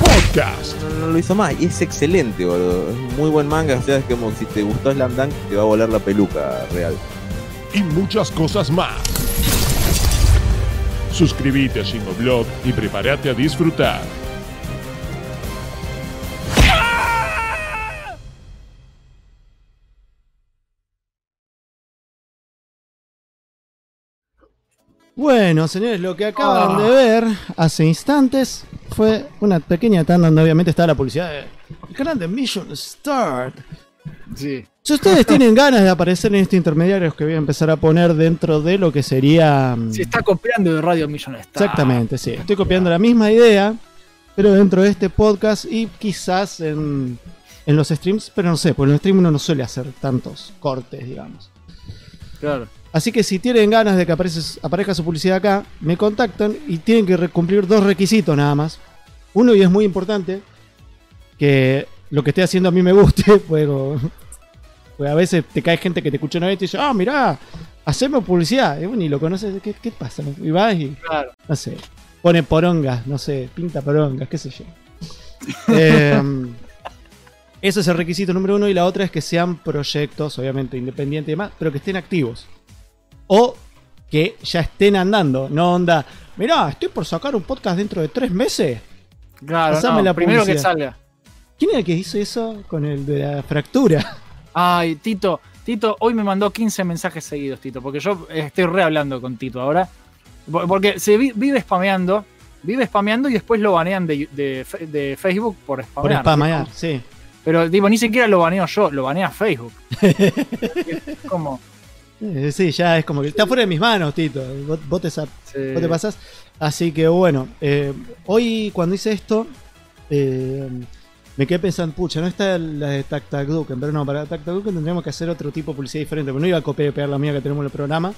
podcast, No, no lo hizo más y es excelente, boludo. Es un muy buen manga. O sea, es como si te gustó Slam Dunk, te va a volar la peluca real. y muchas cosas más. Suscríbete a Shingoblog y prepárate a disfrutar. Bueno, señores, lo que acaban Ah. de ver hace instantes fue una pequeña tanda donde obviamente está la publicidad de Grande Mission Start. Sí. Si ustedes [LAUGHS] tienen ganas de aparecer en estos intermediarios que voy a empezar a poner dentro de lo que sería... mm, Se está copiando de Radio Million Star. Exactamente, sí. Estoy copiando la misma idea, pero dentro de este podcast y quizás en, en los streams, pero no sé, porque en los streams uno no suele hacer tantos cortes, digamos. Claro. Así que si tienen ganas de que apareces- aparezca su publicidad acá, me contactan y tienen que cumplir dos requisitos nada más. Uno, y es muy importante, que lo que esté haciendo a mí me guste, [LAUGHS] pues, pues a veces te cae gente que te escucha una vez y dice, ah, mirá, haceme publicidad. Y bueno, y lo conoces, ¿qué, qué pasa? Y vas y, Claro. no sé, pone porongas, no sé, pinta porongas, qué sé yo. [LAUGHS] Eh, ese es el requisito número uno y la otra es que sean proyectos, obviamente independientes y demás, pero que estén activos. O que ya estén andando, no onda, mirá, estoy por sacar un podcast dentro de tres meses. Claro, no, la primero que salga. ¿Quién era el que hizo eso con el de la fractura? Ay, Tito, Tito, hoy me mandó 15 mensajes seguidos, Tito, porque yo estoy re hablando con Tito ahora. Por- Porque se vi- vive spameando, vive spameando y después lo banean de, de Facebook por Por spamear. spamear, sí. Pero tipo, ni siquiera lo baneo yo, lo banea Facebook. [LAUGHS] Es como, Eh, Sí, ya es como que está fuera de mis manos, Tito. Vos, vos te, se- vos te pasás. Así que bueno, eh, hoy cuando hice esto, eh, me quedé pensando, pucha, no está la de Tac Tac Duken, pero no, para Tac Tac Duken tendríamos que hacer otro tipo de publicidad diferente, porque no iba a copiar y pegar la mía que tenemos en el programa,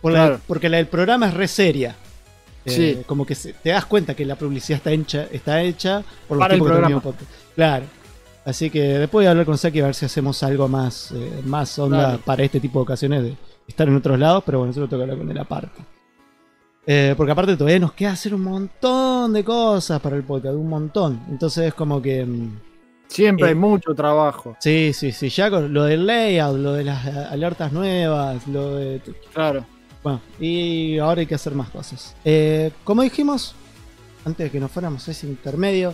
por la- porque la del programa es re seria. Eh, Sí. Como que se- te das cuenta que la publicidad está hecha, está hecha por los Para el que programa. podcast. Claro. Así que después voy a hablar con Saki a ver si hacemos algo más, eh, más onda para este tipo de ocasiones de estar en otros lados, pero bueno, eso lo tengo que hablar con él aparte. Eh, porque aparte todavía nos queda hacer un montón de cosas para el podcast, un montón. Entonces es como que... mm, siempre eh, hay mucho trabajo. Sí, sí, sí, ya con lo del layout, lo de las eh, alertas nuevas, lo de... Claro. Bueno, y ahora hay que hacer más cosas. Eh, como dijimos, antes de que nos fuéramos a ese intermedio,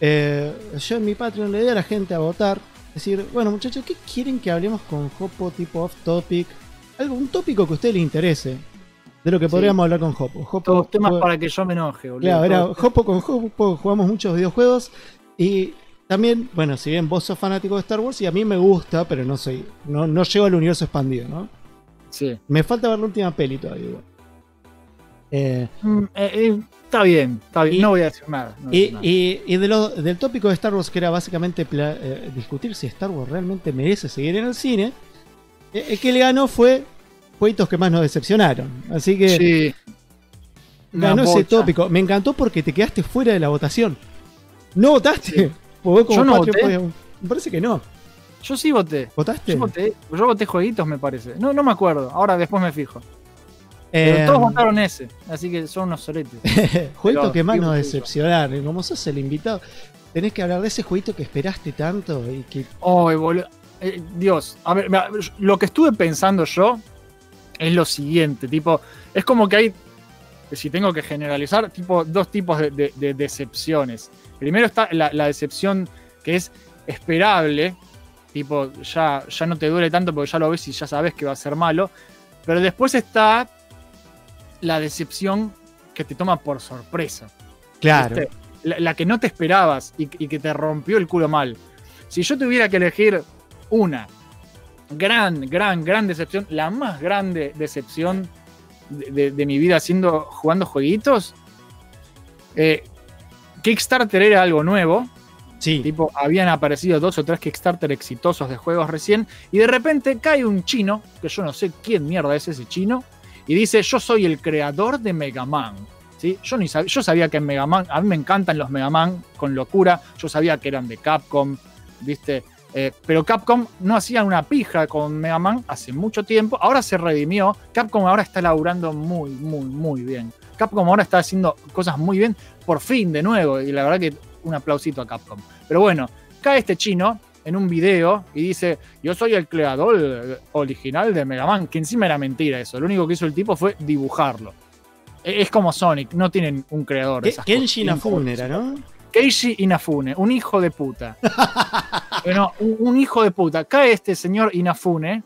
eh, yo en mi Patreon le di a la gente a votar. Decir, bueno muchachos, ¿qué quieren que hablemos con Jopo tipo off topic? Algo, un tópico que a usted le interese. De lo que Sí. podríamos hablar con Jopo. Jopo Todos temas juega- para que yo me enoje, boludo. Claro, era Jopo con Jopo jugamos muchos videojuegos y también, bueno, si bien vos sos fanático de Star Wars y a mí me gusta, pero no soy, no, no llego al universo expandido, ¿no? Sí. Me falta ver la última peli todavía. igual. Eh, Mm, eh, eh, está bien, está bien. Y- no voy a decir nada. no y decir nada. y- y de lo- del tópico de Star Wars, que era básicamente discutir si Star Wars realmente merece seguir en el cine, el que le ganó fue jueguitos que más nos decepcionaron. Así que Sí. Ganó ese tópico. Me encantó porque te quedaste fuera de la votación. ¿No votaste? [LAUGHS] Porque vos como Yo no voté. podías- Me parece que no. Yo sí voté. ¿Votaste? Yo voté, yo voté jueguitos, me parece. No, no me acuerdo. Ahora después me fijo. Pero Eh, todos votaron ese. Así que son unos soletes. [LAUGHS] jueguito Pero, que más nos decepcionaron. Como sos el invitado, tenés que hablar de ese jueguito que esperaste tanto y que boludo. Eh, Dios, a ver, lo que estuve pensando yo es lo siguiente, tipo, es como que hay, si tengo que generalizar, tipo, dos tipos de, de- de decepciones. Primero está la, la decepción que es esperable, tipo, ya, ya no te duele tanto porque ya lo ves y ya sabes que va a ser malo, pero después está la decepción que te toma por sorpresa. Claro. ¿viste? La, la que no te esperabas y, y que te rompió el culo mal. Si yo tuviera que elegir una gran, gran, gran decepción, la más grande decepción de, de- de mi vida haciendo, jugando jueguitos, eh, Kickstarter era algo nuevo, Sí. Tipo, habían aparecido dos o tres Kickstarter exitosos de juegos recién, y de repente cae un chino, que yo no sé quién mierda es ese chino, y dice, yo soy el creador de Mega Man. ¿Sí? Yo, ni sab- yo sabía que en Mega Man, a mí me encantan los Mega Man con locura, yo sabía que eran de Capcom, ¿viste? Eh, pero Capcom no hacía una pija con Mega Man hace mucho tiempo, ahora se redimió, Capcom ahora está laburando muy, muy, muy bien. Capcom ahora está haciendo cosas muy bien, por fin de nuevo, y la verdad que un aplausito a Capcom. Pero bueno, cae este chino en un video y dice, yo soy el creador original de Mega Man, que encima era mentira eso, lo único que hizo el tipo fue dibujarlo. E- Es como Sonic, no tienen un creador. Ke- esas Kenshi cosas. Inafune era, ¿no? Keishi Inafune, un hijo de puta. [LAUGHS] Bueno, un, un hijo de puta. Cae este señor Inafune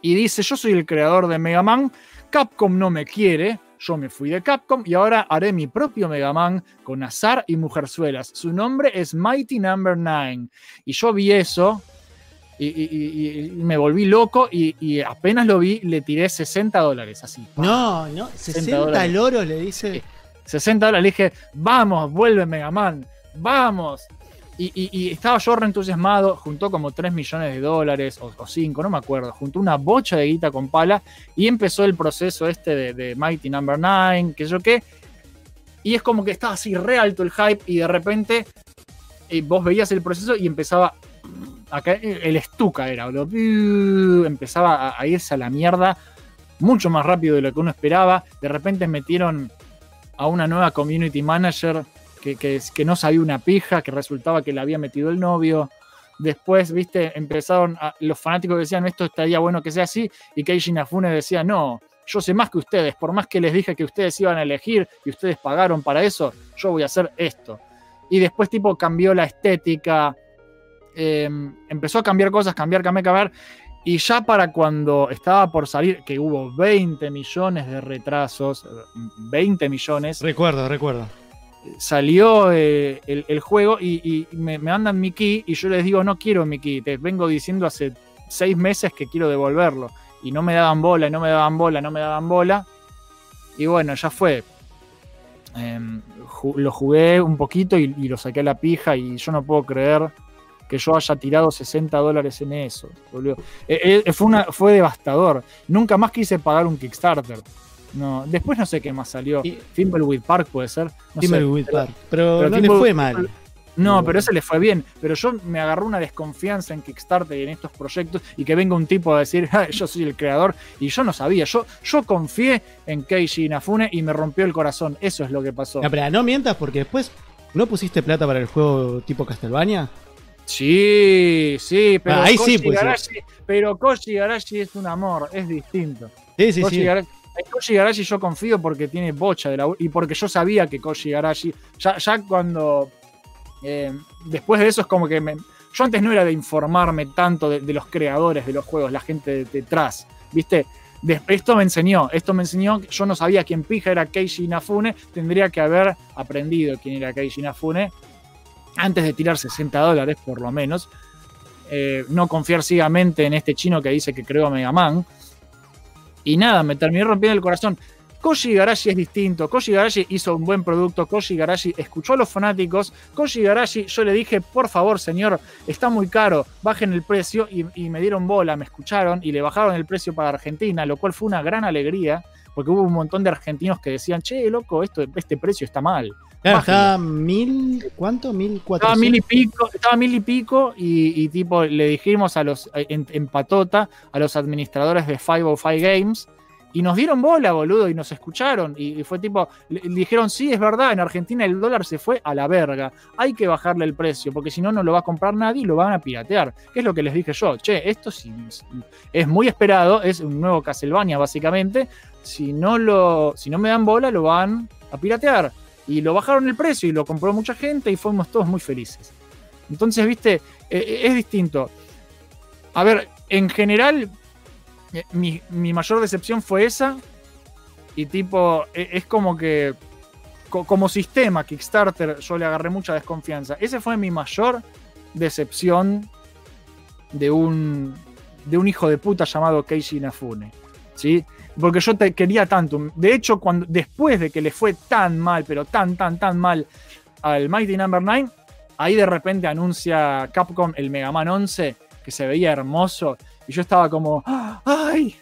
y dice, yo soy el creador de Mega Man, Capcom no me quiere, yo me fui de Capcom y ahora haré mi propio Mega Man con Azar y Mujerzuelas. Su nombre es Mighty Number 9. Y yo vi eso y, y- y- y me volví loco y, apenas lo vi le tiré 60 dólares así. No, no, 60 dólares. loros le dice. 60 dólares. Le dije, vamos, vuelve Mega Man, vamos. Y, estaba yo re entusiasmado, juntó como 3 millones de dólares o, 5, no me acuerdo, juntó una bocha de guita con pala y empezó el proceso este de, Mighty Number 9, que yo qué. Y es como que estaba así re alto el hype y de repente eh, vos veías el proceso y empezaba el estuca era, empezaba a irse a la mierda mucho más rápido de lo que uno esperaba. De repente metieron a una nueva community manager que, que, que no sabía una pija, que resultaba que le había metido el novio. Después, viste, empezaron a- los fanáticos decían esto estaría bueno que sea así, y Keiji Inafune decía, no, yo sé más que ustedes, por más que les dije que ustedes iban a elegir y ustedes pagaron para eso, yo voy a hacer esto. Y después, tipo, cambió la estética, eh, empezó a cambiar cosas, cambiar, cambiar, cambiar. Y ya para cuando estaba por salir, que hubo 20 millones de retrasos, 20 millones, Recuerdo, recuerdo. salió eh, el, el juego y, y me, me mandan mi key y yo les digo, no quiero mi key, te vengo diciendo hace seis meses que quiero devolverlo. Y no me daban bola, y no me daban bola, no me daban bola. Y bueno, ya fue. Em, ju- lo jugué un poquito y, y lo saqué a la pija y yo no puedo creer que yo haya tirado 60 dólares en eso. boludo. Eh, eh, fue, una, fue devastador. Nunca más quise pagar un Kickstarter. No, después no sé qué más salió. Thimbleweed Park puede ser. No sé. Park. Pero, pero no le fue mal. No, pero ese le fue bien. Pero yo me agarró una desconfianza en Kickstarter y en estos proyectos y que venga un tipo a decir, [LAUGHS] "Ah, yo soy el creador y yo no sabía. Yo, yo confié en Keiji Inafune y me rompió el corazón. Eso es lo que pasó. No, pero no mientas porque después no pusiste plata para el juego tipo Castlevania. Sí, sí, pero Ah, ahí Koji sí, pues, sí. Igarashi, pero Koji Igarashi es un amor, es distinto. Sí, sí, Koji sí. En Koji Igarashi yo confío porque tiene bocha de la y porque yo sabía que Koji Igarashi ya, ya cuando eh, después de eso es como que me- yo antes no era de informarme tanto de, de los creadores de los juegos, la gente de- detrás, ¿viste? De- esto me enseñó, esto me enseñó, que yo no sabía quién pija era Keiji Inafune, tendría que haber aprendido quién era Keiji Inafune antes de tirar 60 dólares por lo menos. Eh, no confiar ciegamente en este chino que dice que creó Mega Man. Y nada, me terminó rompiendo el corazón. Koji Igarashi es distinto. Koji Igarashi hizo un buen producto. Koji Igarashi escuchó a los fanáticos. Koji Igarashi, yo le dije, por favor, señor, está muy caro, bajen el precio. Y, y me dieron bola, me escucharon y le bajaron el precio para Argentina, lo cual fue una gran alegría. Porque hubo un montón de argentinos que decían, che, loco, esto, este precio está mal. Claro, estaba mil. ¿Cuánto? Mil Estaba mil y pico, estaba mil y pico y, y tipo le dijimos a los en, en patota a los administradores de 505 Games y nos dieron bola, boludo, y nos escucharon y, y fue tipo le, le dijeron, "Sí, es verdad, en Argentina el dólar se fue a la verga. Hay que bajarle el precio porque si no no lo va a comprar nadie y lo van a piratear." ¿Qué es lo que les dije yo? Che, esto sí es muy esperado, es un nuevo Castlevania básicamente. Si no lo si no me dan bola lo van a piratear y lo bajaron el precio y lo compró mucha gente y fuimos todos muy felices. Entonces, viste, Eh, es distinto. A ver, en general, eh, mi, mi mayor decepción fue esa. Y tipo, e- es como que, co- como sistema Kickstarter, yo le agarré mucha desconfianza. Ese fue mi mayor decepción de un, de un hijo de puta llamado Keiji Inafune. ¿Sí? Porque yo te quería tanto. De hecho, cuando, después de que le fue tan mal, pero tan, tan, tan mal al Mighty Number 9, ahí de repente anuncia Capcom el Mega Man 11, que se veía hermoso, y yo estaba como, ¡ay!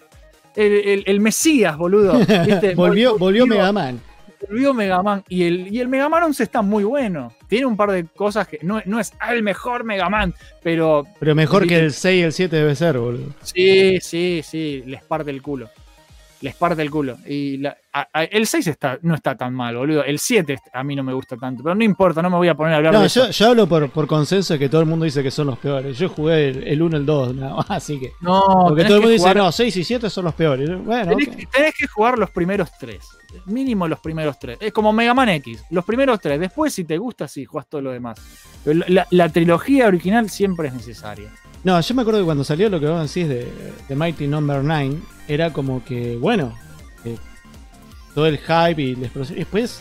El, el- el Mesías, boludo. [LAUGHS] ¿viste? volvió, volvió Digo, Mega Man. volvió Mega Man. Y el, y el Mega Man 11 está muy bueno. Tiene un par de cosas que no, no es el mejor Mega Man, pero Pero mejor que el 6 y el 7 debe ser, boludo. Sí, sí, sí, les parte el culo. Les parte el culo. Y la- a- a- el 6 está, no está tan mal, boludo. El 7 a mí no me gusta tanto. Pero no importa, no me voy a poner a hablar No, de yo, eso. yo hablo por, por consenso de que todo el mundo dice que son los peores. Yo jugué el, el 1 y el 2, nada más, [LAUGHS] así que. No, Porque todo el mundo dice, jugar- no, 6 y 7 son los peores. Bueno, tenés, que- tenés que jugar los primeros tres. Mínimo los primeros tres. Es como Mega Man X. Los primeros tres. Después, si te gusta, sí, jugás todo lo demás. Pero la, la trilogía original siempre es necesaria. No, yo me acuerdo que cuando salió lo que vos decís de, de Mighty Number 9, era como que, bueno, eh, todo el hype y la explosión. Y después,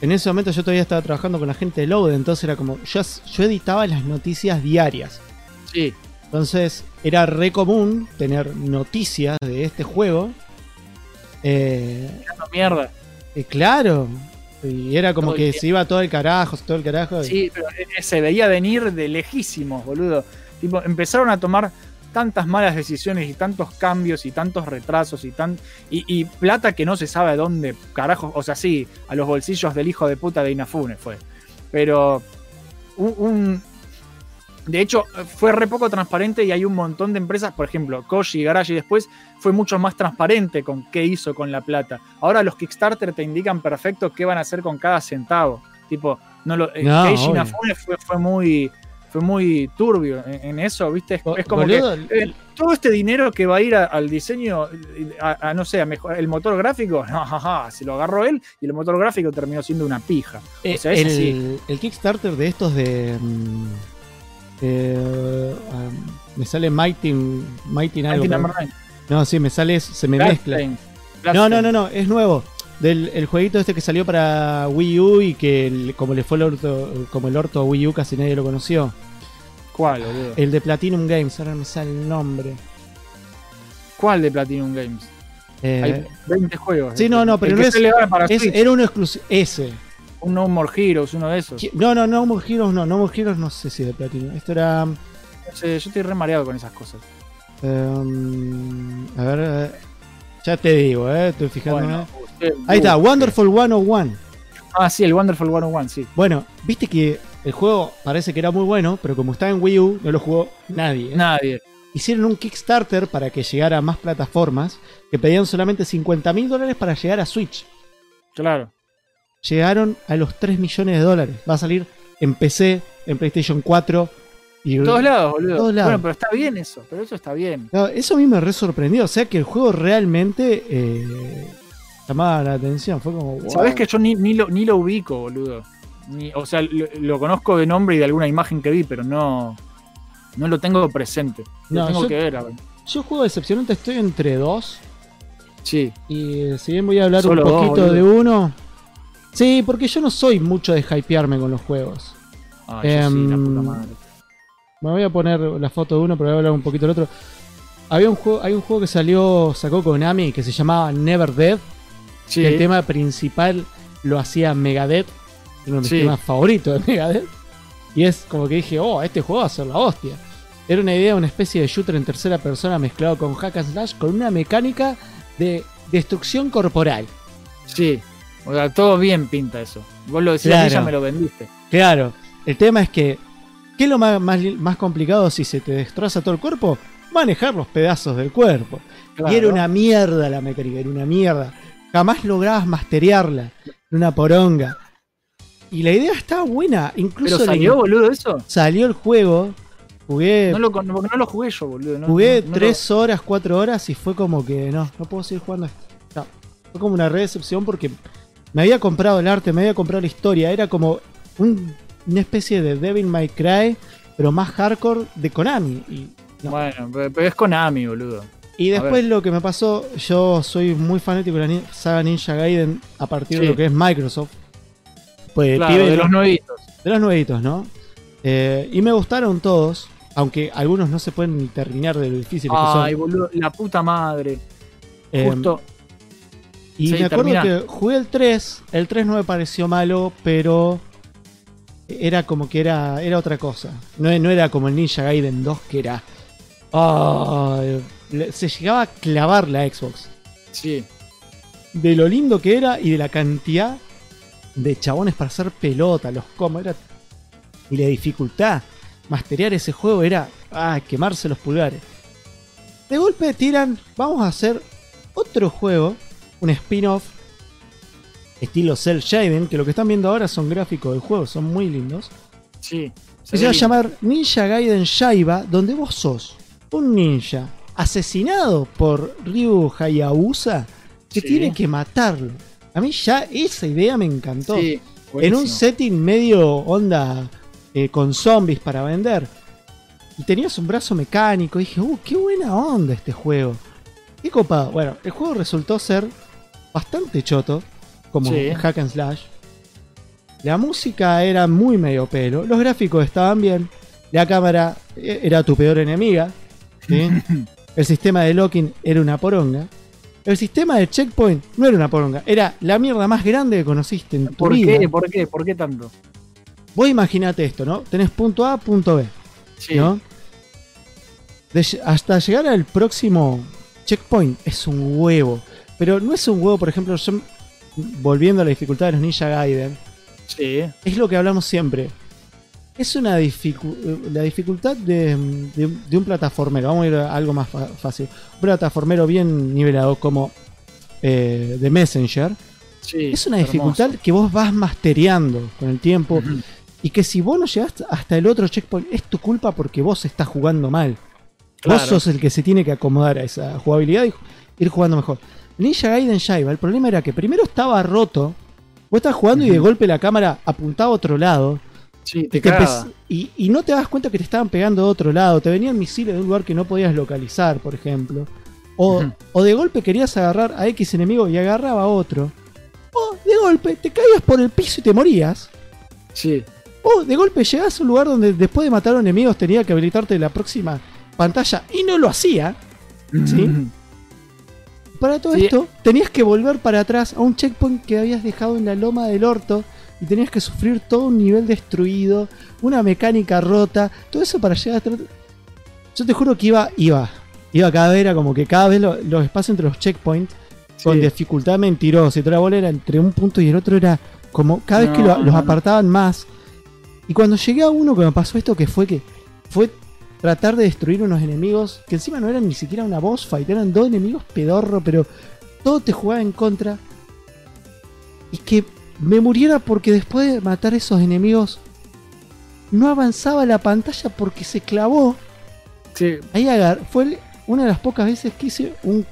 en ese momento yo todavía estaba trabajando con la gente de Load, entonces era como, yo, yo editaba las noticias diarias. Sí. Entonces era re común tener noticias de este juego. Eh, No, mierda. claro, y era como Todo que se iba todo el carajo, todo el carajo. y- Sí, pero eh, se veía venir de lejísimos, boludo. Tipo, empezaron a tomar tantas malas decisiones y tantos cambios y tantos retrasos y tan y, y plata que no se sabe a dónde carajo, o sea, sí, a los bolsillos del hijo de puta de Inafune fue. Pero un, un- de hecho fue re poco transparente y hay un montón de empresas, por ejemplo, Koji Garage y después fue mucho más transparente con qué hizo con la plata. Ahora los Kickstarter te indican perfecto qué van a hacer con cada centavo. Tipo, no lo eh, No, Keiji obvio. Inafune fue, fue muy fue muy turbio en, en eso, ¿viste? Es, como boludo, que eh, todo este dinero que va a ir a- al diseño, a, a, no sé, a mejor, el motor gráfico, [LAUGHS] no, jaja, se lo agarró él y el motor gráfico terminó siendo una pija. Eh, O sea, es así. el, Kickstarter de estos de. mm, eh, um, me sale Mighty. Mighty algo, Mighty. No, sí, me sale. Se me mezcla. No, no, no, no, es nuevo. Del el jueguito este que salió para Wii U y que el- como le fue el orto, como el orto a Wii U casi nadie lo conoció. ¿Cuál, boludo? El de Platinum Games, ahora no me sale el nombre. ¿Cuál de Platinum Games? Eh, Hay 20 juegos. sí, no, no, pero no es- para era uno exclusivo. Ese. un No More Heroes, uno de esos. No, no, no More Heroes, no. No More Heroes no sé si de Platinum. Esto era. No sé, yo estoy re mareado con esas cosas. em, a ver. eh, ya te digo, eh, estoy fijándome. Bueno, Ahí está. Wonderful 101. Ah, sí, el Wonderful 101, sí. Bueno, viste que el juego parece que era muy bueno, pero como está en Wii U, no lo jugó nadie. Nadie. Hicieron un Kickstarter para que llegara a más plataformas, que pedían solamente 50 mil dólares para llegar a Switch. Claro. Llegaron a los 3 millones de dólares. Va a salir en PC, en PlayStation 4 y En todos lados, boludo. Todos lados. Bueno, pero está bien eso, pero eso está bien. No, eso a mí me re sorprendió. O sea que el juego realmente eh, llamaba la atención. Fue como. wow. Sabés que yo ni, ni, lo, ni lo ubico, boludo. Ni- o sea, lo, lo conozco de nombre y de alguna imagen que vi, pero no, no lo tengo presente. Lo No, tengo yo- que ver, a ver. Yo juego decepcionante, estoy entre dos. Sí. Y eh, si bien voy a hablar Solo un poquito de uno. Sí, porque yo no soy mucho de hypearme con los juegos. Ah, yo sí, la Em, puta madre. Me voy a poner la foto de uno, pero voy a hablar un poquito del otro. Había un juego, hay un juego que salió, sacó Konami, que se llamaba Never Dead. Sí. el tema principal lo hacía Megadeth, uno de mis Sí. temas favoritos de Megadeth. Y es como que dije, oh, este juego va a ser la hostia. Era una idea, una especie de shooter en tercera persona mezclado con hack and slash, con una mecánica de destrucción corporal. Sí. O sea, todo bien pinta eso. Vos lo decías Claro. y ya me lo vendiste. Claro, el tema es que, ¿qué es lo más, más, más complicado si se te destroza todo el cuerpo? Manejar los pedazos del cuerpo. Y era una mierda la mecánica, era una mierda. Jamás lograbas masterearla. Una poronga. Y la idea estaba buena. Incluso Pero salió, boludo, eso. salió el juego. Jugué, No lo, no jugué yo, boludo. No, jugué lo- tres horas, cuatro horas y fue como que no, no puedo seguir jugando. No, fue como una re decepción porque me había comprado el arte, me había comprado la historia. Era como un- una especie de Devil May Cry, pero más hardcore de Konami. Y, no. Bueno, pero es Konami, boludo. Y después lo que me pasó, yo soy muy fanático de la ni- saga Ninja Gaiden a partir de lo que es Microsoft. Pues Claro, de los nuevitos. de los nuevitos, ¿no? Eh, y me gustaron todos, aunque algunos no se pueden ni terminar de lo difíciles que son. Ay, boludo, la puta madre. Eh, Justo. y sí, me acuerdo que jugué el 3, el 3 no me pareció malo, pero era como que era, era otra cosa. No, no era como el Ninja Gaiden 2 que era... le- se llegaba a clavar la Xbox. Sí. De lo lindo que era y de la cantidad de chabones para hacer pelota, los combos. Era... Y la dificultad. Masterear ese juego era... Ah, quemarse los pulgares. De golpe tiran, vamos a hacer otro juego, un spin-off estilo Cell Shading, que lo que están viendo ahora son gráficos del juego, son muy lindos. Sí. Que se va a llamar Ninja Gaiden Shaiba, donde vos sos un ninja asesinado por Ryu Hayabusa que Sí. tiene que matarlo. A mí ya esa idea me encantó. Sí, en un setting medio onda eh, con zombies para vender. Y tenías un brazo mecánico. Y dije, uh, qué buena onda este juego. Qué copado. Bueno, el juego resultó ser bastante choto, como Sí. hack and slash. La música era muy medio pelo. Los gráficos estaban bien. La cámara eh, era tu peor enemiga. ¿sí? [LAUGHS] el sistema de locking era una poronga. El sistema de checkpoint no era una poronga. Era la mierda más grande que conociste en tu ¿Por vida. qué? ¿Por qué? ¿Por qué tanto? Vos imaginate esto, ¿no? Tenés punto A, punto B, Sí. ¿no? De hasta llegar al próximo checkpoint es un huevo. Pero no es un huevo, por ejemplo, yo- volviendo a la dificultad de los Ninja Gaiden, Sí. es lo que hablamos siempre. Es una dificu- la dificultad de, de- de un plataformero. Vamos a ir a algo más fácil. Un plataformero bien nivelado como eh, The Messenger. Sí. Es una hermoso. dificultad que vos vas mastereando con el tiempo. Y que si vos no llegaste hasta el otro checkpoint, es tu culpa porque vos estás jugando mal. Claro. Vos sos el que se tiene que acomodar a esa jugabilidad y ir jugando mejor. Ninja Gaiden Shaiba, el problema era que primero estaba roto. Vos estás jugando y de golpe la cámara apuntaba a otro lado. Sí, Y, te te cagaba. empe- y- y no te das cuenta que te estaban pegando de otro lado. Te venían misiles de un lugar que no podías localizar, por ejemplo. O, de golpe querías agarrar a X enemigo y agarraba a otro. O de golpe te caías por el piso y te morías. Sí. O de golpe llegás a un lugar donde después de matar a enemigos tenía que habilitarte la próxima pantalla y no lo hacía. Sí. Para todo Sí. esto tenías que volver para atrás a un checkpoint que habías dejado en la loma del orto y tenías que sufrir todo un nivel destruido, una mecánica rota, todo eso para llegar a... tra- Yo te juro que iba, iba, iba cada vez, era como que cada vez lo- los espacios entre los checkpoints con dificultad mentirosa y toda la bola era entre un punto y el otro era como cada vez que lo- los apartaban más. Y cuando llegué a uno que me pasó esto que fue que fue tratar de destruir unos enemigos que encima no eran ni siquiera una boss fight, eran dos enemigos pedorro, pero todo te jugaba en contra. Y que me muriera porque después de matar esos enemigos no avanzaba la pantalla porque se clavó. Sí. Ahí agar fue una de las pocas veces que hice un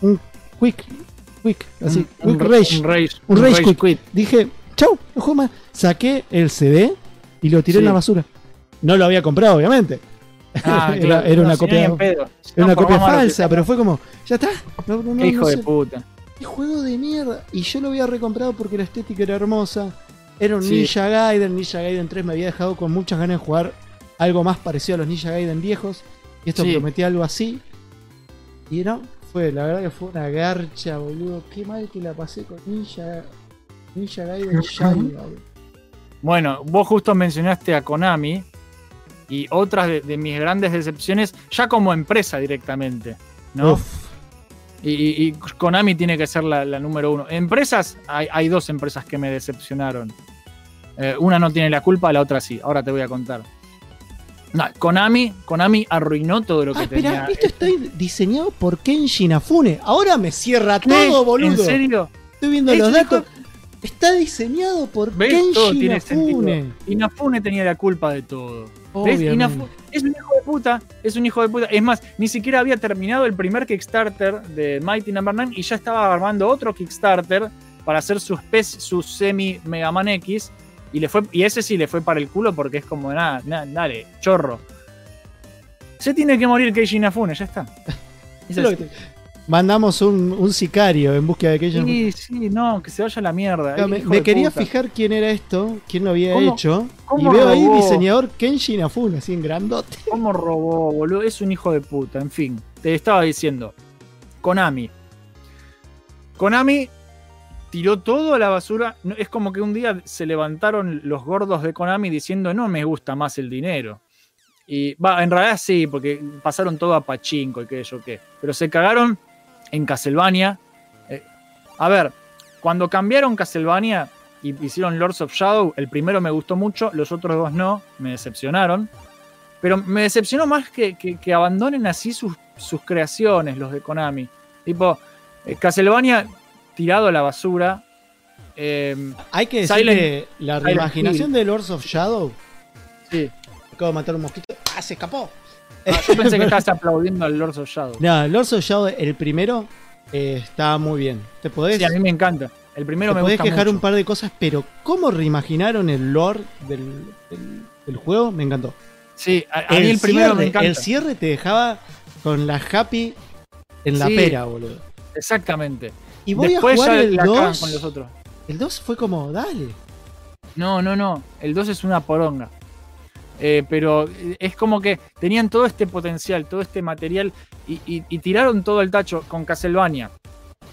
un quick quick así, Un- quick un- rage. Un rage. Un rage quit. quit. Dije, chau, no juego más. Saqué el CD y lo tiré Sí. en la basura. No lo había comprado, obviamente. Ah, [LAUGHS] Era- claro. era una no, copia- Era no, una copia falsa, pero fue como, ya está. No, no, no, Qué hijo no de puta. Qué juego de mierda. Y yo lo había recomprado porque la estética era hermosa. Era un Sí. Ninja Gaiden. Ninja Gaiden 3 me había dejado con muchas ganas de jugar algo más parecido a los Ninja Gaiden viejos. Y esto Sí. prometía algo así. Y no, fue, la verdad que fue una garcha, boludo. Qué mal que la pasé con Ninja, Ninja Gaiden [LAUGHS] boludo. Bueno, vos justo mencionaste a Konami y otras de, de mis grandes decepciones, ya como empresa directamente, ¿no? Uf. Y, y- Konami tiene que ser la, la número uno. Empresas, hay, hay dos empresas que me decepcionaron. Eh, una no tiene la culpa, la otra sí. Ahora te voy a contar. No, Konami, Konami arruinó todo lo que Ah, espera, tenía. esto está diseñado por Kenji Inafune. Ahora me cierra todo, boludo. ¿En serio? Estoy viendo los datos. Está diseñado por ¿Ves? Todo Kenji tiene Inafune. sentido. Inafune tenía la culpa de todo. Es un hijo de puta, es un hijo de puta. Es más, ni siquiera había terminado el primer Kickstarter de Mighty Number 9 y ya estaba armando otro Kickstarter para hacer su, especie- su semi Mega Man X. Y, le fue, y ese sí le fue para el culo porque es como, nada, nada, dale, chorro. Se tiene que morir Keiji Inafune, ya está. [LAUGHS] Es Es lo que te- Mandamos un, un sicario en búsqueda de Inafune. Sí, sí, no, que se vaya a la mierda. Me quería puta. fijar quién era esto, quién lo había ¿Cómo- hecho. Y veo ahí diseñador Kenji Inafune, así en grandote. ¿Cómo robó, boludo? Es un hijo de puta. En fin, te estaba diciendo. Konami. Konami tiró todo a la basura. Es como que un día se levantaron los gordos de Konami diciendo no me gusta más el dinero. Y va, en realidad sí, porque pasaron todo a Pachinko y qué yo qué. Pero se cagaron en Castlevania. Eh, a ver, cuando cambiaron Castlevania y hicieron Lords of Shadow, el primero me gustó mucho, los otros dos no, me decepcionaron. Pero me decepcionó más que, que- que abandonen así sus, sus creaciones, los de Konami. Tipo, eh, Castlevania tirado a la basura. eh, Hay que decir Silent- que la reimaginación de Lords of Shadow. sí. Acabo de matar un mosquito. ¡Ah, se escapó! [LAUGHS] Ah, yo pensé que estabas aplaudiendo al Lords of Shadow. No, Lords of Shadow, el primero, eh, está muy bien. Te podés, Sí, a mí me encanta. El primero te me podés gusta quejar mucho. un par de cosas, pero cómo reimaginaron el lore del, del- del juego, me encantó. Sí, a, a mí el primero cierre, me encanta. el cierre te dejaba con la happy en la Sí. pera, boludo. Exactamente. Y voy Después a jugar el la cagan 2. con los otros. El 2 fue como, dale. No, no, no. El 2 es una poronga. Eh, pero es como que tenían todo este potencial, todo este material y, tiraron todo el tacho con Castlevania.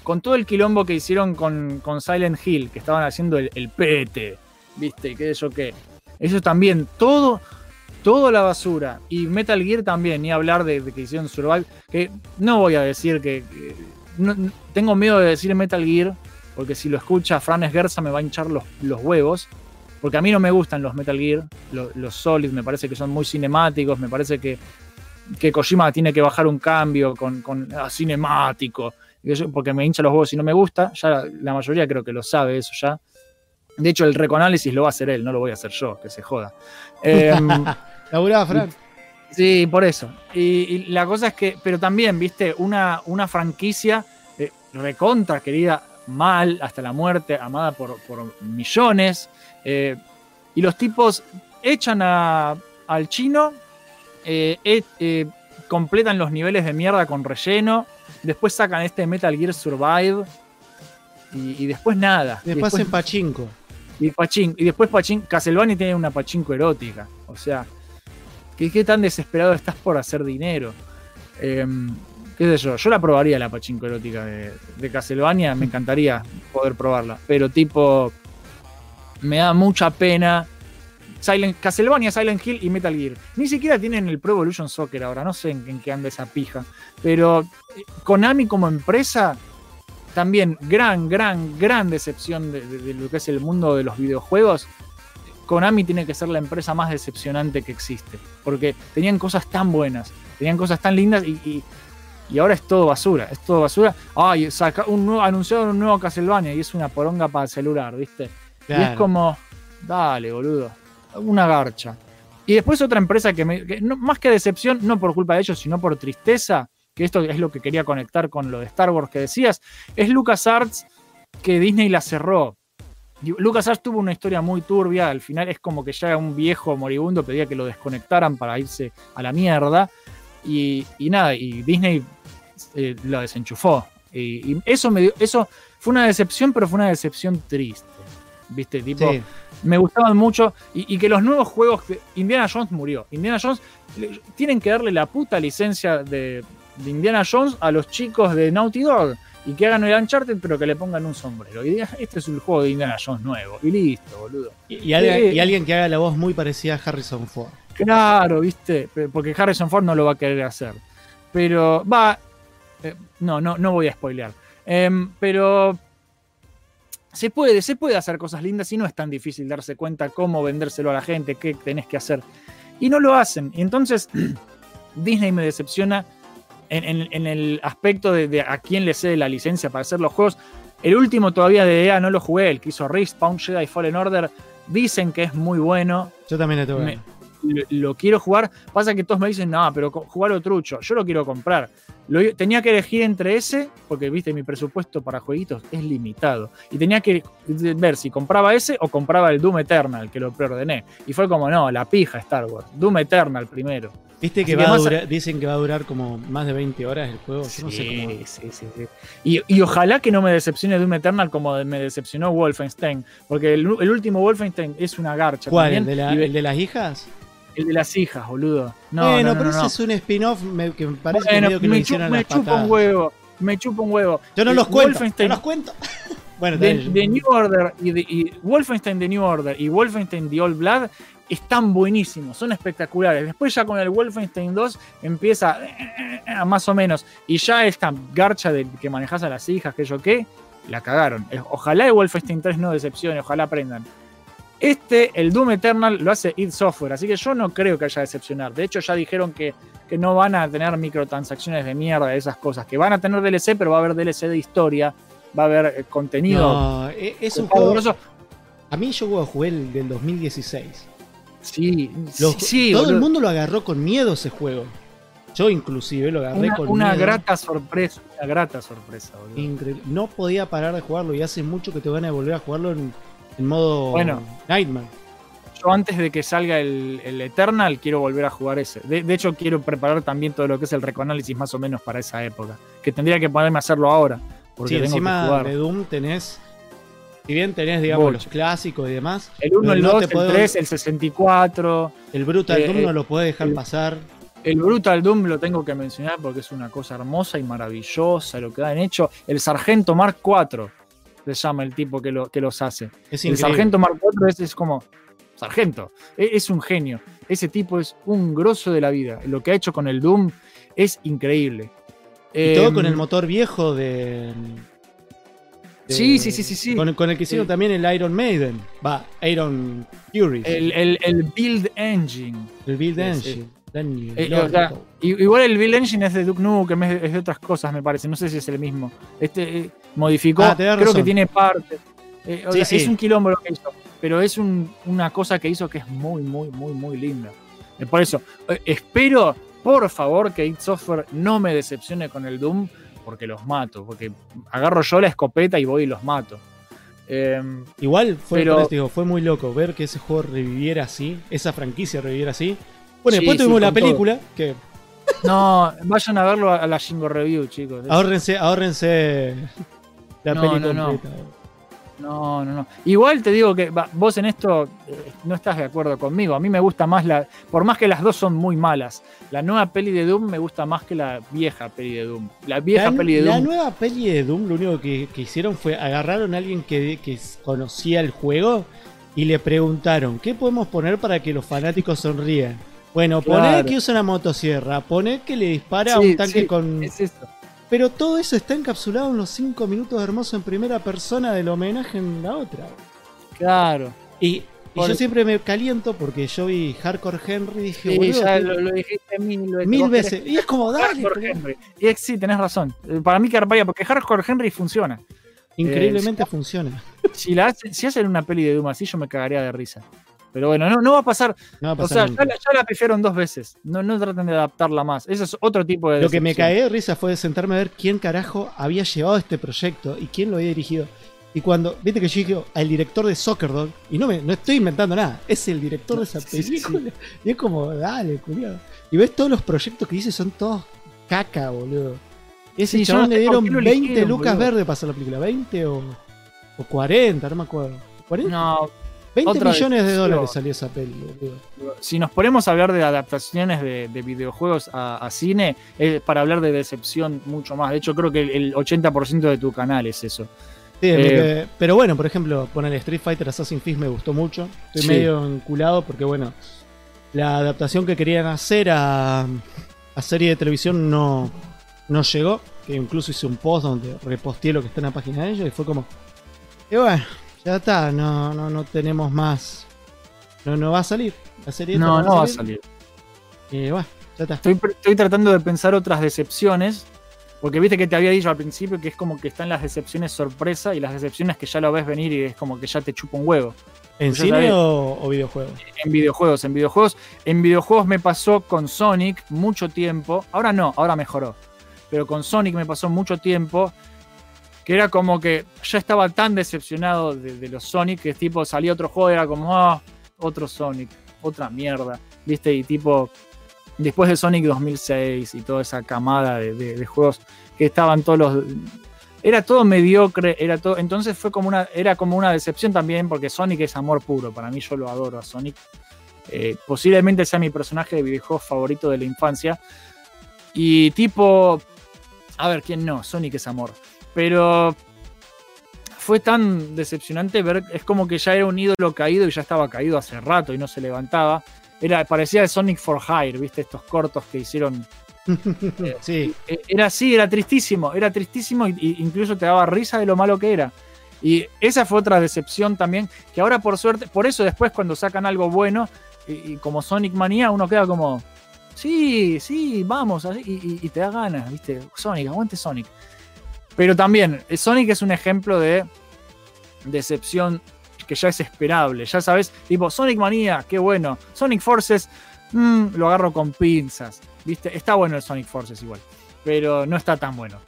Con todo el quilombo que hicieron con, Silent Hill, que estaban haciendo el, el pete, ¿viste? ¿Qué yo qué? Eso también, todo, todo la basura. Y Metal Gear también, ni hablar de, que hicieron Survive. Que no voy a decir que. tengo miedo de decir Metal Gear, porque si lo escucha Fran Esguerza me va a hinchar los huevos. Porque a mí no me gustan los Metal Gear, lo- los Solid, me parece que son muy cinemáticos, me parece que, que Kojima tiene que bajar un cambio con, con ah, cinemático, porque me hincha los huevos y no me gusta, ya la, mayoría creo que lo sabe eso ya. De hecho, el recoanálisis lo va a hacer él, no lo voy a hacer yo, que se joda. Em, [LAUGHS] Laburá, Fran. Sí, por eso. Y, y la cosa es que, pero también, viste, una, una franquicia eh, recontra querida, mal, hasta la muerte, amada por, por millones. Eh, y los tipos echan a- al chino, eh, eh, eh, completan los niveles de mierda con relleno, después sacan este Metal Gear Survive. Y, y después nada. Y Después en Pachinko. y, Pachin, y después Pachin, Castlevania tiene una pachinko erótica. O sea, ¿qué, qué tan desesperado estás por hacer dinero? Em, ¿Qué sé yo? Yo la probaría la pachinko erótica de, de Castlevania, me encantaría poder probarla. Pero tipo, me da mucha pena. Castlevania, Silent Hill y Metal Gear. Ni siquiera tienen el Pro Evolution Soccer ahora, no sé en, qué anda esa pija. Pero eh, Konami como empresa, también gran, gran, gran decepción de, lo que es el mundo de los videojuegos. Konami tiene que ser la empresa más decepcionante que existe. Porque tenían cosas tan buenas, tenían cosas tan lindas y, y- ahora es todo basura. Es todo basura. Ay, saca un nuevo, anunciaron un nuevo Castlevania y es una poronga para el celular, ¿viste? Y es como, dale, boludo. Una garcha. Y después otra empresa que, me, que no- más que decepción, no por culpa de ellos, sino por tristeza, que esto es lo que quería conectar con lo de Star Wars que decías, es LucasArts que Disney la cerró. LucasArts tuvo una historia muy turbia, al final es como que ya un viejo moribundo pedía que lo desconectaran para irse a la mierda. Y, y nada, y Disney eh, lo desenchufó. Y, y eso, me dio- eso fue una decepción, pero fue una decepción triste. ¿Viste? Tipo, Sí. me gustaban mucho y, y que los nuevos juegos Indiana Jones murió. Indiana Jones le- tienen que darle la puta licencia de, de Indiana Jones a los chicos de Naughty Dog y que hagan el Uncharted pero que le pongan un sombrero. Y digan, este es el juego de Indiana Jones nuevo. Y listo, boludo. Y, y alguien, Eh, y alguien que haga la voz muy parecida a Harrison Ford. Claro, viste, porque Harrison Ford no lo va a querer hacer. Pero va, eh, no, no, no voy a spoilear. Em, pero se puede, se puede hacer cosas lindas y no es tan difícil darse cuenta cómo vendérselo a la gente, qué tenés que hacer. Y no lo hacen. Y entonces [CLEARS THROAT] Disney me decepciona en, en- en el aspecto de, de a quién le cede la licencia para hacer los juegos. El último todavía de EA no lo jugué, el que hizo Respawn, Jedi Fallen Order. Dicen que es muy bueno Yo también tengo Me- lo, lo quiero jugar. Pasa que todos me dicen, no, pero jugarlo trucho. Yo lo quiero comprar. Lo- tenía que elegir entre ese, porque viste, mi presupuesto para jueguitos es limitado. Y tenía que ver si compraba ese o compraba el Doom Eternal, que lo preordené. Y fue como, no, la pija Star Wars. Doom Eternal primero. Viste que, va a durar- dicen que va a durar como más de 20 horas el juego. Yo no sé cómo. Sí, sí, sí. Y, y ojalá que no me decepcione Doom Eternal como me decepcionó Wolfenstein. Porque el, el último Wolfenstein es una garcha. ¿Cuál? ¿El también, de, la- y ve- el de las hijas? El de las hijas, boludo. No, bueno, no, no, pero ese es un spin-off que me parece Bueno, que lo me, chu- hicieron a me chupa un huevo, me chupa un huevo. Yo no Eh, los cuento, no los cuento. [LAUGHS] Bueno, también- The New Order y, y Wolfenstein The New Order y Wolfenstein The Old Blood están buenísimos, son espectaculares. Después ya con el Wolfenstein 2 empieza eh, eh, más o menos. Y ya esta garcha de que manejas a las hijas, que yo qué, la cagaron. Ojalá el Wolfenstein 3 no decepcione, ojalá aprendan. Este, el Doom Eternal, lo hace id Software, así que yo no creo que haya decepcionar. De hecho, ya dijeron que, que no van a tener microtransacciones de mierda, esas cosas. Que van a tener DLC, pero va a haber DLC de historia, va a haber eh, contenido. No, e- es un juego. grosso. A mí yo jugué el del 2016. Sí, sí, todo el mundo lo agarró con miedo ese juego. Yo inclusive lo agarré Una, con una miedo. grata sorpresa, una grata sorpresa, boludo. Increíble. No podía parar de jugarlo y hace mucho que te van a volver a jugarlo en, en modo bueno, Nightmare. Yo antes de que salga el, Eternal quiero volver a jugar ese. De, hecho, quiero preparar también todo lo que es el reconálisis más o menos para esa época. Que tendría que ponerme a hacerlo ahora. Porque sí, encima de Doom tenés. Si bien tenés, digamos, los clásicos y demás. El 1, el 2, no el 3, el 64. El Brutal eh, Doom no eh, lo puede dejar pasar. El Brutal Doom lo tengo que mencionar porque es una cosa hermosa y maravillosa lo que han hecho. El Sargento Mark 4 se llama el tipo que, lo, que los hace. El sargento Mark IV es, es, como, sargento, e, es, un genio. Ese tipo es un grosso de la vida. Lo que ha hecho con el Doom es increíble. Y todo con el em, motor viejo de... sí, sí, sí, sí, sí. Con, el que hicieron también el Iron Maiden. Va, Iron Fury. El, el, Build Engine. El Build Engine. Daniel, eh, igual el Build Engine es de Duke Nukem, es de, es de otras cosas, me parece. No sé si es el mismo. Este, eh, modificó, Ah, creo razón. que tiene parte. Eh, o Sí, sea, sí. Es un quilombo lo que hizo, pero es un- una cosa que hizo que es muy, muy, muy, muy linda. Eh, por eso, eh, espero, por favor, que id Software no me decepcione con el Doom, porque los mato. Porque agarro yo la escopeta y voy y los mato. Em, Igual fue, Pero- digo, muy loco ver que ese juego reviviera así, esa franquicia reviviera así. Bueno, Sí, después tuvimos la todo. película, que no, vayan a verlo a, a la Shingo Review, chicos. ahórrense, ahórrense la No, peli no, no. completa. No, no, no. Igual te digo que vos en esto eh, no estás de acuerdo conmigo. A mí me gusta más la. Por más que las dos son muy malas, la nueva peli de Doom me gusta más que la vieja peli de Doom. La vieja la, peli de la Doom. nueva peli de Doom, lo único que, que hicieron fue agarraron a alguien que, que conocía el juego y le preguntaron, ¿qué podemos poner para que los fanáticos sonrían? Bueno, poner Claro. que usa una motosierra, poner que le dispara a Sí, un tanque sí, con... Es eso. Pero todo eso está encapsulado en los 5 minutos hermosos en primera persona del homenaje en la otra. Claro. Y, yo siempre me caliento porque yo vi Hardcore Henry y dije, Sí, boludo, ya lo, lo dijiste mil veces. mil veces. Y es como, dale, Hardcore Henry. Y es- sí, tenés razón. Eh, Para mí que arparía, porque Hardcore Henry funciona. increíblemente funciona. [LAUGHS] Si, la si hacen una peli de Doom así, yo me cagaría de risa. Pero bueno, no, no va a pasar. No va a O pasar sea, nunca. ya la, la pifiaron dos veces. No, no traten de adaptarla más. Eso es otro tipo de. Lo que me cagué de risa fue de sentarme a ver quién carajo había llevado este proyecto y quién lo había dirigido. Y cuando, viste que yo dije al director de Soccer Dog, y no me no estoy inventando nada, es el director de esa Sí, sí, sí. película. Y es como, dale, culiado. Y ves todos los proyectos que dice, son todos caca, boludo. Y ese Sí, chabón no le dieron qué lo 20 eligieron, lucas boludo. verdes para hacer la película. 20 o, o 40, no me acuerdo. 40, No, 20 otra millones de dólares salió esa peli, boludo. si nos ponemos a hablar de adaptaciones de, de videojuegos a, a cine, es para hablar de decepción mucho más. De hecho, creo que el, el 80% de tu canal es eso. Sí, Eh, pero bueno, por ejemplo, poner Street Fighter Assassin's Creed me gustó mucho. Estoy Sí. medio enculado porque, bueno, la adaptación que querían hacer a, a serie de televisión no, no llegó. Que incluso hice un post donde reposteé lo que está en la página de ellos y fue como. Y bueno, ya está, no, no, no tenemos más. No, no va a salir. La serie No, no va a salir. Bueno, ya está. Estoy, tratando de pensar otras decepciones. Porque viste que te había dicho al principio que es como que están las decepciones sorpresa y las decepciones que ya lo ves venir y es como que ya te chupa un huevo. ¿En cine o videojuegos? En videojuegos, en videojuegos. En videojuegos me pasó con Sonic mucho tiempo. Ahora no, ahora mejoró. Pero con Sonic me pasó mucho tiempo. Que era como que ya estaba tan decepcionado de, los Sonic que tipo salía otro juego y era como, ah, otro Sonic, otra mierda. ¿Viste? Y tipo, después de Sonic 2006 y toda esa camada de juegos que estaban todos los. Era todo mediocre, era todo. Entonces fue como una. Era como una decepción también, porque Sonic es amor puro. Para mí yo lo adoro a Sonic. Eh, posiblemente sea mi personaje de videojuegos favorito de la infancia. Y tipo. A ver, ¿quién no? Sonic es amor. Pero. fue tan decepcionante ver, es como que ya era un ídolo caído y ya estaba caído hace rato y no se levantaba. Era, parecía de Sonic for Hire, ¿viste? Estos cortos que hicieron. [LAUGHS] sí. Eh, Era así, era tristísimo, era tristísimo y incluso te daba risa de lo malo que era. Y esa fue otra decepción también, que ahora por suerte, por eso después cuando sacan algo bueno, y, y como Sonic Manía, uno queda como, sí, sí, vamos, así, y- y te da ganas, ¿viste? Sonic, aguante Sonic. Pero también, eh, Sonic es un ejemplo de decepción que ya es esperable, ya sabes, tipo Sonic Manía, qué bueno, Sonic Forces, mm, lo agarro con pinzas, ¿viste? Está bueno el Sonic Forces igual, pero no está tan bueno.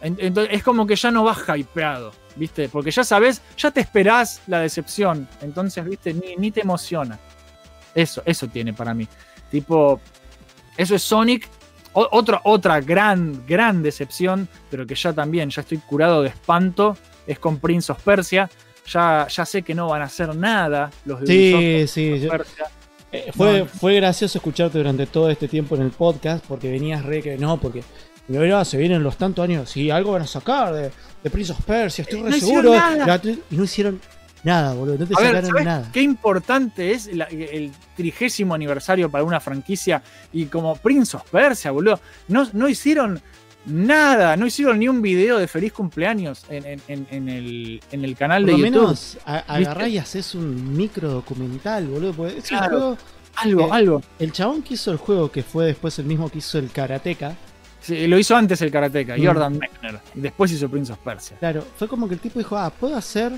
En- Entonces es como que ya no vas hypeado, ¿viste? Porque ya sabes, ya te esperás la decepción, entonces, ¿viste? Ni, ni te emociona. Eso, eso tiene para mí. Tipo, eso es Sonic. O- otra, otra gran, gran decepción, pero que ya también, ya estoy curado de espanto, es con Prince of Persia. Ya, ya sé que no van a hacer nada los de Ubisoft Sí, con sí. yo- Persia. eh, fue, No. fue gracioso escucharte durante todo este tiempo en el podcast porque venías re que no, porque mira, se vienen los tantos años, sí, algo van a sacar de, de Prince of Persia, estoy re No hicieron seguro. La- y no hicieron nada, boludo, no te A ver, sacaron ¿sabes nada. qué importante es la- el trigésimo aniversario para una franquicia? Y como Prince of Persia, boludo, no, no hicieron nada, no hicieron ni un video de feliz cumpleaños en, en- en- en el, canal Por de lo YouTube. menos a- agarrá y haces un micro documental, boludo. porque es un Claro. juego- algo, eh, algo. el chabón que hizo el juego, que fue después el mismo que hizo el Karateka, Sí, lo hizo antes el Karateka, Mm. Jordan Mechner. Y después hizo Prince of Persia. claro, fue como que el tipo dijo, ah, puedo hacer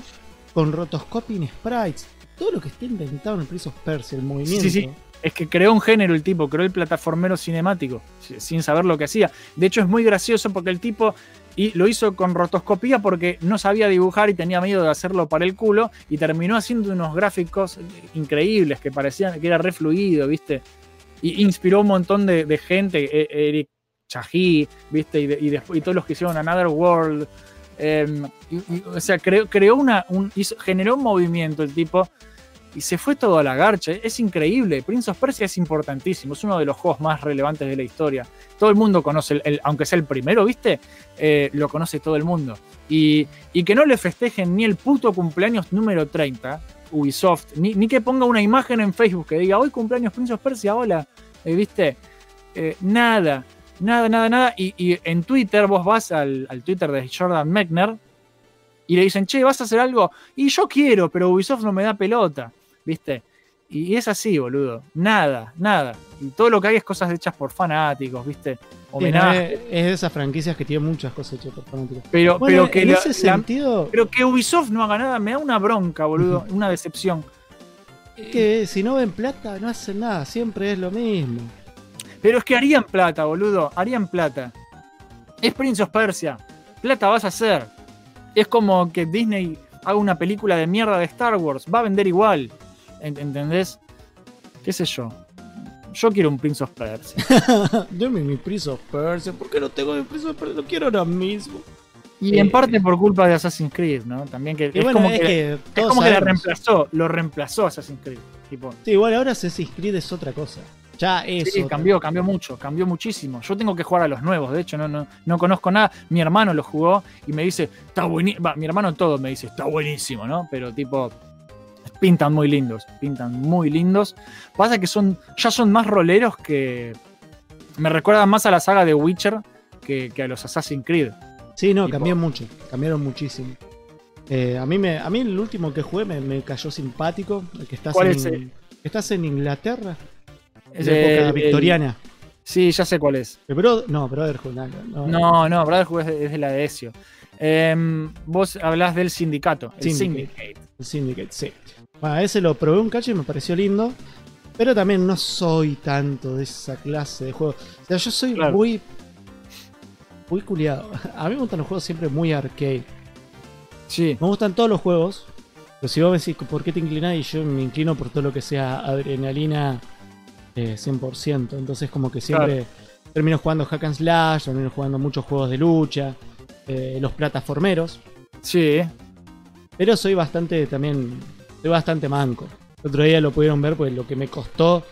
con rotoscoping sprites. Todo lo que esté inventado en el Prince of Persia, el movimiento. Sí, sí. Es que creó un género el tipo, creó el plataformero cinemático, si- sin saber lo que hacía. De hecho, es muy gracioso porque el tipo y lo hizo con rotoscopía porque no sabía dibujar y tenía miedo de hacerlo para el culo y terminó haciendo unos gráficos increíbles que parecían que era re fluido, ¿viste? Y inspiró un montón de, de gente, e- Eric Chahi, ¿viste? Y, de- y todos los que hicieron Another World. Em, o sea, creó, creó una, un- generó un movimiento el tipo y se fue todo a la garcha. Es increíble. Prince of Persia es importantísimo. Es uno de los juegos más relevantes de la historia. Todo el mundo conoce, el- aunque sea el primero, ¿viste? Eh, lo conoce todo el mundo. Y, y que no le festejen ni el puto cumpleaños número 30, Ubisoft, ni, ni que ponga una imagen en Facebook que diga, hoy cumpleaños Prince of Persia, hola. Eh, ¿Viste? Eh, nada, nada, nada, nada. Y, y en Twitter, vos vas al, al Twitter de Jordan Mechner y le dicen, che, ¿vas a hacer algo? Y yo quiero, pero Ubisoft no me da pelota. ¿viste? Y es así, boludo. Nada, nada. Y todo lo que hay es cosas hechas por fanáticos, ¿viste? Sí, no, Homenaje. es, es de esas franquicias que tienen muchas cosas hechas por fanáticos. pero, Bueno, pero, que en la- ese la- sentido, pero que Ubisoft no haga nada me da una bronca, boludo. Una decepción. que si no ven plata, no hacen nada, siempre es lo mismo. Pero es que harían plata, boludo. Harían plata. Es Prince of Persia. Plata vas a hacer. Es como que Disney haga una película de mierda de Star Wars. Va a vender igual. ¿Ent- ¿Entendés? ¿Qué sé yo? Yo quiero un Prince of Persia. [LAUGHS] Deme mi Prince of Persia, ¿por qué no tengo mi Prince of Persia? Lo quiero ahora mismo. Y Eh, en parte por culpa de Assassin's Creed, ¿no? También que es bueno, como es que, que es todos como que la reemplazó, lo reemplazó Assassin's Creed. Tipo, Sí, igual ahora Assassin's Creed es otra cosa. Ya es sí, cambió, cambió mucho, cambió muchísimo. Yo tengo que jugar a los nuevos, de hecho, no, no, no conozco nada. Mi hermano lo jugó y me dice, está buenísimo. Mi hermano todo me dice, está buenísimo, ¿no? Pero tipo, pintan muy lindos, pintan muy lindos. Pasa que son, ya son más roleros que. Me recuerdan más a la saga de Witcher que, que a los Assassin's Creed. Sí, no, Tipo- cambió mucho. Cambiaron muchísimo. Eh, a, mí me, a mí el último que jugué me, me cayó simpático. El que estás ¿Cuál en, es el? estás en Inglaterra. Es de época el- victoriana. Sí, ya sé cuál es. El Bro- no, Brotherhood. No, no, No, no, Brotherhood es de, es de la de Ezio. Em, vos hablás del sindicato, el Syndicate. Syndicate. El Syndicate, sí. Bueno, ese lo probé un cacho y me pareció lindo. Pero también no soy tanto de esa clase de juegos. O sea, yo soy Claro. muy. Muy culiado. A mí me gustan los juegos siempre muy arcade. Sí, Me gustan todos los juegos. Pero si vos me decís por qué te inclinás, y yo me inclino por todo lo que sea adrenalina eh, 100%. Entonces, como que siempre termino jugando Hack and Slash, termino jugando muchos juegos de lucha, eh, los plataformeros. sí. Pero soy bastante también. Soy bastante manco. El otro día lo pudieron ver, pues lo que me costó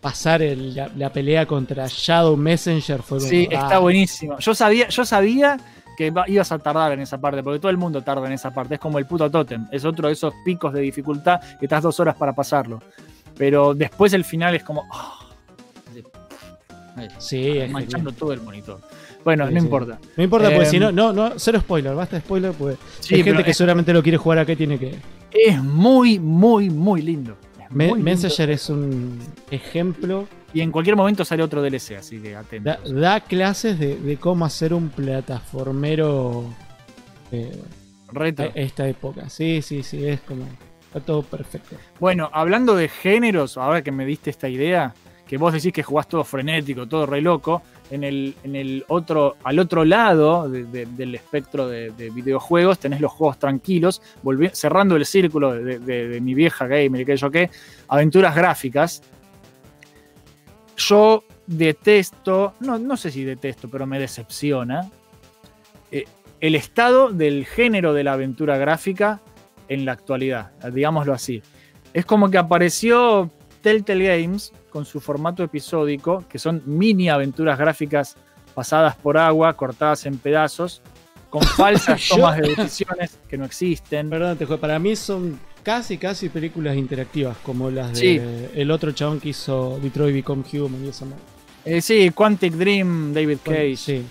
pasar el- la, la pelea contra Shadow Messenger fue como. Sí, ah, está buenísimo. Yo sabía, yo sabía que ibas a tardar en esa parte, porque todo el mundo tarda en esa parte. Es como el puto Totem. Es otro de esos picos de dificultad que estás dos horas para pasarlo. Pero después el final es como. ah, Sí, es manchando todo el monitor. Bueno, Sí, no sí. importa. No importa, porque Em, si no, no, no, cero spoiler, basta de spoiler, pues Sí, hay gente que es- seguramente lo quiere jugar acá y tiene que. Es muy, muy, muy lindo. Es Me- muy lindo. Messenger es un ejemplo, Y en cualquier momento sale otro DLC, así que atento. da, da clases de, de cómo hacer un plataformero eh, Retro. a esta época. Sí, sí, sí, es como. Está todo perfecto. Bueno, hablando de géneros, ahora que me diste esta idea, que vos decís que jugás todo frenético, todo re loco, en el, en el otro, al otro lado de- de- del espectro de, de videojuegos tenés los juegos tranquilos, volvi- cerrando el círculo de mi vieja gamer y que yo qué, aventuras gráficas. Yo detesto, no, no sé si detesto, pero me decepciona eh, el estado del género de la aventura gráfica en la actualidad, digámoslo así. Es como que apareció Telltale Games con su formato episódico, que son mini aventuras gráficas pasadas por agua, cortadas en pedazos, con [LAUGHS] falsas tomas de decisiones que no existen. Perdón, te. Para mí son casi, casi películas interactivas, como las de Sí. el otro chabón que hizo Detroit Become Human y esa. Eh, sí, Quantic Dream, David Cage. Sí.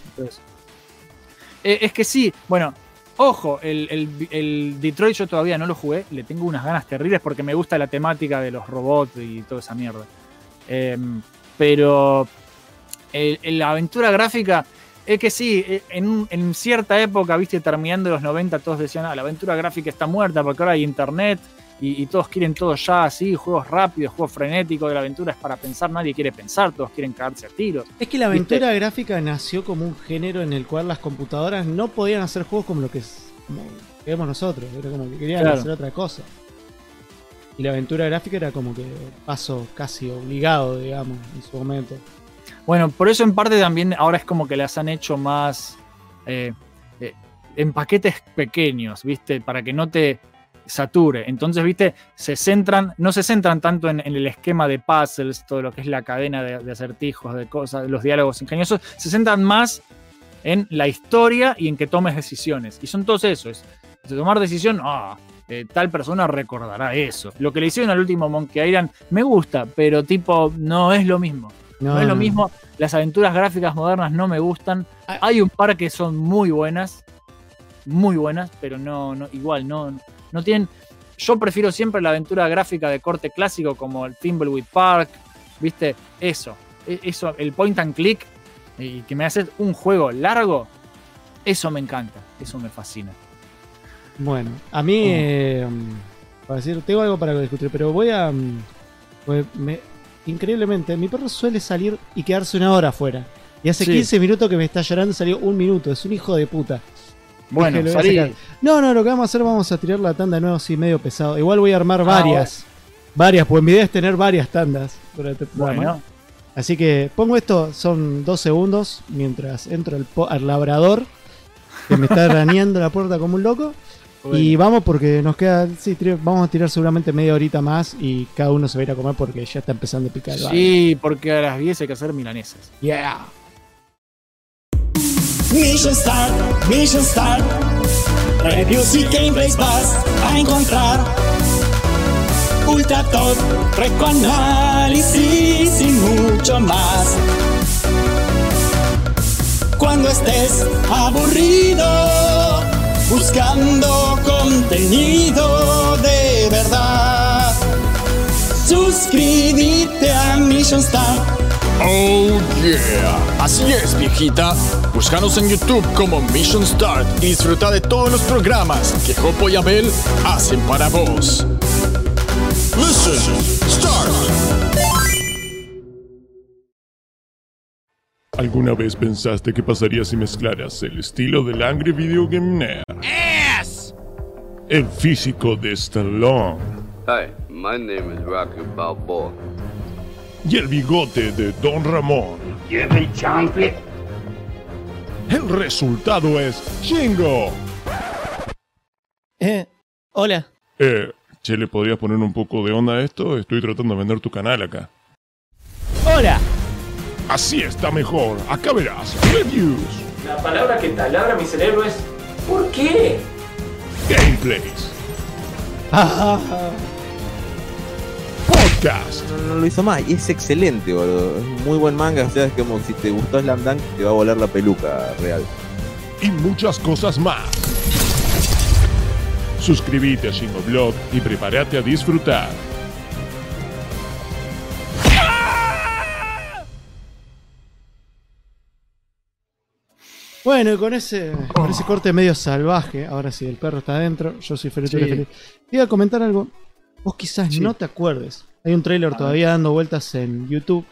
Eh, es que sí, bueno, ojo, el, el- Detroit yo todavía no lo jugué, le tengo unas ganas terribles porque me gusta la temática de los robots y toda esa mierda. Eh, pero la aventura gráfica es que sí, eh, en, en cierta época, viste, terminando los 90, todos decían, ah, la aventura gráfica está muerta porque ahora hay internet y, y todos quieren todo ya así, juegos rápidos, juegos frenéticos, la aventura es para pensar, nadie quiere pensar, todos quieren cagarse a tiros. Es que la aventura gráfica nació como un género en el cual las computadoras no podían hacer juegos como lo que queremos nosotros, era como que querían Claro. hacer otra cosa. Y la aventura gráfica era como que paso casi obligado, digamos, en su momento. Bueno, por eso en parte también ahora es como que las han hecho más eh, eh, en paquetes pequeños, ¿viste? Para que no te sature. Entonces, ¿viste? Se centran, no se centran tanto en, en el esquema de puzzles, todo lo que es la cadena de, de acertijos, de cosas, los diálogos ingeniosos, se centran más en la historia y en que tomes decisiones. Y son todos esos. De tomar decisión, ah, eh, tal persona recordará eso. Lo que le hicieron al último Monkey Island me gusta, pero tipo, no es lo mismo. No, es lo mismo. Las aventuras gráficas modernas no me gustan. Ah. Hay un par que son muy buenas. Muy buenas, pero no, no igual, no, no tienen. Yo prefiero siempre la aventura gráfica de corte clásico como el Thimbleweed Park. ¿Viste? Eso. E- Eso, el point and click. Y que me haces un juego largo. Eso me encanta. Eso me fascina. Bueno, a mí, Oh. eh, para decir, tengo algo para discutir, pero voy a. mm, pues me- increíblemente, mi perro suele salir y quedarse una hora afuera. Y hace Sí. 15 minutos que me está llorando, salió un minuto. Es un hijo de puta. Bueno, Dije, salí. No, no, lo que vamos a hacer, vamos a tirar la tanda de nuevo, sí, medio pesado. Igual voy a armar Ah, varias. Varias, pues mi idea es tener varias tandas durante el programa. Bueno, Así que pongo esto, son dos segundos, mientras entro al, labrador, que me está [LAUGHS] arañando la puerta como un loco. Y vamos porque nos queda, sí, vamos a tirar seguramente media horita más y cada uno se va a ir a comer porque ya está empezando a picar. el. Sí, porque a las 10 hay que hacer milanesas. Yeah. Mission Start, Mission Start. Reviews y gameplays vas a encontrar. Ultra Top, análisis y mucho más. Cuando estés aburrido, buscando contenido de verdad. Suscríbete a Mission Start. Oh yeah. Así es, viejita. Búscanos en YouTube como Mission Start y disfruta de todos los programas que Jopo y Abel hacen para vos. Listen, start. ¿Alguna vez pensaste qué pasaría si mezclaras el estilo del Angry Video Game Nerd? El físico de Stallone Hi, my name is Rocky Balboa. Y el bigote de Don Ramón. El resultado es Shingo. Eh, hola. Eh, che, ¿le podrías poner un poco de onda a esto? Estoy tratando de vender tu canal acá. Hola. Así está mejor. Acá verás. Reviews, La palabra que talabra mi cerebro es ¿por qué? Gameplays. Podcast. No, no lo hizo más y es excelente, boludo. Es muy buen manga, o sea, es como si te gustó Slam Dunk, te va a volar la peluca real. y muchas cosas más. Suscríbete a Shingoblog y prepárate a disfrutar. Bueno, y con ese, con ese corte medio salvaje, ahora sí, el perro está adentro, yo soy feliz, tú eres Sí. feliz. Te iba a comentar algo, vos quizás Sí. no te acuerdes. Hay un tráiler todavía dando vueltas en YouTube.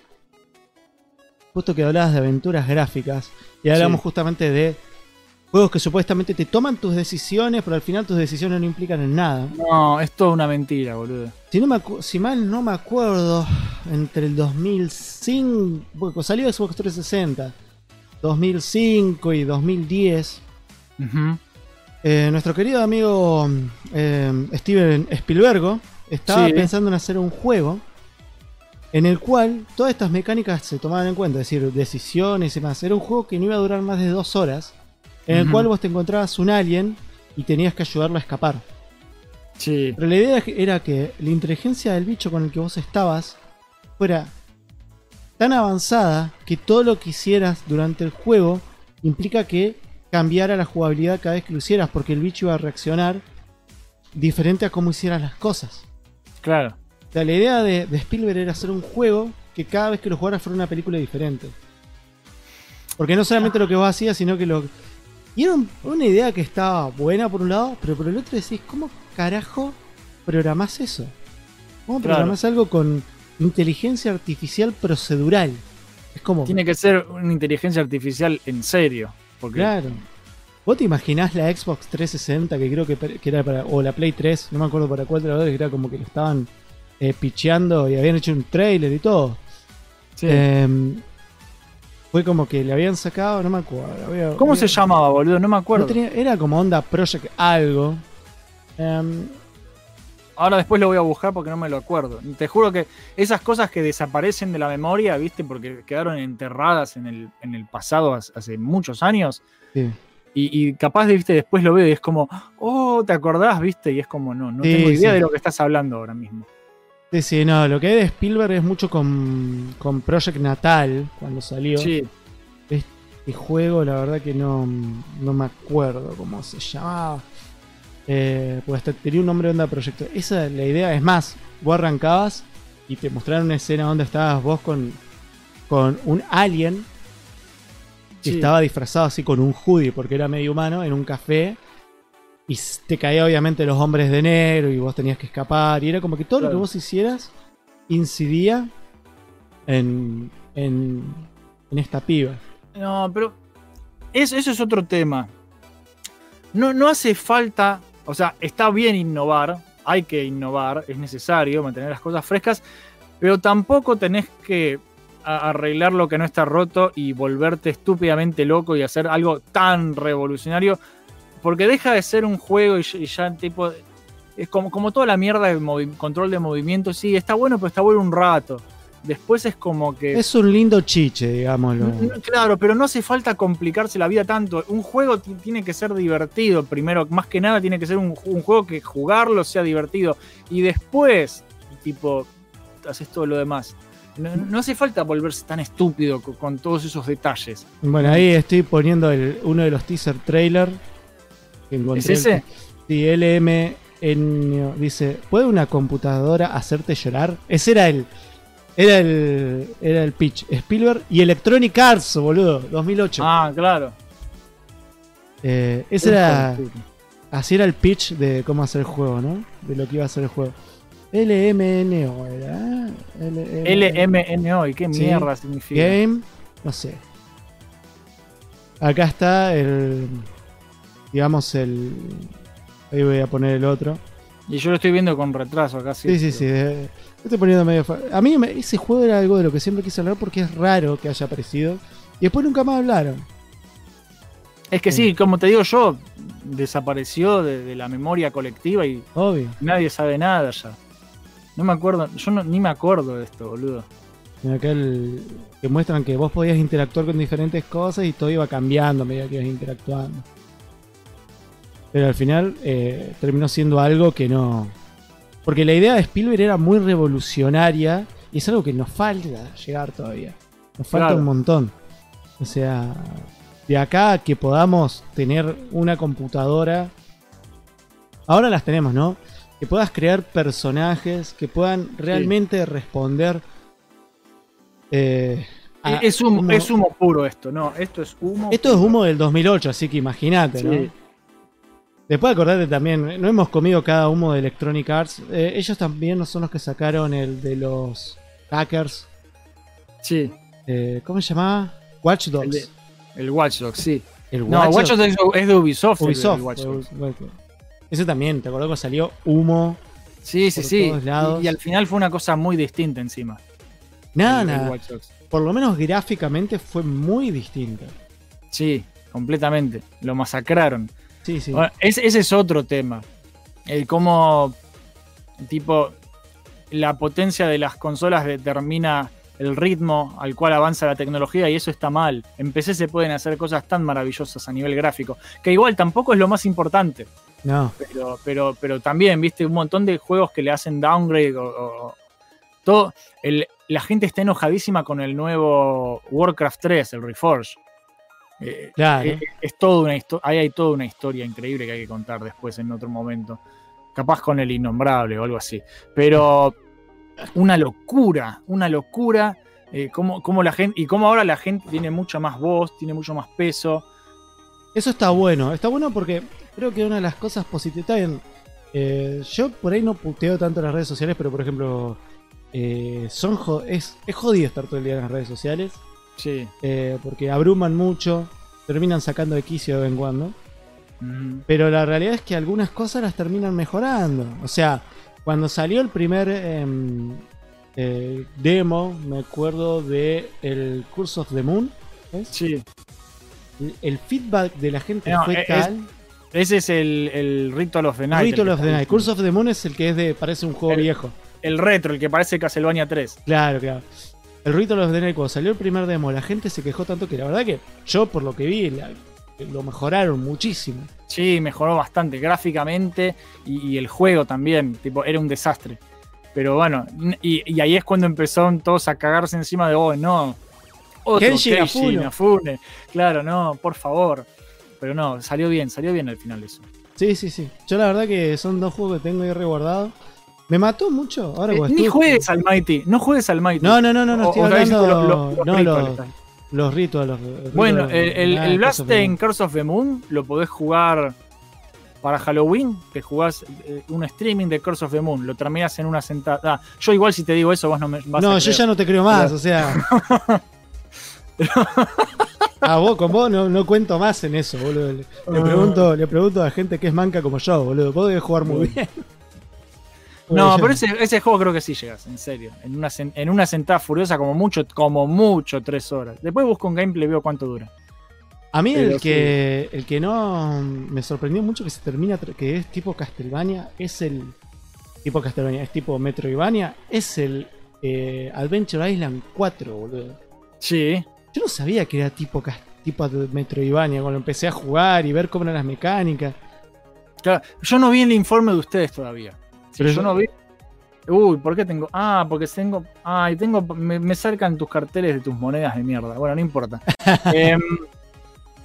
Justo que hablabas de aventuras gráficas. Y hablamos Sí. justamente de juegos que supuestamente te toman tus decisiones, pero al final tus decisiones no implican en nada. No, es toda una mentira, boludo. Si, no me si mal no me acuerdo, entre el 2005, bueno, salió Xbox 360, 2005 y 2010, Ujú. eh, nuestro querido amigo eh, Steven Spielberg estaba Sí. pensando en hacer un juego en el cual todas estas mecánicas se tomaban en cuenta, es decir, decisiones y demás. Era un juego que no iba a durar más de dos horas, en el cual vos te encontrabas un alien y tenías que ayudarlo a escapar. Sí. Pero la idea era que la inteligencia del bicho con el que vos estabas fuera tan avanzada que todo lo que hicieras durante el juego implica que cambiara la jugabilidad cada vez que lo hicieras, porque el bicho iba a reaccionar diferente a cómo hicieras las cosas. Claro. O sea, la idea de, de Spielberg era hacer un juego que cada vez que lo jugaras fuera una película diferente. Porque no solamente lo que vos hacías, sino que lo... Y era un- una idea que estaba buena por un lado, pero por el otro decís, ¿cómo carajo programás eso? ¿Cómo Claro. programás algo con inteligencia artificial procedural? Es como... Tiene que ser una inteligencia artificial en serio. Porque Claro. ¿Vos te imaginás la Xbox 360 que creo que, era para. o la Play 3, no me acuerdo para cuál dos, que era como que lo estaban eh, picheando y habían hecho un trailer y todo? Sí. Em, fue como que le habían sacado, no me acuerdo. ¿Cómo se llamaba, boludo? No me no acuerdo. tenía- era como onda Project algo. Em, Ahora después lo voy a buscar porque no me lo acuerdo. Te juro que esas cosas que desaparecen de la memoria, ¿viste? Porque quedaron enterradas en el, en el pasado hace, hace muchos años. sí. Y, y capaz viste, después lo veo y es como, oh, ¿te acordás, viste? Y es como, no, no Sí, tengo idea sí. de lo que estás hablando ahora mismo. Sí, sí, no, lo que hay de Spielberg es mucho con, con Project Natal, cuando salió. Sí, Este juego, la verdad que no, no me acuerdo cómo se llamaba. Eh, pues hasta tenía un nombre de onda proyecto. Esa es la idea. Es más, vos arrancabas y te mostraron una escena donde estabas vos con, con un alien estaba disfrazado así con un hoodie porque era medio humano en un café. Y te caía obviamente los hombres de negro y vos tenías que escapar. Y era como que todo lo que vos hicieras incidía en, en, en esta piba. No, pero eso, eso es otro tema. No, no hace falta, o sea, está bien innovar, hay que innovar, es necesario mantener las cosas frescas, pero tampoco tenés que a- arreglar lo que no está roto y volverte estúpidamente loco y hacer algo tan revolucionario, porque deja de ser un juego y, ya- y ya tipo... Es como, como toda la mierda de control de movimiento, sí, está bueno, pero está bueno un rato. Después es como que... Es un lindo chiche, digámoslo. Claro, pero no hace falta complicarse la vida tanto. Un juego ti- tiene que ser divertido primero. Más que nada tiene que ser un, un juego que jugarlo sea divertido. Y después, tipo, haces todo lo demás. No, no hace falta volverse tan estúpido co- con, todos esos detalles. Bueno, ahí estoy poniendo el- uno de los teaser trailer. que encontré. ¿Es ese? Sí, LM dice, ¿puede una computadora hacerte llorar? Ese era el era el era el pitch. Spielberg y Electronic Arts, boludo, 2008. Ah, claro. Eh, ese era así era el pitch de cómo hacer el juego, ¿no? De lo que iba a ser el juego. LMNO. ¿eh? LMNO, ¿y qué Sí. mierda significa? Game, no sé. Acá está el. Digamos el. Ahí voy a poner el otro. Y yo lo estoy viendo con retraso acá. Sí, sí, sí. eh, lo estoy poniendo medio. A mí me- ese juego era algo de lo que siempre quise hablar porque es raro que haya aparecido. Y después nunca más hablaron. Es que sí, como te digo yo, desapareció de, de la memoria colectiva y Obvio. nadie sabe nada ya. No me acuerdo, yo no- ni me acuerdo de esto, boludo. Aquel que muestran que vos podías interactuar con diferentes cosas y todo iba cambiando a medida que ibas interactuando. Pero al final eh, terminó siendo algo que no. Porque la idea de Spielberg era muy revolucionaria y es algo que nos falta llegar todavía. Nos falta Claro. un montón. O sea, de acá a que podamos tener una computadora. Ahora las tenemos, ¿no? Que puedas crear personajes que puedan realmente responder. eh, a- es, humo, es humo puro esto, no, esto es humo. Esto es humo del 2008, así que imagínate, Sí. ¿no? Después acordate también, no hemos comido cada humo de Electronic Arts. Eh, ellos también no son los que sacaron el de los hackers. Sí, Eh, ¿Cómo se llamaba? Watch Dogs. el, de- el Watch Dogs, sí. El No, Watch Dogs es, es de Ubisoft. el Ubisoft. Watch Dogs. Ese también, ¿te acuerdas que salió humo? Sí, sí, por sí. todos lados. Y, y al final fue una cosa muy distinta encima. Nada, nada. Por lo menos gráficamente fue muy distinto. Sí, completamente. Lo masacraron. Sí, sí. Bueno, ese, ese es otro tema. El cómo, tipo, la potencia de las consolas determina el ritmo al cual avanza la tecnología y eso está mal. En PC se pueden hacer cosas tan maravillosas a nivel gráfico, que igual tampoco es lo más importante, No. pero, pero, pero también, viste, un montón de juegos que le hacen downgrade o, o- todo. el- la gente está enojadísima con el nuevo Warcraft 3, el Reforge. Eh, Claro. eh, es toda una ahí hay toda una historia increíble que hay que contar después en otro momento. Capaz con el innombrable o algo así. Pero una locura, una locura. eh, cómo, cómo la gente, y cómo ahora la gente tiene mucha más voz, tiene mucho más peso. Eso está bueno. Está bueno porque creo que una de las cosas positivas. Está bien. eh, yo por ahí no puteo tanto en las redes sociales, pero por ejemplo. eh, son jo- es, es jodido estar todo el día en las redes sociales. Sí. eh, porque abruman mucho. Terminan sacando de quicio de vez en cuando. Pero la realidad es que algunas cosas las terminan mejorando. O sea, cuando salió el primer em, eh, demo, me acuerdo de el Curse of the Moon. ¿ves? Sí. El- El feedback de la gente No, fue es- tal. Ese es el, el Ritual of the Night. Ritual of the Night. Curse of the Moon es el que es de. parece un juego El- viejo. El retro, el que parece Castlevania 3. Claro, claro. El Ritual of the Night, cuando salió el primer demo, la gente se quejó tanto que la verdad que yo, por lo que vi, la- lo mejoraron muchísimo. Sí, mejoró bastante gráficamente y, y el juego también, tipo, era un desastre. Pero bueno, y, y ahí es cuando empezaron todos a cagarse encima de, oh, no. Otro Kenshi Inafune. Inafune. Claro, no, por favor. Pero no, salió bien, salió bien al final eso. Sí, sí, sí. Yo la verdad que son dos juegos que tengo ahí reguardados. Me mató mucho. Ahora Eh, ni juegues al Mighty, no juegues al Mighty. No, no, no, no, no estoy hablando diciendo lo- lo- los no, rituales, los, los los- los Bueno, el, el, el Blast en Curse of the Moon lo podés jugar para Halloween, que jugás eh, un streaming de Curse of the Moon, lo terminás en una sentada. Ah, yo igual si te digo eso, vos no me vas No, a yo creer. ya no te creo más, o sea. [LAUGHS] [LAUGHS] A [LAUGHS] vos, con vos no, no cuento más en eso, boludo. Le, le Ah. pregunto, le pregunto a gente que es manca como yo, boludo. Vos debes jugar muy bien. [LAUGHS] No, pero ese, ese juego creo que sí llegas, en serio. En una, sen- en una sentada furiosa, como mucho, como mucho, tres horas. Después busco un gameplay y veo cuánto dura. A mí pero el que, el que no me sorprendió mucho que se termina, que es tipo Castlevania, es el tipo Castlevania, es tipo Metroidvania, es el eh, Adventure Island 4, boludo. Sí. Yo no sabía que era tipo, tipo Metroidvania cuando empecé a jugar y ver cómo eran las mecánicas. Claro, yo no vi el informe de ustedes todavía. Pero yo yo- no vi. Uy, ¿por qué tengo? Ah, porque tengo. Ay, tengo. Me, me tus carteles de tus monedas de mierda. Bueno, no importa. [LAUGHS] Em,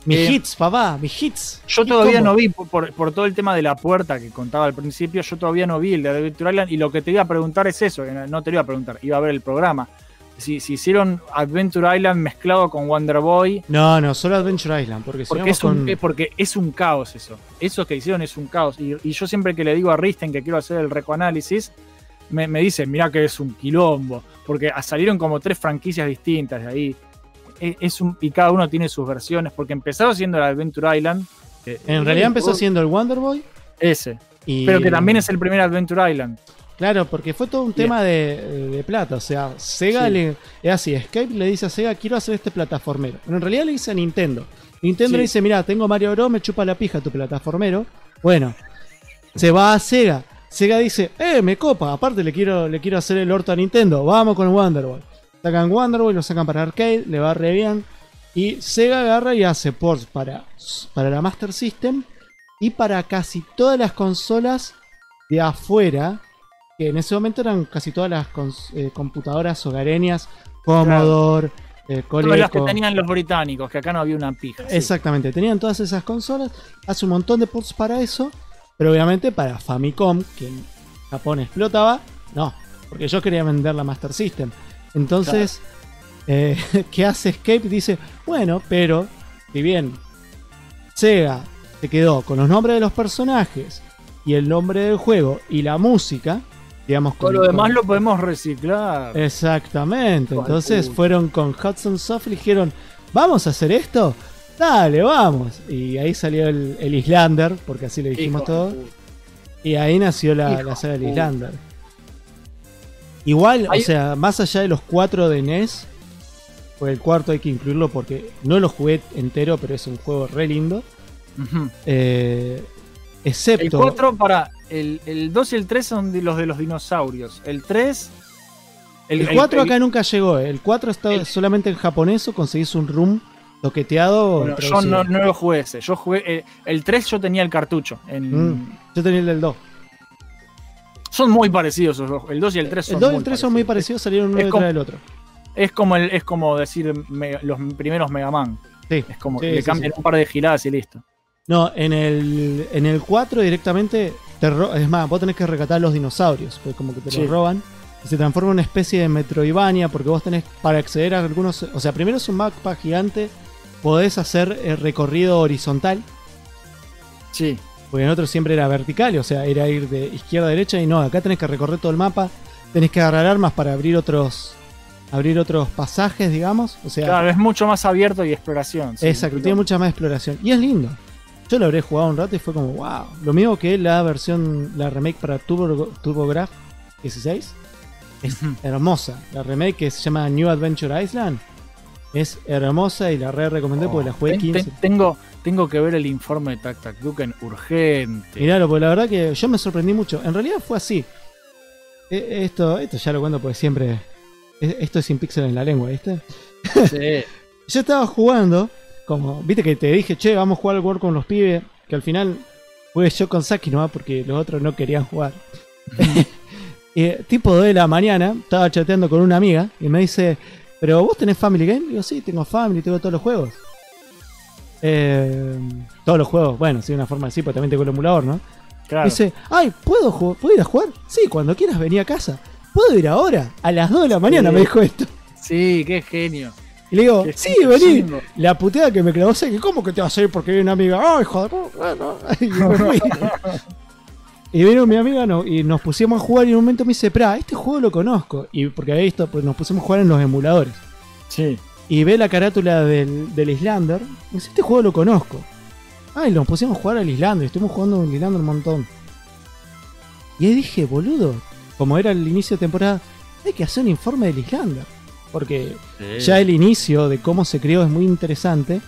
Mis Eh, hits, papá, mis hits. Yo ¿Y todavía cómo? no vi, por, por- por todo el tema de la puerta que contaba al principio, yo todavía no vi el de Adventure Island y lo que te iba a preguntar es eso, que no te lo iba a preguntar, iba a ver el programa. Si, si hicieron Adventure Island mezclado con Wonder Boy, No, no, solo Adventure Island, porque porque es, un, con- porque es un caos eso. Eso que hicieron es un caos. Y, y yo siempre que le digo a Risten que quiero hacer el recoanálisis, me, me dice, mirá que es un quilombo, porque salieron como tres franquicias distintas de ahí. E- Es un, y cada uno tiene sus versiones, porque empezaron siendo el Adventure Island. En realidad empezó siendo el Wonder Boy. ese. Y... Pero que también es el primer Adventure Island. Claro, porque fue todo un Bien. tema de, de plata. O sea, Sega Sí. le. Es así, Escape le dice a Sega, quiero hacer este plataformero. Pero en realidad le dice a Nintendo. Nintendo Sí. le dice, mira, tengo Mario Bros, me chupa la pija tu plataformero. Bueno, se va a Sega. Sega dice, eh, me copa, aparte le quiero, le quiero hacer el orto a Nintendo, vamos con Wonder Boy. Sacan Wonderboy, lo sacan para arcade, le va re bien. Y Sega agarra y hace ports para, para la Master System y para casi todas las consolas de afuera, que en ese momento eran casi todas las eh, computadoras hogareñas, Commodore, eh, Como las que Coleco. tenían los británicos, que acá no había una pija. sí. Exactamente, tenían todas esas consolas, hace un montón de ports para eso, pero obviamente para Famicom, que en Japón explotaba, no, porque ellos querían vender la Master System. Entonces, eh, [LAUGHS] ¿qué hace Escape? Dice, bueno, pero si bien Sega se quedó con los nombres de los personajes y el nombre del juego y la música, digamos, Todo lo demás con- lo podemos reciclar. Exactamente. Entonces fueron con Hudson Soft y dijeron, ¿vamos a hacer esto? Dale, vamos. Y ahí salió el, el Islander, porque así le dijimos todo. Y ahí nació la, la saga del de. Islander. Igual, Hay- o sea, más allá de los cuatro de NES, pues el cuarto hay que incluirlo porque no lo jugué entero, pero es un juego re lindo. Eh, El excepto... 4 para. El, el 2 y el 3 son de los de los dinosaurios. El 3. El 4 acá nunca llegó, eh. el 4 está el- solamente en japonés o conseguís un room toqueteado. Bueno, yo no, no lo jugué ese. Yo jugué. eh, el 3 yo tenía el cartucho. En, Mm. Yo tenía el del 2. Son muy parecidos esos dos. El 2 y el 3 son El 2 y el 3 son muy parecidos, salieron uno detrás del otro. Es como, el, es como decir Mega- los primeros Mega Man. Sí. Es como Sí, que le sí, cambian un par de giradas y listo. No, en el, en el 4 directamente, te ro- es más, vos tenés que recatar los dinosaurios, pues como que te Sí. los roban. Y se transforma en una especie de Metroidvania, porque vos tenés para acceder a algunos. O sea, primero es un mapa gigante, podés hacer el recorrido horizontal, Sí. porque en otro siempre era vertical, o sea, era ir de izquierda a derecha, y no, acá tenés que recorrer todo el mapa, tenés que agarrar armas para abrir otros. Abrir otros pasajes, digamos. O sea, Claro, es mucho más abierto y exploración. sí. Exacto, tiene mucha más exploración. Y es lindo. Yo lo habré jugado un rato y fue como, wow. Lo mismo que la versión, la remake para Turbo, TurboGrafx 16. Es hermosa. La remake que se llama New Adventure Island es hermosa y la re recomendé porque la jugué Ten- 15. ten- tengo, tengo que ver el informe de Tac Tac Duken urgente. Miralo, porque la verdad que yo me sorprendí mucho. En realidad fue así. E- Esto, esto ya lo cuento porque siempre. e- Esto es sin píxel en la lengua, ¿viste? Sí. [LAUGHS] Yo estaba jugando, como, viste que te dije, che, vamos a jugar al War con los pibes, que al final jugué yo con Saki nomás porque los otros no querían jugar. y, [LAUGHS] [LAUGHS] eh, tipo 2 de la mañana, estaba chateando con una amiga y me dice, ¿pero vos tenés Family Game? Y digo, sí, tengo Family, tengo todos los juegos. Eh, todos los juegos, bueno, sí, una forma así, pero también tengo el emulador, ¿no? Claro. Dice, ay, ¿puedo, ju- ¿puedo ir a jugar? Sí, cuando quieras venir a casa. ¿Puedo ir ahora? A las 2 de la mañana Sí. me dijo esto. Sí, qué genio. Y le digo, sí, vení. La puteada que me clavó que ¿cómo que te vas a ir porque viene una amiga? Ay, joder, ¿cómo? Bueno, [LAUGHS] y me fui. Y vino mi amiga no, y nos pusimos a jugar y en un momento me dice, pra, este juego lo conozco. Y porque había visto, pues nos pusimos a jugar en los emuladores. Sí. Y ve la carátula del, del Islander. Y dice, este juego lo conozco. Ay, nos pusimos a jugar al Islander. Estuvimos jugando al Islander un montón. Y ahí dije, boludo, como era el inicio de temporada, hay que hacer un informe del Islander. Porque ya el inicio de cómo se creó es muy interesante.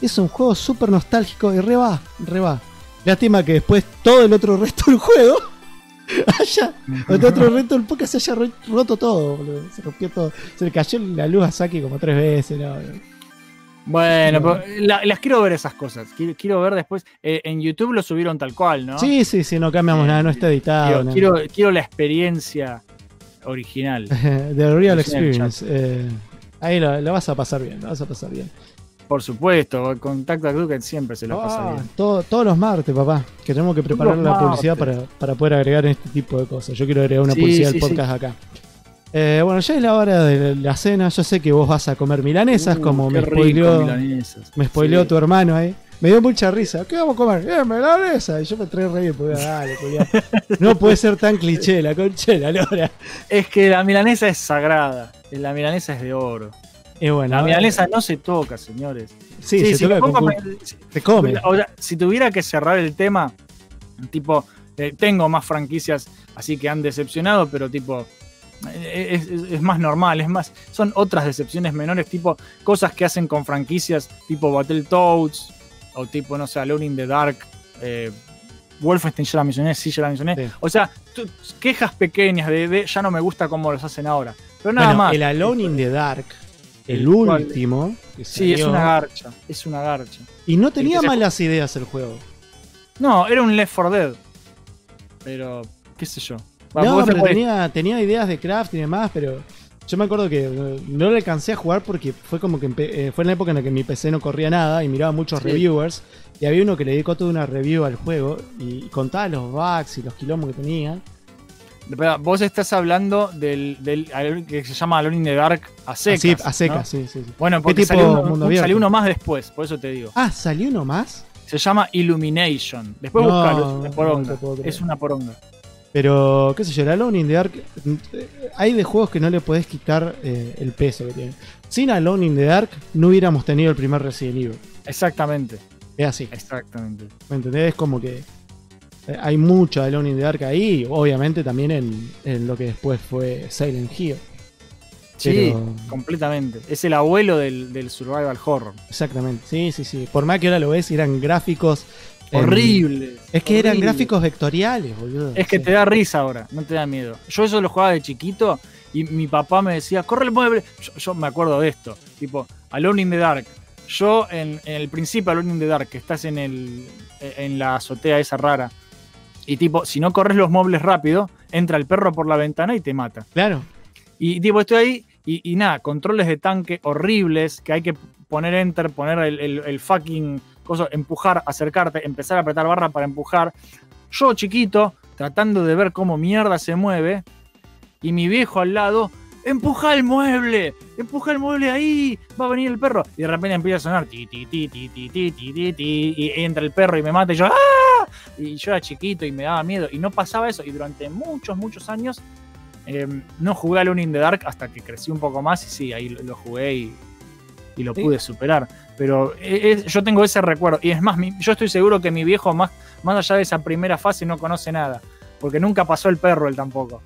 Es un juego súper nostálgico y re va, re va. Lástima que después todo el otro resto del juego [LAUGHS] haya, el otro resto del podcast se haya ro- roto todo, boludo. Se rompió todo. Se le cayó la luz a Saki como tres veces. no, no. Bueno, No. pero la- las quiero ver esas cosas. Quiero, quiero ver después. eh, en YouTube lo subieron tal cual, ¿no? Sí, sí, sí, no cambiamos Eh, nada, no está editado. Quiero, no. quiero, quiero la experiencia original. [LAUGHS] The Real Experience. eh, ahí lo, lo vas a pasar bien, lo vas a pasar bien. Por supuesto, con Tac Tac Duken siempre se lo pasa Ah, bien. todo- todos los martes, papá. Que tenemos que preparar los la publicidad para, para poder agregar este tipo de cosas. Yo quiero agregar una Sí, publicidad sí, del podcast acá. Eh, bueno, ya es la hora de la cena. Yo sé que vos vas a comer milanesas, Uh, como me spoileó, milanesas. me spoileó tu hermano ahí. Me dio mucha risa. ¿Qué vamos a comer? Eh, milanesa. Y yo me trae reír porque dale. No puede ser tan cliché, la concha de la lora. Es que la milanesa es sagrada. La milanesa es de oro. Y bueno, La milanesa no se toca, señores. Sí, se si toca me con si- se come. o sea, si tuviera que cerrar el tema, tipo, eh, tengo más franquicias así que han decepcionado, pero tipo, eh, es, es- es más normal, es más, son otras decepciones menores, tipo, cosas que hacen con franquicias tipo Battletoads, o tipo, no sé, Alone in the Dark, eh, Wolfenstein ya la mencioné, sí, ya la mencioné. Sí. O sea, tú- quejas pequeñas de, de ya no me gusta cómo los hacen ahora. Pero nada Bueno, más. el Alone in the Dark, el último. Sí, es una garcha. Es una garcha. Y no tenía se- malas ideas el juego. No, era un Left 4 Dead. Pero, qué sé yo. Va, no, pero tenía, tenía ideas de craft y demás, pero yo me acuerdo que eh, no lo alcancé a jugar porque fue como que eh, fue en la época en la que mi PC no corría nada y miraba muchos Sí. reviewers. Y había uno que le dedicó toda una review al juego y contaba los bugs y los quilombos que tenía. Espera, Vos estás hablando del, que se llama Alone in the Dark a secas. Así, a ¿no? secas, sí, sí, sí. Bueno, porque tipo salió uno, salió más después, por eso te digo. Ah, ¿salió uno más? Se llama Illumination. Después No, buscalo, es una poronga. es una poronga. Pero, qué sé yo, el Alone in the Dark. eh, Hay de juegos que no le podés quitar eh, el peso que tiene. Sin Alone in the Dark no hubiéramos tenido el primer Resident Evil. Exactamente, Es así. exactamente. ¿Me entendés? Es como que eh, hay mucho de Alone in the Dark ahí, obviamente también en, en lo que después fue Silent Hill. Sí, Pero- completamente. Es el abuelo del, del survival horror. Exactamente, sí, sí, sí. Por más que ahora lo ves, eran gráficos. Em, Horrible. Es que eran gráficos vectoriales, boludo. Es que te da risa ahora, no te da miedo. Yo eso lo jugaba de chiquito y mi papá me decía, corre el mueble. Yo, yo me acuerdo de esto, tipo, Alone in the Dark. Yo en, en el principio Alone in the Dark, que estás en, el, en la azotea esa rara, y tipo, si no corres los muebles rápido, entra el perro por la ventana y te mata. Claro. Y tipo, estoy ahí y, y nada, controles de tanque horribles que hay que poner enter, poner el, el- el fucking coso, empujar, acercarte, empezar a apretar barra para empujar. Yo chiquito, tratando de ver cómo mierda se mueve, y mi viejo al lado, empuja el mueble, empuja el mueble ahí, va a venir el perro. Y de repente empieza a sonar ti, ti, ti, ti, ti, ti, ti, ti, ti, y entra el perro y me mata y yo ¡ah! Y yo era chiquito y me daba miedo. Y no pasaba eso. Y durante muchos, muchos años eh, no jugué a Alone in the Dark hasta que crecí un poco más y sí, ahí lo, lo jugué y, y lo Sí. pude superar. Pero e- es- yo tengo ese recuerdo. Y es más, mi- yo estoy seguro que mi viejo, más, más allá de esa primera fase, no conoce nada. Porque nunca pasó el perro él tampoco.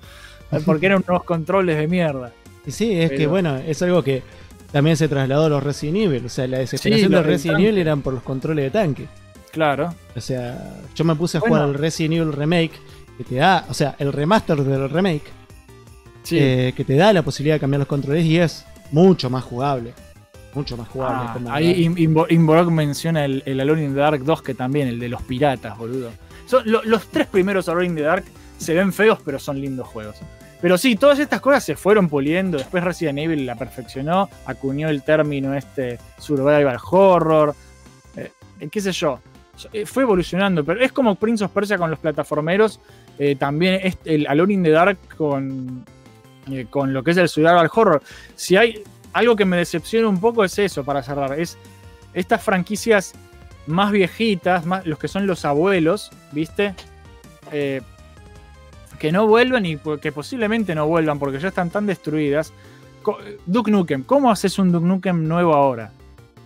Eh, Porque eran unos controles de mierda. Y sí, es que bueno, es algo que también se trasladó a los Resident Evil. O sea, la desesperación de Resident. Evil eran por los controles de tanque. Claro. O sea, yo me puse a Bueno. jugar al Resident Evil Remake, que te da, o sea, el remaster del remake, Sí. eh, que te da la posibilidad de cambiar los controles y es mucho más jugable. Mucho más jugable. Ah, como ahí Inborok menciona el, el Alone in the Dark 2, que también, el de los piratas, boludo. Son, lo- los tres primeros Alone in the Dark se ven feos, pero son lindos juegos. Pero sí, todas estas cosas se fueron puliendo. Después Resident Evil la perfeccionó, acuñó el término este survival horror. eh, qué sé yo. Eh, Fue evolucionando, pero es como Prince of Persia con los plataformeros. eh, también es el Alone in the Dark con, eh, con lo que es el survival horror. Si hay algo que me decepciona un poco es eso, para cerrar, es estas franquicias más viejitas, más, los que son los abuelos, ¿viste? Eh, que no vuelven y que posiblemente no vuelvan porque ya están tan destruidas. Duke Nukem, ¿cómo haces un Duke Nukem nuevo ahora?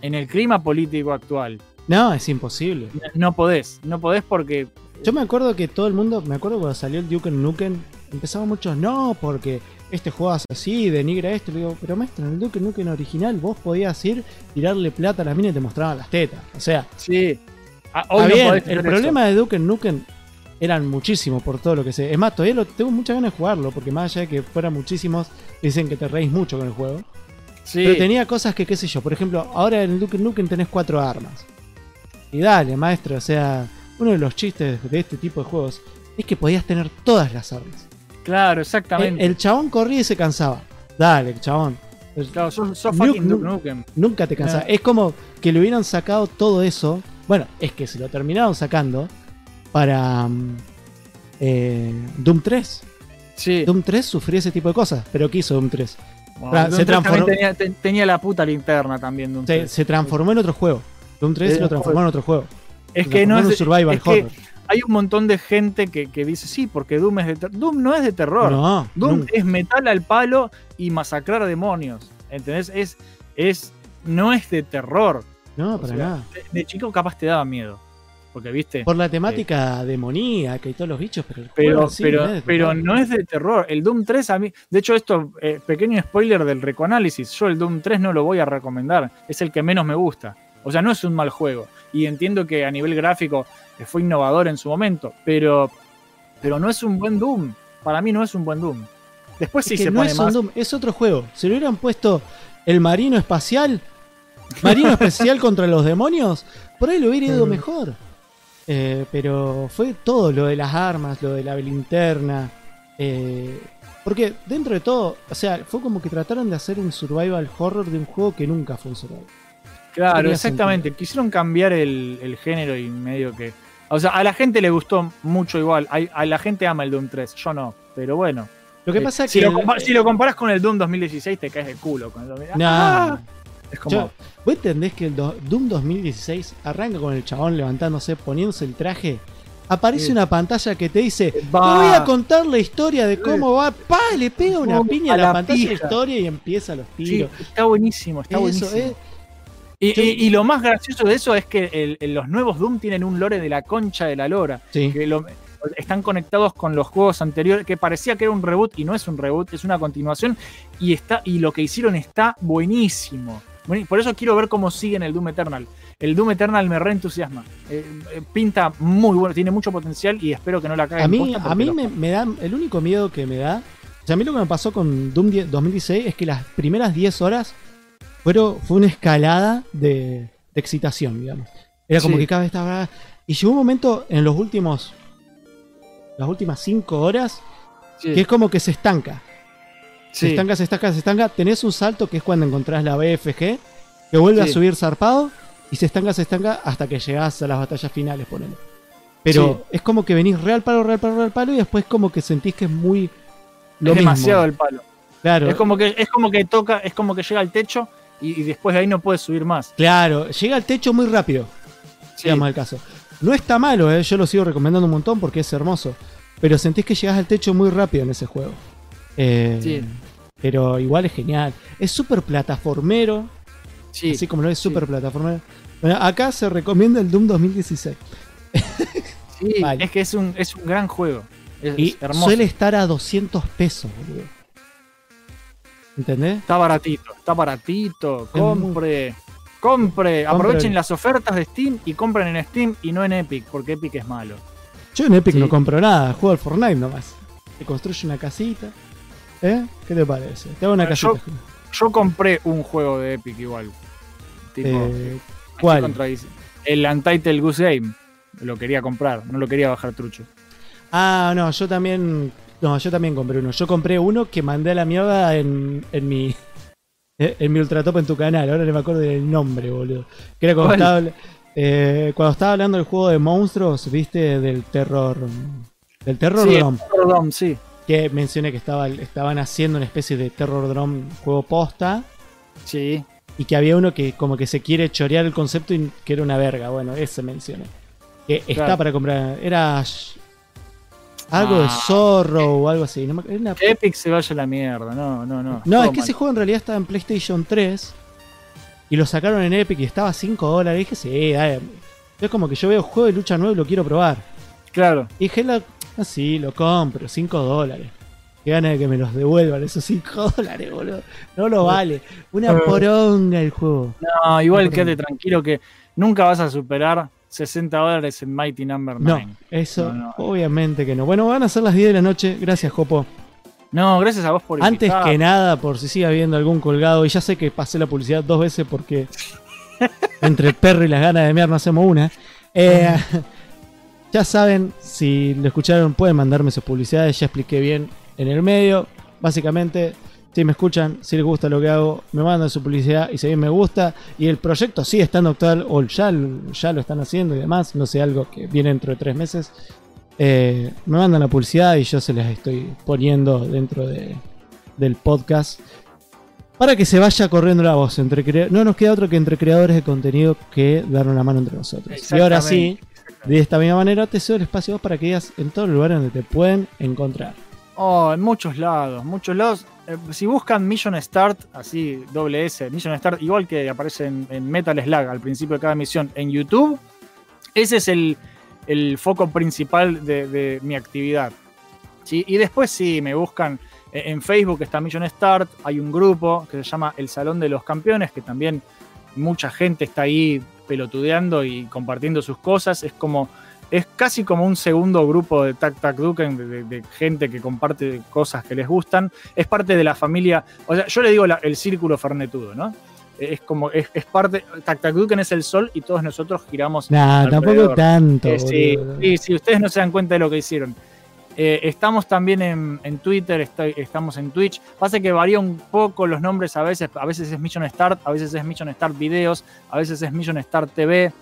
En el clima político actual. No, es imposible. No podés, no podés porque Yo me acuerdo que todo el mundo, me acuerdo cuando salió el Duke Nukem, empezaban muchos, no, porque este jugabas así, denigra esto. Le digo, pero maestro, en el Duke Nukem original vos podías ir, tirarle plata a la mina y te mostraban las tetas. O sea, sí. ah, hoy Está no bien, podés el problema de Duke Nukem eran muchísimos por todo lo que sé. Es más, todavía lo, tengo muchas ganas de jugarlo, porque más allá de que fueran muchísimos, dicen que te reís mucho con el juego. Sí. Pero tenía cosas que, qué sé yo, por ejemplo, ahora en el Duke Nukem tenés cuatro armas. Y dale, maestro, o sea, uno de los chistes de este tipo de juegos es que podías tener todas las armas. Claro, El, exactamente. el chabón corría y se cansaba. Dale, chabón. Claro, sos, sos Nuke- fucking Duke Nuke- Nukem. Nunca te cansaba. No. Es como que le hubieran sacado todo eso. Bueno, es que se lo terminaron sacando para mm, eh, Doom 3. Sí. Doom 3 sufría ese tipo de cosas. Pero ¿qué hizo Doom 3? Bueno, Doom se 3 también transformó- Tenía, te- tenía la puta linterna también. Doom Se, 3. se transformó en otro juego. Doom 3 Sí, lo transformó en otro juego. Es Se que no es, survival es que horror. Hay un montón de gente que, que dice sí, porque Doom es de Doom no es de terror. No, Doom nunca. es metal al palo y masacrar demonios. ¿Entendés? Es, es, no es de terror. no, O para sea, nada. De, de chico capaz te daba miedo. Porque, viste. Por la temática demoníaca y todos los bichos, pero el Pero, sí pero, no es de pero no es de terror. El Doom 3 a mí. De hecho, esto, eh, pequeño spoiler del recoanálisis. Yo el Doom 3 no lo voy a recomendar. Es el que menos me gusta. O sea, no es un mal juego. Y entiendo que a nivel gráfico fue innovador en su momento, pero, pero no es un buen Doom. Para mí no es un buen Doom. Después sí Es que se no pone es más. un Doom, es otro juego. Si le hubieran puesto el marino espacial, marino especial [LAUGHS] contra los demonios, por ahí lo hubiera ido Mm. mejor. Eh, pero fue todo lo de las armas, lo de la linterna. eh, porque dentro de todo, o sea, fue como que trataron de hacer un survival horror de un juego que nunca fue un survival. Claro, exactamente. Quisieron cambiar el, el género y medio que. O sea, a la gente le gustó mucho igual. A, la gente ama el Doom 3. Yo no. Pero bueno. Lo que Eh, pasa es si que. lo, el- compa- si lo comparas con el Doom 2016, te caes de culo. Con el 2000. No. Ah, es como. Yo- ¿Vos entendés que el do- Doom 2016 arranca con el chabón levantándose, poniéndose el traje? Aparece Sí. una pantalla que te dice: Va. Te voy a contar la historia de cómo va. Pa, le pega una piña a la, la pantalla de historia y empieza los Sí, tiros. está buenísimo, está Eso, buenísimo. eh. Y, Yo- y- y lo más gracioso de eso es que el- los nuevos Doom tienen un lore de la concha de la lora. Sí. Que lo- están conectados con los juegos anteriores, que parecía que era un reboot y no es un reboot, es una continuación. Y, está, y lo que hicieron está buenísimo. Buení- Por eso quiero ver cómo siguen el Doom Eternal. El Doom Eternal me reentusiasma. Eh, eh, pinta muy bueno, tiene mucho potencial y espero que no la caguen. A mí, a mí lo- me, me da. El único miedo que me da. O sea, a mí lo que me pasó con Doom 10 2016 es que las primeras 10 horas fueron, fue una escalada de, de excitación, digamos. Era como Sí. que cada vez estaba. Y llegó un momento en los últimos. Las últimas 5 horas Sí, que es como que se estanca. Se estanca, se estanca, se estanca. Tenés un salto que es cuando encontrás la BFG, que vuelve a subir zarpado, y se estanca, se estanca hasta que llegás a las batallas finales, ponele. Pero es como que venís real palo, real palo, real palo, y después como que sentís que es muy. Lo es mismo. demasiado el palo. Claro, Es como que es como que toca, es como que llega al techo y, y después de ahí no puedes subir más. claro, llega al techo muy rápido, Sí. digamos el caso. No está malo, eh, yo lo sigo recomendando un montón porque es hermoso. Pero sentís que llegás al techo muy rápido en ese juego. Eh, Sí. Pero igual es genial. Es súper plataformero. Sí. Así como lo es sí. súper plataformero. Bueno, acá se recomienda el Doom 2016. Sí, [LAUGHS] Vale. es que es un, es un gran juego. Es, Y es hermoso. suele estar a 200 pesos, boludo. ¿Entendés? Está baratito, está baratito. Compre, compre. Aprovechen las ofertas de Steam y compren en Steam y no en Epic, porque Epic es malo. Yo en Epic Sí. no compro nada, juego al Fortnite nomás. Te construye una casita. ¿Eh? ¿Qué te parece? Te hago una casita. Yo compré un juego de Epic igual. Tipo, Eh, ¿Cuál? El Untitled Goose Game. Lo quería comprar, no lo quería bajar trucho. Ah, no, yo también. No, yo también compré uno. Yo compré uno que mandé a la mierda en, en mi. [LAUGHS] En mi ultratop en tu canal. Ahora no me acuerdo del nombre, boludo. Que era cuando ¿Cuál? estaba, eh, cuando estaba hablando del juego de monstruos, viste, del terror. Del terror Sí, Dome. Terror Dome, sí. Que mencioné que estaba, estaban haciendo una especie de terror Dome juego posta. Sí. Y que había uno que como que se quiere chorear el concepto y que era una verga. Bueno, ese mencioné. Que está para comprar. Era algo de Ah. Zorro o algo así. No, me- una- Epic se vaya a la mierda, no, no, no. no, es que mal. ese juego en realidad estaba en PlayStation 3 y lo sacaron en Epic y estaba a 5 dólares. Y dije, sí, dale. Es como que yo veo juego de lucha nuevo y lo quiero probar. Claro. Y dije, la, ah, sí, lo compro, 5 dólares. Qué gana de que me los devuelvan esos 5 [LAUGHS] dólares, boludo. No lo vale. Una poronga el juego. No, igual quédate tranquilo que nunca vas a superar 60 dólares en Mighty Number No, 9. eso No, no. obviamente que no. Bueno, van a ser las 10 de la noche. Gracias, Jopo. No, gracias a vos por Antes invitar. que nada, por si sigue habiendo algún colgado, y ya sé que pasé la publicidad dos veces porque [LAUGHS] entre el perro y las ganas de mear no hacemos una. Eh, [LAUGHS] ya saben, si lo escucharon, pueden mandarme sus publicidades. Ya expliqué bien en el medio. Básicamente, si me escuchan, si les gusta lo que hago, me mandan su publicidad y si bien me gusta. Y el proyecto sigue estando actual, o ya, ya lo están haciendo y demás. No sé, algo que viene dentro de tres meses. Eh, me mandan la publicidad y yo se las estoy poniendo dentro de, del podcast para que se vaya corriendo la voz. Entre no nos queda otro que entre creadores de contenido que darnos la mano entre nosotros. Y ahora sí, de esta misma manera te cedo el espacio a vos para que digas en todos los lugares donde te pueden encontrar. Oh, en muchos lados, muchos lados. Eh, si buscan Mission Start, así doble S, Mission Start, igual que aparece en, Metal Slug al principio de cada misión en YouTube, ese es el, el foco principal de, mi actividad. Y después sí, me buscan eh, en Facebook, está Mission Start, hay un grupo que se llama El Salón de los Campeones, que también mucha gente está ahí pelotudeando y compartiendo sus cosas. Es como, es casi como un segundo grupo de Tac Tac Duken, de, de- de gente que comparte cosas que les gustan. Es parte de la familia, o sea, yo le digo la- el círculo fernetudo, ¿no? Es como, es, es parte, Tac Tac Duken es el sol y todos nosotros giramos. Nah, tampoco alrededor. tanto. Eh, sí, sí, sí, ustedes no se dan cuenta de lo que hicieron. Eh, estamos también en, en Twitter, estoy- estamos en Twitch. Pasa que varía un poco los nombres a veces. A veces es Mission Start, a veces es Mission Start Videos, a veces es Mission Start TV.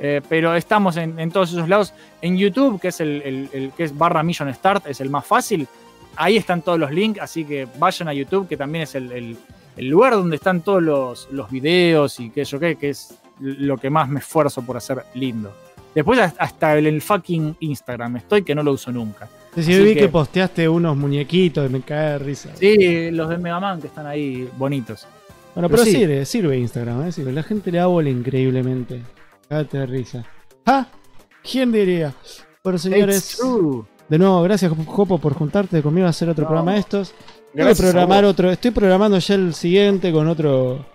Eh, pero estamos en, en todos esos lados. En YouTube, que es el, el- el que es barra Mission Start, es el más fácil. Ahí están todos los links, así que vayan a YouTube, que también es el, lugar donde están todos los, los videos y que yo qué, que es lo que más me esfuerzo por hacer lindo. Después hasta el, fucking Instagram estoy que no lo uso nunca. Sí, sí, vi que... que- posteaste unos muñequitos y me cae de risa. Sí, los de Mega Man que están ahí bonitos. Bueno, pero, pero sí. sirve, sirve Instagram, ¿eh? Sirve. La gente le da bola increíblemente. Cágate de risa. ¿Ah? ¿Quién diría? Bueno, señores, de nuevo, gracias, Jopo, por juntarte conmigo a hacer otro No. programa de estos. Voy a programar otro. Estoy programando ya el siguiente con otro.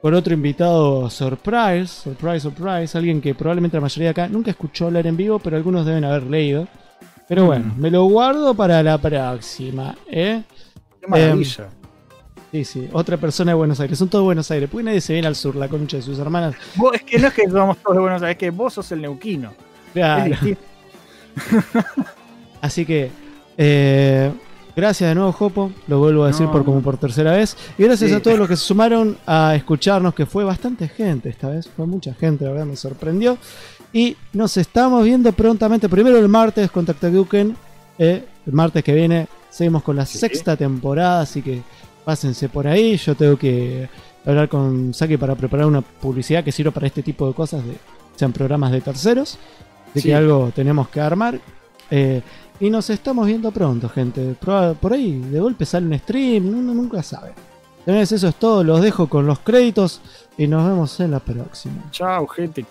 Con otro invitado surprise, surprise, surprise, alguien que probablemente la mayoría de acá nunca escuchó hablar en vivo, pero algunos deben haber leído. Pero Mm. bueno, me lo guardo para la próxima, ¿eh? Qué maravilla. Sí, sí, otra persona de Buenos Aires, son todos Buenos Aires, porque nadie se viene al sur, la concha de sus hermanas. Vos- es que no es que somos todos de Buenos Aires, es que vos sos el neuquino. Claro. [LAUGHS] Así que, eh, gracias de nuevo, Jopo. Lo vuelvo a decir No, por como por tercera vez. Y gracias Sí. a todos los que se sumaron a escucharnos, que fue bastante gente esta vez. Fue mucha gente, la verdad me sorprendió. Y nos estamos viendo prontamente. Primero el martes con Tactaduken. Eh, el martes que viene seguimos con la Sí. sexta temporada, así que pásense por ahí. Yo tengo que hablar con Saki para preparar una publicidad que sirva para este tipo de cosas, de, sean programas de terceros. De Sí. que algo tenemos que armar. Eh, y nos estamos viendo pronto, gente. Por ahí, de golpe sale un stream, uno nunca sabe. Señores, eso es todo. Los dejo con los créditos y nos vemos en la próxima. Chau, gente.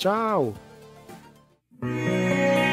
Thank